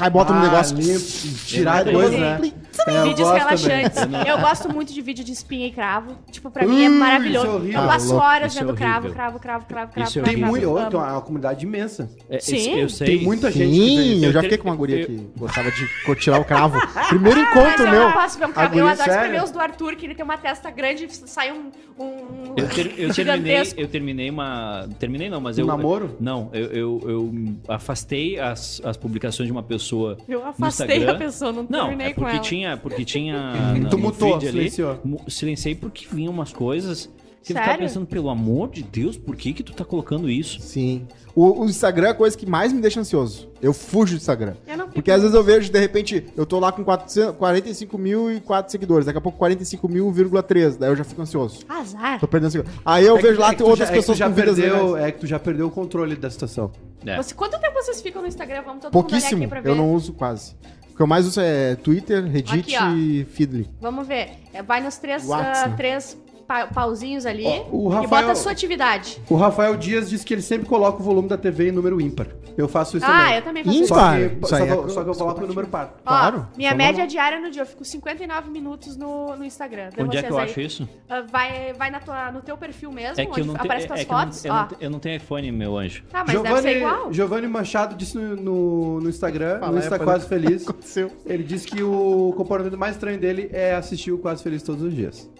[SPEAKER 4] aí bota no
[SPEAKER 3] Ah,
[SPEAKER 4] negócio.
[SPEAKER 3] limpo, tirar
[SPEAKER 1] Eu
[SPEAKER 3] coisa,
[SPEAKER 2] sei.
[SPEAKER 3] É, eu
[SPEAKER 2] Vídeos
[SPEAKER 3] gosto
[SPEAKER 2] relaxantes.
[SPEAKER 3] também.
[SPEAKER 2] Eu gosto muito de vídeo de espinha e cravo. Tipo, pra mim é
[SPEAKER 3] Ui,
[SPEAKER 2] maravilhoso.
[SPEAKER 3] isso é
[SPEAKER 2] eu passo
[SPEAKER 4] Ah, louco,
[SPEAKER 2] horas
[SPEAKER 1] isso é
[SPEAKER 2] vendo cravo, cravo, cravo, cravo, cravo.
[SPEAKER 1] Isso é
[SPEAKER 2] cravo,
[SPEAKER 3] Tem muito, oh, tem uma comunidade imensa.
[SPEAKER 1] É,
[SPEAKER 2] Sim.
[SPEAKER 1] Eu sei.
[SPEAKER 3] Tem muita gente
[SPEAKER 4] Sim, eu já
[SPEAKER 1] Eu
[SPEAKER 4] fiquei com uma guria
[SPEAKER 1] eu-
[SPEAKER 4] que gostava de tirar o cravo. Primeiro
[SPEAKER 2] Mas
[SPEAKER 4] encontro
[SPEAKER 2] eu
[SPEAKER 4] meu.
[SPEAKER 2] não posso ver um cravo. Eu adoro escrever os do Arthur, que ele tem uma testa grande e sai um. um
[SPEAKER 1] Eu, ter- eu terminei,
[SPEAKER 2] gigantesco.
[SPEAKER 1] eu terminei uma. Terminei não, mas
[SPEAKER 3] Um
[SPEAKER 1] eu.
[SPEAKER 3] namoro?
[SPEAKER 1] Não, eu, eu, eu afastei as, as publicações de uma pessoa.
[SPEAKER 2] Eu afastei a pessoa, não,
[SPEAKER 1] Não,
[SPEAKER 2] terminei
[SPEAKER 1] é
[SPEAKER 2] com
[SPEAKER 1] porque
[SPEAKER 2] ela.
[SPEAKER 1] tinha, porque tinha na-
[SPEAKER 3] Tu
[SPEAKER 1] no
[SPEAKER 3] mutou,
[SPEAKER 1] feed
[SPEAKER 3] silenciou.
[SPEAKER 1] mu- silenciei porque vinham umas coisas que eu ficava
[SPEAKER 2] Sério?
[SPEAKER 1] pensando, pelo amor de Deus, por que que tu tá colocando isso?
[SPEAKER 4] Sim. O, o Instagram é a coisa que mais me deixa ansioso. Eu fujo do Instagram.
[SPEAKER 2] Eu não fico-
[SPEAKER 4] Porque às vezes eu vejo, de repente, eu tô lá com 400 45.004 seguidores, daqui a pouco 45.000,3, daí eu já fico ansioso.
[SPEAKER 2] Azar.
[SPEAKER 4] Tô perdendo seguidores. Aí eu
[SPEAKER 3] É que-
[SPEAKER 4] vejo lá
[SPEAKER 3] é que
[SPEAKER 4] tem
[SPEAKER 3] tu
[SPEAKER 4] outras
[SPEAKER 3] já- é que tu
[SPEAKER 4] pessoas
[SPEAKER 3] já
[SPEAKER 4] com vidas
[SPEAKER 3] perdeu,
[SPEAKER 4] legais.
[SPEAKER 3] É que tu já perdeu o controle da situação.
[SPEAKER 1] É.
[SPEAKER 2] Você, quanto tempo vocês ficam no Instagram? Vamos todo
[SPEAKER 4] Pouquíssimo,
[SPEAKER 2] mundo olhar aqui pra
[SPEAKER 4] eu
[SPEAKER 2] ver.
[SPEAKER 4] não uso quase. O que eu mais uso é Twitter, Reddit
[SPEAKER 2] Aqui,
[SPEAKER 4] e Feedly.
[SPEAKER 2] Vamos ver. É, Vai nos três,
[SPEAKER 4] Whats, né?
[SPEAKER 2] três pa- pauzinhos ali
[SPEAKER 3] Ó, o
[SPEAKER 2] e
[SPEAKER 3] Rafael-
[SPEAKER 2] bota a sua atividade.
[SPEAKER 3] O Rafael Dias disse que ele sempre coloca o volume da TV em número ímpar. Eu faço isso
[SPEAKER 2] Ah,
[SPEAKER 3] também.
[SPEAKER 2] eu também faço
[SPEAKER 4] Ímpar?
[SPEAKER 2] isso.
[SPEAKER 3] Só que,
[SPEAKER 4] Isso
[SPEAKER 3] só,
[SPEAKER 4] aí
[SPEAKER 3] que
[SPEAKER 4] é
[SPEAKER 3] eu, só que eu coloco o número par.
[SPEAKER 2] Ó,
[SPEAKER 4] Claro,
[SPEAKER 2] minha
[SPEAKER 4] é
[SPEAKER 2] média diária no dia, eu fico 59 minutos no, no Instagram. Vê
[SPEAKER 1] Onde é
[SPEAKER 2] vocês
[SPEAKER 1] que eu
[SPEAKER 2] aí.
[SPEAKER 1] acho isso?
[SPEAKER 2] Ah, vai vai na tua, no teu perfil mesmo,
[SPEAKER 1] É que eu
[SPEAKER 2] onde
[SPEAKER 1] não, te,
[SPEAKER 2] aparece
[SPEAKER 1] é,
[SPEAKER 2] tuas
[SPEAKER 1] é que eu não-
[SPEAKER 2] fotos.
[SPEAKER 1] eu,
[SPEAKER 2] ó.
[SPEAKER 1] não, te- eu não tenho iPhone, meu anjo.
[SPEAKER 2] Tá, mas deve ser igual.
[SPEAKER 3] Giovanni Machado disse no, no, no Instagram,
[SPEAKER 4] Fala
[SPEAKER 3] no
[SPEAKER 4] aí,
[SPEAKER 3] Insta Quase Feliz,
[SPEAKER 4] Aconteceu.
[SPEAKER 3] ele disse que o comportamento mais estranho dele é assistir o Quase Feliz todos os dias.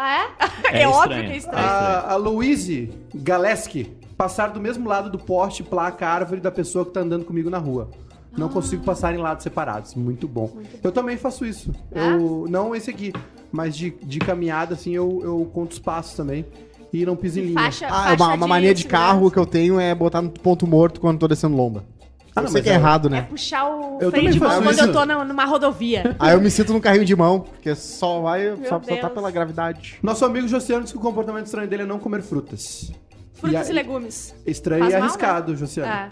[SPEAKER 2] Ah, é?
[SPEAKER 1] É
[SPEAKER 2] É, óbvio que é estranho.
[SPEAKER 3] A, a Louise Galeski, passar do mesmo lado do poste, placa, árvore da pessoa que tá andando comigo na rua. Não
[SPEAKER 2] Ah.
[SPEAKER 3] consigo passar em lados separados. Muito bom. Eu também faço isso.
[SPEAKER 2] É?
[SPEAKER 3] Eu, não esse aqui, mas de, de caminhada, assim, eu, eu conto os passos também. E não piso em linha.
[SPEAKER 2] Faixa,
[SPEAKER 4] Ah,
[SPEAKER 2] faixa
[SPEAKER 4] uma, uma mania de carro que eu tenho é botar no ponto morto quando tô descendo lomba.
[SPEAKER 3] Ah,
[SPEAKER 4] eu
[SPEAKER 3] não,
[SPEAKER 4] sei
[SPEAKER 3] mas
[SPEAKER 4] que é
[SPEAKER 3] é-
[SPEAKER 4] errado,
[SPEAKER 2] É
[SPEAKER 4] né?
[SPEAKER 2] puxar o
[SPEAKER 3] Eu
[SPEAKER 2] freio de mão quando
[SPEAKER 3] isso.
[SPEAKER 2] eu tô na- numa rodovia.
[SPEAKER 4] Aí eu me sinto num carrinho de mão, porque só vai,
[SPEAKER 2] Meu
[SPEAKER 4] só, só tá pela gravidade.
[SPEAKER 3] Nosso amigo Josiano disse que o comportamento estranho dele é não comer frutas.
[SPEAKER 2] Frutas
[SPEAKER 3] E
[SPEAKER 2] e, legumes.
[SPEAKER 3] Estranho
[SPEAKER 2] Faz
[SPEAKER 3] e
[SPEAKER 2] mal,
[SPEAKER 3] arriscado, Josiano.
[SPEAKER 2] É.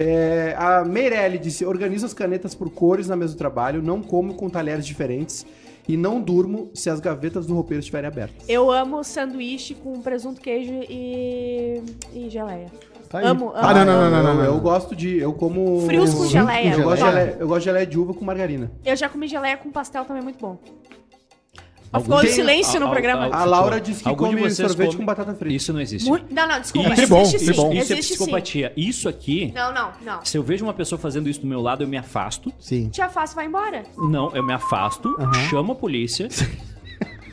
[SPEAKER 3] É, a Meirelli disse: organizo as canetas por cores na mesa do trabalho, não como com talheres diferentes e não durmo se as gavetas do roupeiro estiverem abertas.
[SPEAKER 2] Eu amo sanduíche com presunto, queijo e, e geleia.
[SPEAKER 4] Tá aí.
[SPEAKER 2] Amo,
[SPEAKER 4] Ah,
[SPEAKER 2] amo.
[SPEAKER 4] não, não, não, não,
[SPEAKER 3] eu,
[SPEAKER 4] não,
[SPEAKER 3] eu gosto de. Eu como.
[SPEAKER 2] Frios com geleia.
[SPEAKER 3] Eu gosto de geleia, eu gosto de geleia de uva com margarina.
[SPEAKER 2] Eu já comi geleia com pastel também, muito bom. Ficou em
[SPEAKER 3] Tem-
[SPEAKER 2] silêncio no
[SPEAKER 1] Al- al-
[SPEAKER 2] programa.
[SPEAKER 1] al-
[SPEAKER 3] A Laura disse que
[SPEAKER 1] Algum
[SPEAKER 3] come sorvete
[SPEAKER 1] come-
[SPEAKER 3] com batata frita.
[SPEAKER 1] Isso não existe.
[SPEAKER 2] Muito- Não, não, desculpa.
[SPEAKER 1] Isso,
[SPEAKER 4] é bom,
[SPEAKER 2] existe
[SPEAKER 4] é bom.
[SPEAKER 1] Isso é
[SPEAKER 2] Existe sim.
[SPEAKER 1] psicopatia. Isso aqui,
[SPEAKER 2] Não, não, não.
[SPEAKER 1] se eu vejo uma pessoa fazendo isso do meu lado, eu me afasto.
[SPEAKER 4] Sim.
[SPEAKER 2] Tia Fácil vai embora.
[SPEAKER 1] Não, eu me afasto,
[SPEAKER 4] Aham.
[SPEAKER 1] chamo a polícia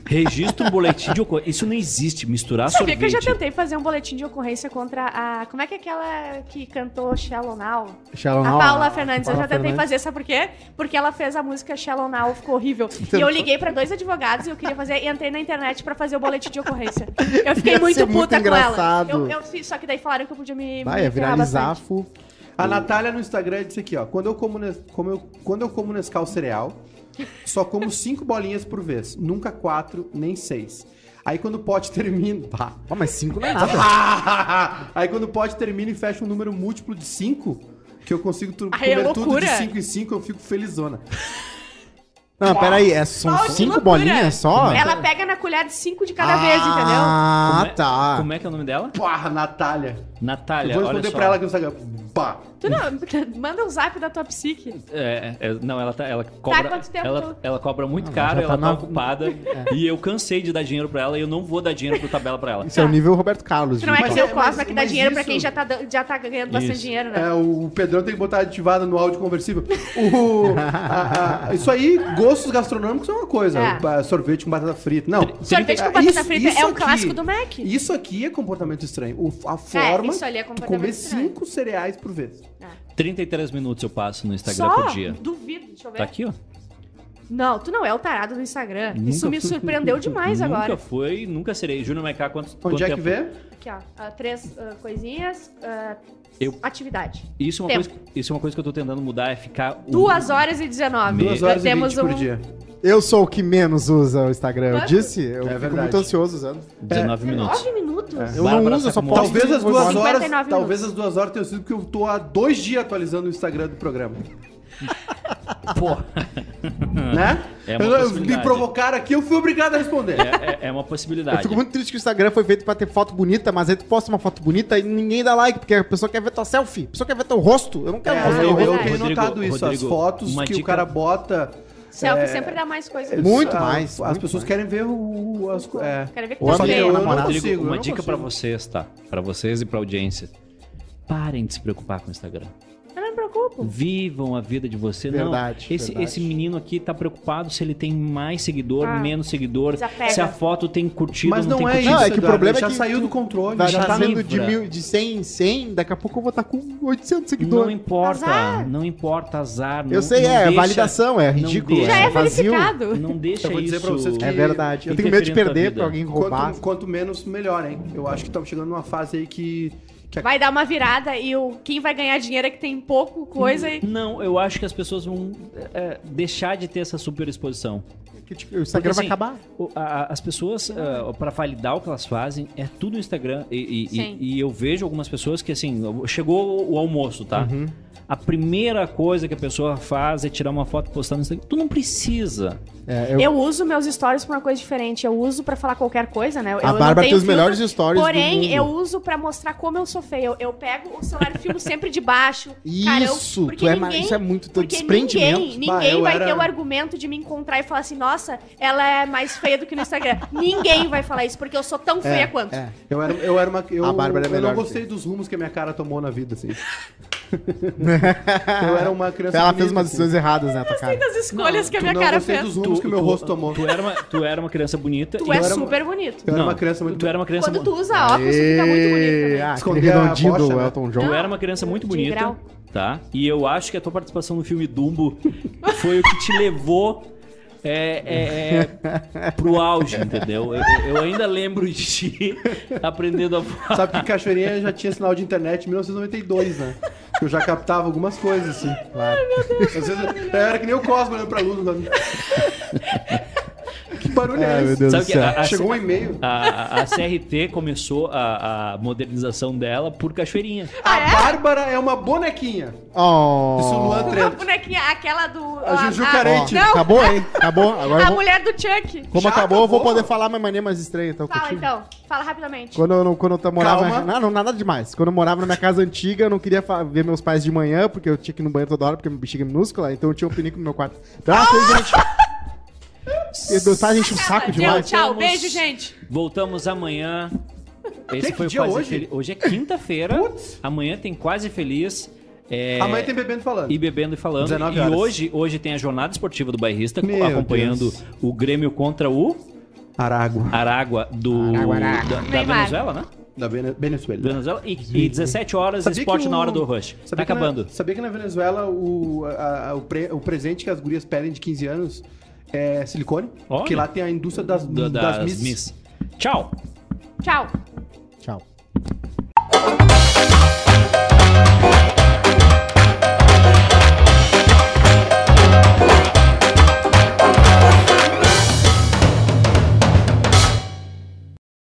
[SPEAKER 1] Registra um boletim de ocorrência. Isso não existe, misturar
[SPEAKER 2] Sabia
[SPEAKER 1] sorvete.
[SPEAKER 2] que eu já tentei fazer um boletim de ocorrência contra a. Como é que é aquela que cantou Shallow Now?
[SPEAKER 4] Shallow
[SPEAKER 2] A
[SPEAKER 4] Now,
[SPEAKER 2] Paula
[SPEAKER 4] a
[SPEAKER 2] Fernandes. eu
[SPEAKER 4] Paula
[SPEAKER 2] já tentei
[SPEAKER 4] Fernandes.
[SPEAKER 2] fazer, sabe por quê? Porque ela fez a música Shallow Now, ficou horrível. E eu liguei pra dois advogados e eu queria fazer. E entrei na internet pra fazer o boletim de ocorrência. Eu fiquei
[SPEAKER 4] Ia
[SPEAKER 2] muito
[SPEAKER 4] ser
[SPEAKER 2] puta
[SPEAKER 4] muito
[SPEAKER 2] com ela.
[SPEAKER 4] engraçado.
[SPEAKER 2] Eu, eu fiz, só que daí falaram que eu podia me.
[SPEAKER 4] Vai,
[SPEAKER 2] me
[SPEAKER 4] é viralizar, fu.
[SPEAKER 3] A Natália no Instagram disse aqui, ó. Quando eu como, nes- como eu, quando eu como Nescau cereal, só como cinco bolinhas por vez. Nunca quatro, nem seis. Aí quando o pote termina... Pá.
[SPEAKER 4] Ó, mas cinco não é nada.
[SPEAKER 3] Aí quando o pote termina e fecha um número múltiplo de cinco, que eu consigo tu-
[SPEAKER 2] Aí é
[SPEAKER 3] comer tudo de
[SPEAKER 2] loucura.
[SPEAKER 3] cinco em cinco, eu fico felizona.
[SPEAKER 4] Não, peraí, é, são
[SPEAKER 2] Oh, que
[SPEAKER 4] cinco bolinhas só?
[SPEAKER 2] Ela pega na colher de cinco de cada vez, entendeu?
[SPEAKER 4] Ah,
[SPEAKER 1] é-
[SPEAKER 4] tá.
[SPEAKER 1] Como é que é o nome dela?
[SPEAKER 3] Pá, Natália.
[SPEAKER 1] Natália,
[SPEAKER 3] eu vou
[SPEAKER 1] olha
[SPEAKER 3] responder
[SPEAKER 1] só.
[SPEAKER 3] pra ela aqui no Instagram. Pá.
[SPEAKER 2] Tu não, manda um zap da tua psique.
[SPEAKER 1] É, é, não, ela, tá, ela cobra.
[SPEAKER 2] quanto tempo
[SPEAKER 1] ela,
[SPEAKER 2] tu-
[SPEAKER 1] ela cobra muito
[SPEAKER 4] Ah,
[SPEAKER 1] caro,
[SPEAKER 4] já tá
[SPEAKER 1] ela tá
[SPEAKER 4] na-
[SPEAKER 1] ocupada. E eu cansei de dar dinheiro pra ela e eu não vou dar dinheiro pro tabela pra ela.
[SPEAKER 4] Isso é o nível Roberto Carlos.
[SPEAKER 2] Tu não é que o
[SPEAKER 3] é-
[SPEAKER 2] Cosma que dá dinheiro pra
[SPEAKER 3] isso-
[SPEAKER 2] quem já tá, já tá ganhando bastante
[SPEAKER 1] Isso.
[SPEAKER 2] dinheiro, né?
[SPEAKER 3] É, o Pedrão tem que botar ativada no áudio conversível. O- a- a- isso aí, gostos gastronômicos é uma coisa.
[SPEAKER 2] É.
[SPEAKER 3] Sorvete com batata frita. Não.
[SPEAKER 2] Sorvete com batata
[SPEAKER 3] isso-
[SPEAKER 2] frita
[SPEAKER 3] isso
[SPEAKER 2] é um
[SPEAKER 3] aqui-
[SPEAKER 2] clássico do Mac.
[SPEAKER 3] Isso aqui é comportamento estranho. O- a forma
[SPEAKER 2] isso ali é
[SPEAKER 3] de
[SPEAKER 2] comportamento
[SPEAKER 3] comer
[SPEAKER 2] estranho.
[SPEAKER 3] cinco cereais por vez.
[SPEAKER 1] 33 minutos eu passo no Instagram
[SPEAKER 2] Só?
[SPEAKER 1] por dia.
[SPEAKER 2] Duvido, deixa eu ver.
[SPEAKER 1] Tá aqui, ó.
[SPEAKER 2] Não, tu não é o tarado do Instagram. Isso
[SPEAKER 1] Nunca
[SPEAKER 2] me
[SPEAKER 1] fui-
[SPEAKER 2] surpreendeu demais
[SPEAKER 1] nunca
[SPEAKER 2] agora.
[SPEAKER 1] foi, nunca serei. Júnior Maiká, quanto,
[SPEAKER 3] Onde
[SPEAKER 1] quanto
[SPEAKER 3] é que vê?
[SPEAKER 2] Aqui, ó. ah, três ah, coisinhas. ah,
[SPEAKER 1] Eu-
[SPEAKER 2] Atividade.
[SPEAKER 1] Isso é, uma
[SPEAKER 2] Tempo.
[SPEAKER 1] coisa, isso é uma coisa que eu tô tentando mudar, é ficar... o-
[SPEAKER 2] Duas horas e 19.
[SPEAKER 3] Duas horas e
[SPEAKER 2] Temos
[SPEAKER 3] vinte por
[SPEAKER 2] um-
[SPEAKER 3] dia.
[SPEAKER 4] Eu sou o que menos usa o Instagram. Eu disse? Eu fico
[SPEAKER 3] verdade.
[SPEAKER 4] muito ansioso usando.
[SPEAKER 1] 19 minutos.
[SPEAKER 2] 19 minutos.
[SPEAKER 4] Eu
[SPEAKER 1] Bárbara
[SPEAKER 4] não uso, eu só posto.
[SPEAKER 3] Talvez as duas horas.
[SPEAKER 2] 59
[SPEAKER 3] Talvez
[SPEAKER 2] minutos.
[SPEAKER 3] as duas horas tenham sido porque eu tô há dois dias atualizando o Instagram do programa.
[SPEAKER 1] Pô,
[SPEAKER 3] Né?
[SPEAKER 1] É uma
[SPEAKER 3] Eu- eu- me provocaram aqui, eu fui obrigado a responder.
[SPEAKER 1] é, é- é uma
[SPEAKER 4] Eu
[SPEAKER 1] possibilidade.
[SPEAKER 4] fico muito triste que o Instagram foi feito pra ter foto bonita, mas aí tu posta uma foto bonita e ninguém dá like, porque a pessoa quer ver tua selfie. A pessoa quer ver teu rosto. Eu não quero
[SPEAKER 3] É, eu, eu tenho
[SPEAKER 1] Rodrigo,
[SPEAKER 3] notado isso.
[SPEAKER 1] Rodrigo,
[SPEAKER 3] as fotos que o
[SPEAKER 1] dica-
[SPEAKER 3] cara bota.
[SPEAKER 2] Selfie
[SPEAKER 3] É,
[SPEAKER 2] sempre dá mais coisa.
[SPEAKER 4] Muito
[SPEAKER 3] a-
[SPEAKER 4] mais,
[SPEAKER 3] As
[SPEAKER 4] muito
[SPEAKER 3] pessoas
[SPEAKER 4] mais.
[SPEAKER 3] querem ver o. As, é.
[SPEAKER 2] Quero ver
[SPEAKER 4] amigo,
[SPEAKER 2] feio.
[SPEAKER 3] eu não.
[SPEAKER 1] Rodrigo,
[SPEAKER 3] consigo, eu
[SPEAKER 1] uma dica pra
[SPEAKER 3] consigo.
[SPEAKER 1] vocês, tá? Pra vocês e pra audiência. Parem de se preocupar com o Instagram.
[SPEAKER 2] Eu não me preocupo.
[SPEAKER 1] Vivam a vida de você.
[SPEAKER 4] Verdade,
[SPEAKER 1] não, esse,
[SPEAKER 4] verdade.
[SPEAKER 1] esse menino aqui tá preocupado se ele tem mais seguidor,
[SPEAKER 2] Ah,
[SPEAKER 1] menos seguidor,
[SPEAKER 2] desapega.
[SPEAKER 1] se a foto tem curtido,
[SPEAKER 3] Mas não,
[SPEAKER 1] tem
[SPEAKER 3] é
[SPEAKER 1] curtido.
[SPEAKER 3] isso.
[SPEAKER 4] Não, é que o problema é
[SPEAKER 3] já
[SPEAKER 4] que
[SPEAKER 3] saiu do controle.
[SPEAKER 4] Vai
[SPEAKER 3] já
[SPEAKER 4] tá
[SPEAKER 3] tá
[SPEAKER 4] sendo de,
[SPEAKER 1] livre.
[SPEAKER 4] mil, de 100 em 100, daqui a pouco eu vou estar com 800
[SPEAKER 1] Não
[SPEAKER 4] seguidores.
[SPEAKER 1] importa,
[SPEAKER 2] Azar.
[SPEAKER 1] não importa azar.
[SPEAKER 4] Eu
[SPEAKER 1] não-
[SPEAKER 4] sei,
[SPEAKER 1] não
[SPEAKER 4] é,
[SPEAKER 1] deixa-
[SPEAKER 4] validação, é
[SPEAKER 1] não
[SPEAKER 4] ridículo.
[SPEAKER 1] deixa-
[SPEAKER 2] Já é
[SPEAKER 4] vazio.
[SPEAKER 2] verificado.
[SPEAKER 1] Não deixa
[SPEAKER 3] Eu vou dizer
[SPEAKER 1] isso.
[SPEAKER 3] pra vocês que-
[SPEAKER 4] É verdade. Eu tenho medo de perder pra alguém roubar.
[SPEAKER 3] Quanto, quanto menos, melhor, hein? Eu acho que estamos chegando numa fase aí que. Que a-
[SPEAKER 2] Vai dar uma virada e o quem vai ganhar dinheiro é que tem pouco coisa e.
[SPEAKER 1] Não, eu acho que as pessoas vão é, deixar de ter essa super exposição.
[SPEAKER 4] Que, tipo, o Instagram
[SPEAKER 1] Porque,
[SPEAKER 4] vai
[SPEAKER 1] assim,
[SPEAKER 4] acabar.
[SPEAKER 1] O- a- a- as pessoas, ah, pra validar o que elas fazem, é tudo no Instagram. E, e-
[SPEAKER 2] Sim.
[SPEAKER 1] e- e eu vejo algumas pessoas que, assim, chegou o almoço, tá?
[SPEAKER 4] Uhum.
[SPEAKER 1] A primeira coisa que a pessoa faz é tirar uma foto e postar no Instagram. Tu não precisa.
[SPEAKER 4] É, eu-
[SPEAKER 2] Eu uso meus stories pra uma coisa diferente. Eu uso pra falar qualquer coisa, né? Eu,
[SPEAKER 4] A
[SPEAKER 2] eu não
[SPEAKER 4] Bárbara tem os
[SPEAKER 2] filtro,
[SPEAKER 4] melhores stories do
[SPEAKER 2] Porém,
[SPEAKER 4] mundo.
[SPEAKER 2] eu uso pra mostrar como eu sou feia. Eu, eu pego o celular e filmo sempre de baixo.
[SPEAKER 4] Isso,
[SPEAKER 2] carão, porque
[SPEAKER 4] tu é
[SPEAKER 2] ninguém,
[SPEAKER 4] isso é muito teu
[SPEAKER 2] porque
[SPEAKER 4] desprendimento.
[SPEAKER 2] Ninguém, ninguém
[SPEAKER 3] Bah, eu
[SPEAKER 2] vai
[SPEAKER 3] era-
[SPEAKER 2] ter o argumento de me encontrar e falar assim, nossa, ela é mais feia do que no Instagram. ninguém vai falar isso, porque eu sou tão feia quanto.
[SPEAKER 4] É.
[SPEAKER 3] Eu era, eu era uma. Eu,
[SPEAKER 4] A Bárbara é
[SPEAKER 3] eu
[SPEAKER 4] melhor
[SPEAKER 3] não
[SPEAKER 4] que
[SPEAKER 3] gostei dos rumos que a minha cara tomou na vida, assim. eu era uma criança.
[SPEAKER 4] Ela fez umas decisões erradas, né, tua cara?
[SPEAKER 2] Das escolhas
[SPEAKER 1] Não,
[SPEAKER 2] que a
[SPEAKER 3] Tu
[SPEAKER 2] minha
[SPEAKER 3] não
[SPEAKER 2] cara
[SPEAKER 3] gostei
[SPEAKER 2] fez.
[SPEAKER 3] dos rumos que o meu rosto tomou.
[SPEAKER 1] Tu era uma, tu era uma criança bonita.
[SPEAKER 2] Tu
[SPEAKER 1] e
[SPEAKER 2] é
[SPEAKER 1] era
[SPEAKER 2] super bonito.
[SPEAKER 3] Eu era uma criança muito.
[SPEAKER 1] Tu era uma criança
[SPEAKER 2] Quando tu usa óculos, tu fica muito bonito também.
[SPEAKER 4] Ah, aquele
[SPEAKER 3] Esconder a
[SPEAKER 4] redondinho
[SPEAKER 3] bocha,
[SPEAKER 4] do
[SPEAKER 3] né?
[SPEAKER 4] Elton
[SPEAKER 1] Tu
[SPEAKER 4] John.
[SPEAKER 1] era uma criança muito
[SPEAKER 2] De
[SPEAKER 1] bonita,
[SPEAKER 2] grau.
[SPEAKER 1] tá? E eu acho que a tua participação no filme Dumbo foi o que te levou é, é, é, pro auge, entendeu? Eu, eu ainda lembro de ti aprendendo a voar.
[SPEAKER 3] Sabe que Cachoeirinha já tinha sinal de internet em 1992, né? Eu já captava algumas coisas, assim.
[SPEAKER 4] Claro.
[SPEAKER 3] Às vezes era que nem o Cosmo olhando pra luz. Que barulho é esse?
[SPEAKER 4] Deus
[SPEAKER 1] Sabe
[SPEAKER 4] do
[SPEAKER 1] que
[SPEAKER 4] céu.
[SPEAKER 1] a- a-
[SPEAKER 3] Chegou um e-mail.
[SPEAKER 1] A, a CRT começou a, a modernização dela por Cachoeirinha.
[SPEAKER 2] Ah,
[SPEAKER 3] A
[SPEAKER 2] é?
[SPEAKER 3] Bárbara é uma bonequinha.
[SPEAKER 4] Oh.
[SPEAKER 3] Isso o Luan
[SPEAKER 2] Uma
[SPEAKER 3] Trento.
[SPEAKER 2] bonequinha, aquela do...
[SPEAKER 3] A Juju
[SPEAKER 2] a-
[SPEAKER 3] Carente.
[SPEAKER 2] Não,
[SPEAKER 4] Acabou, hein? Acabou. Agora eu
[SPEAKER 2] a
[SPEAKER 4] vou...
[SPEAKER 2] mulher do Chuck.
[SPEAKER 4] Como
[SPEAKER 3] Já
[SPEAKER 4] acabou, eu vou
[SPEAKER 3] acabou?
[SPEAKER 4] poder falar minha mania mais estranha, então.
[SPEAKER 2] Fala
[SPEAKER 4] contigo.
[SPEAKER 2] então, fala rapidamente.
[SPEAKER 4] Quando eu, não- quando eu morava.
[SPEAKER 3] Calma.
[SPEAKER 4] Não, não, nada demais. Quando eu morava na minha casa antiga, eu não queria fa- ver meus pais de manhã, porque eu tinha que ir no banheiro toda hora, porque minha bexiga é minúscula, então eu tinha um pinico no meu quarto. Então, ah, gente. Meus Tá, gente, um saco demais.
[SPEAKER 2] Tchau,
[SPEAKER 1] tchau.
[SPEAKER 2] Beijo, gente.
[SPEAKER 1] Voltamos amanhã. Esse foi o quase
[SPEAKER 3] hoje?
[SPEAKER 1] Feliz. Hoje é quinta-feira. Amanhã tem quase feliz. É...
[SPEAKER 3] Amanhã tem Bebendo e Falando.
[SPEAKER 1] E Bebendo e Falando. e
[SPEAKER 3] hoje,
[SPEAKER 1] hoje tem a jornada esportiva do bairrista,
[SPEAKER 3] Meu
[SPEAKER 1] acompanhando
[SPEAKER 3] Deus.
[SPEAKER 1] o Grêmio contra o.
[SPEAKER 3] Aragua.
[SPEAKER 1] Aragua do.
[SPEAKER 5] Aragua, Aragua.
[SPEAKER 1] Da, da Venezuela, né?
[SPEAKER 3] Da Venezuela.
[SPEAKER 1] Venezuela. E, e 17 horas,
[SPEAKER 3] sabia
[SPEAKER 1] esporte
[SPEAKER 3] o...
[SPEAKER 1] na hora do rush.
[SPEAKER 3] Sabia tá
[SPEAKER 1] acabando.
[SPEAKER 3] Na, sabia que na Venezuela o, a, a, o, pre, o presente que as gurias pedem de 15 anos é, silicone.
[SPEAKER 1] Olha.
[SPEAKER 3] Porque lá tem a indústria das,
[SPEAKER 1] Da-
[SPEAKER 3] das,
[SPEAKER 1] das
[SPEAKER 3] miss.
[SPEAKER 1] Miss. Tchau! Tchau.
[SPEAKER 2] Tchau.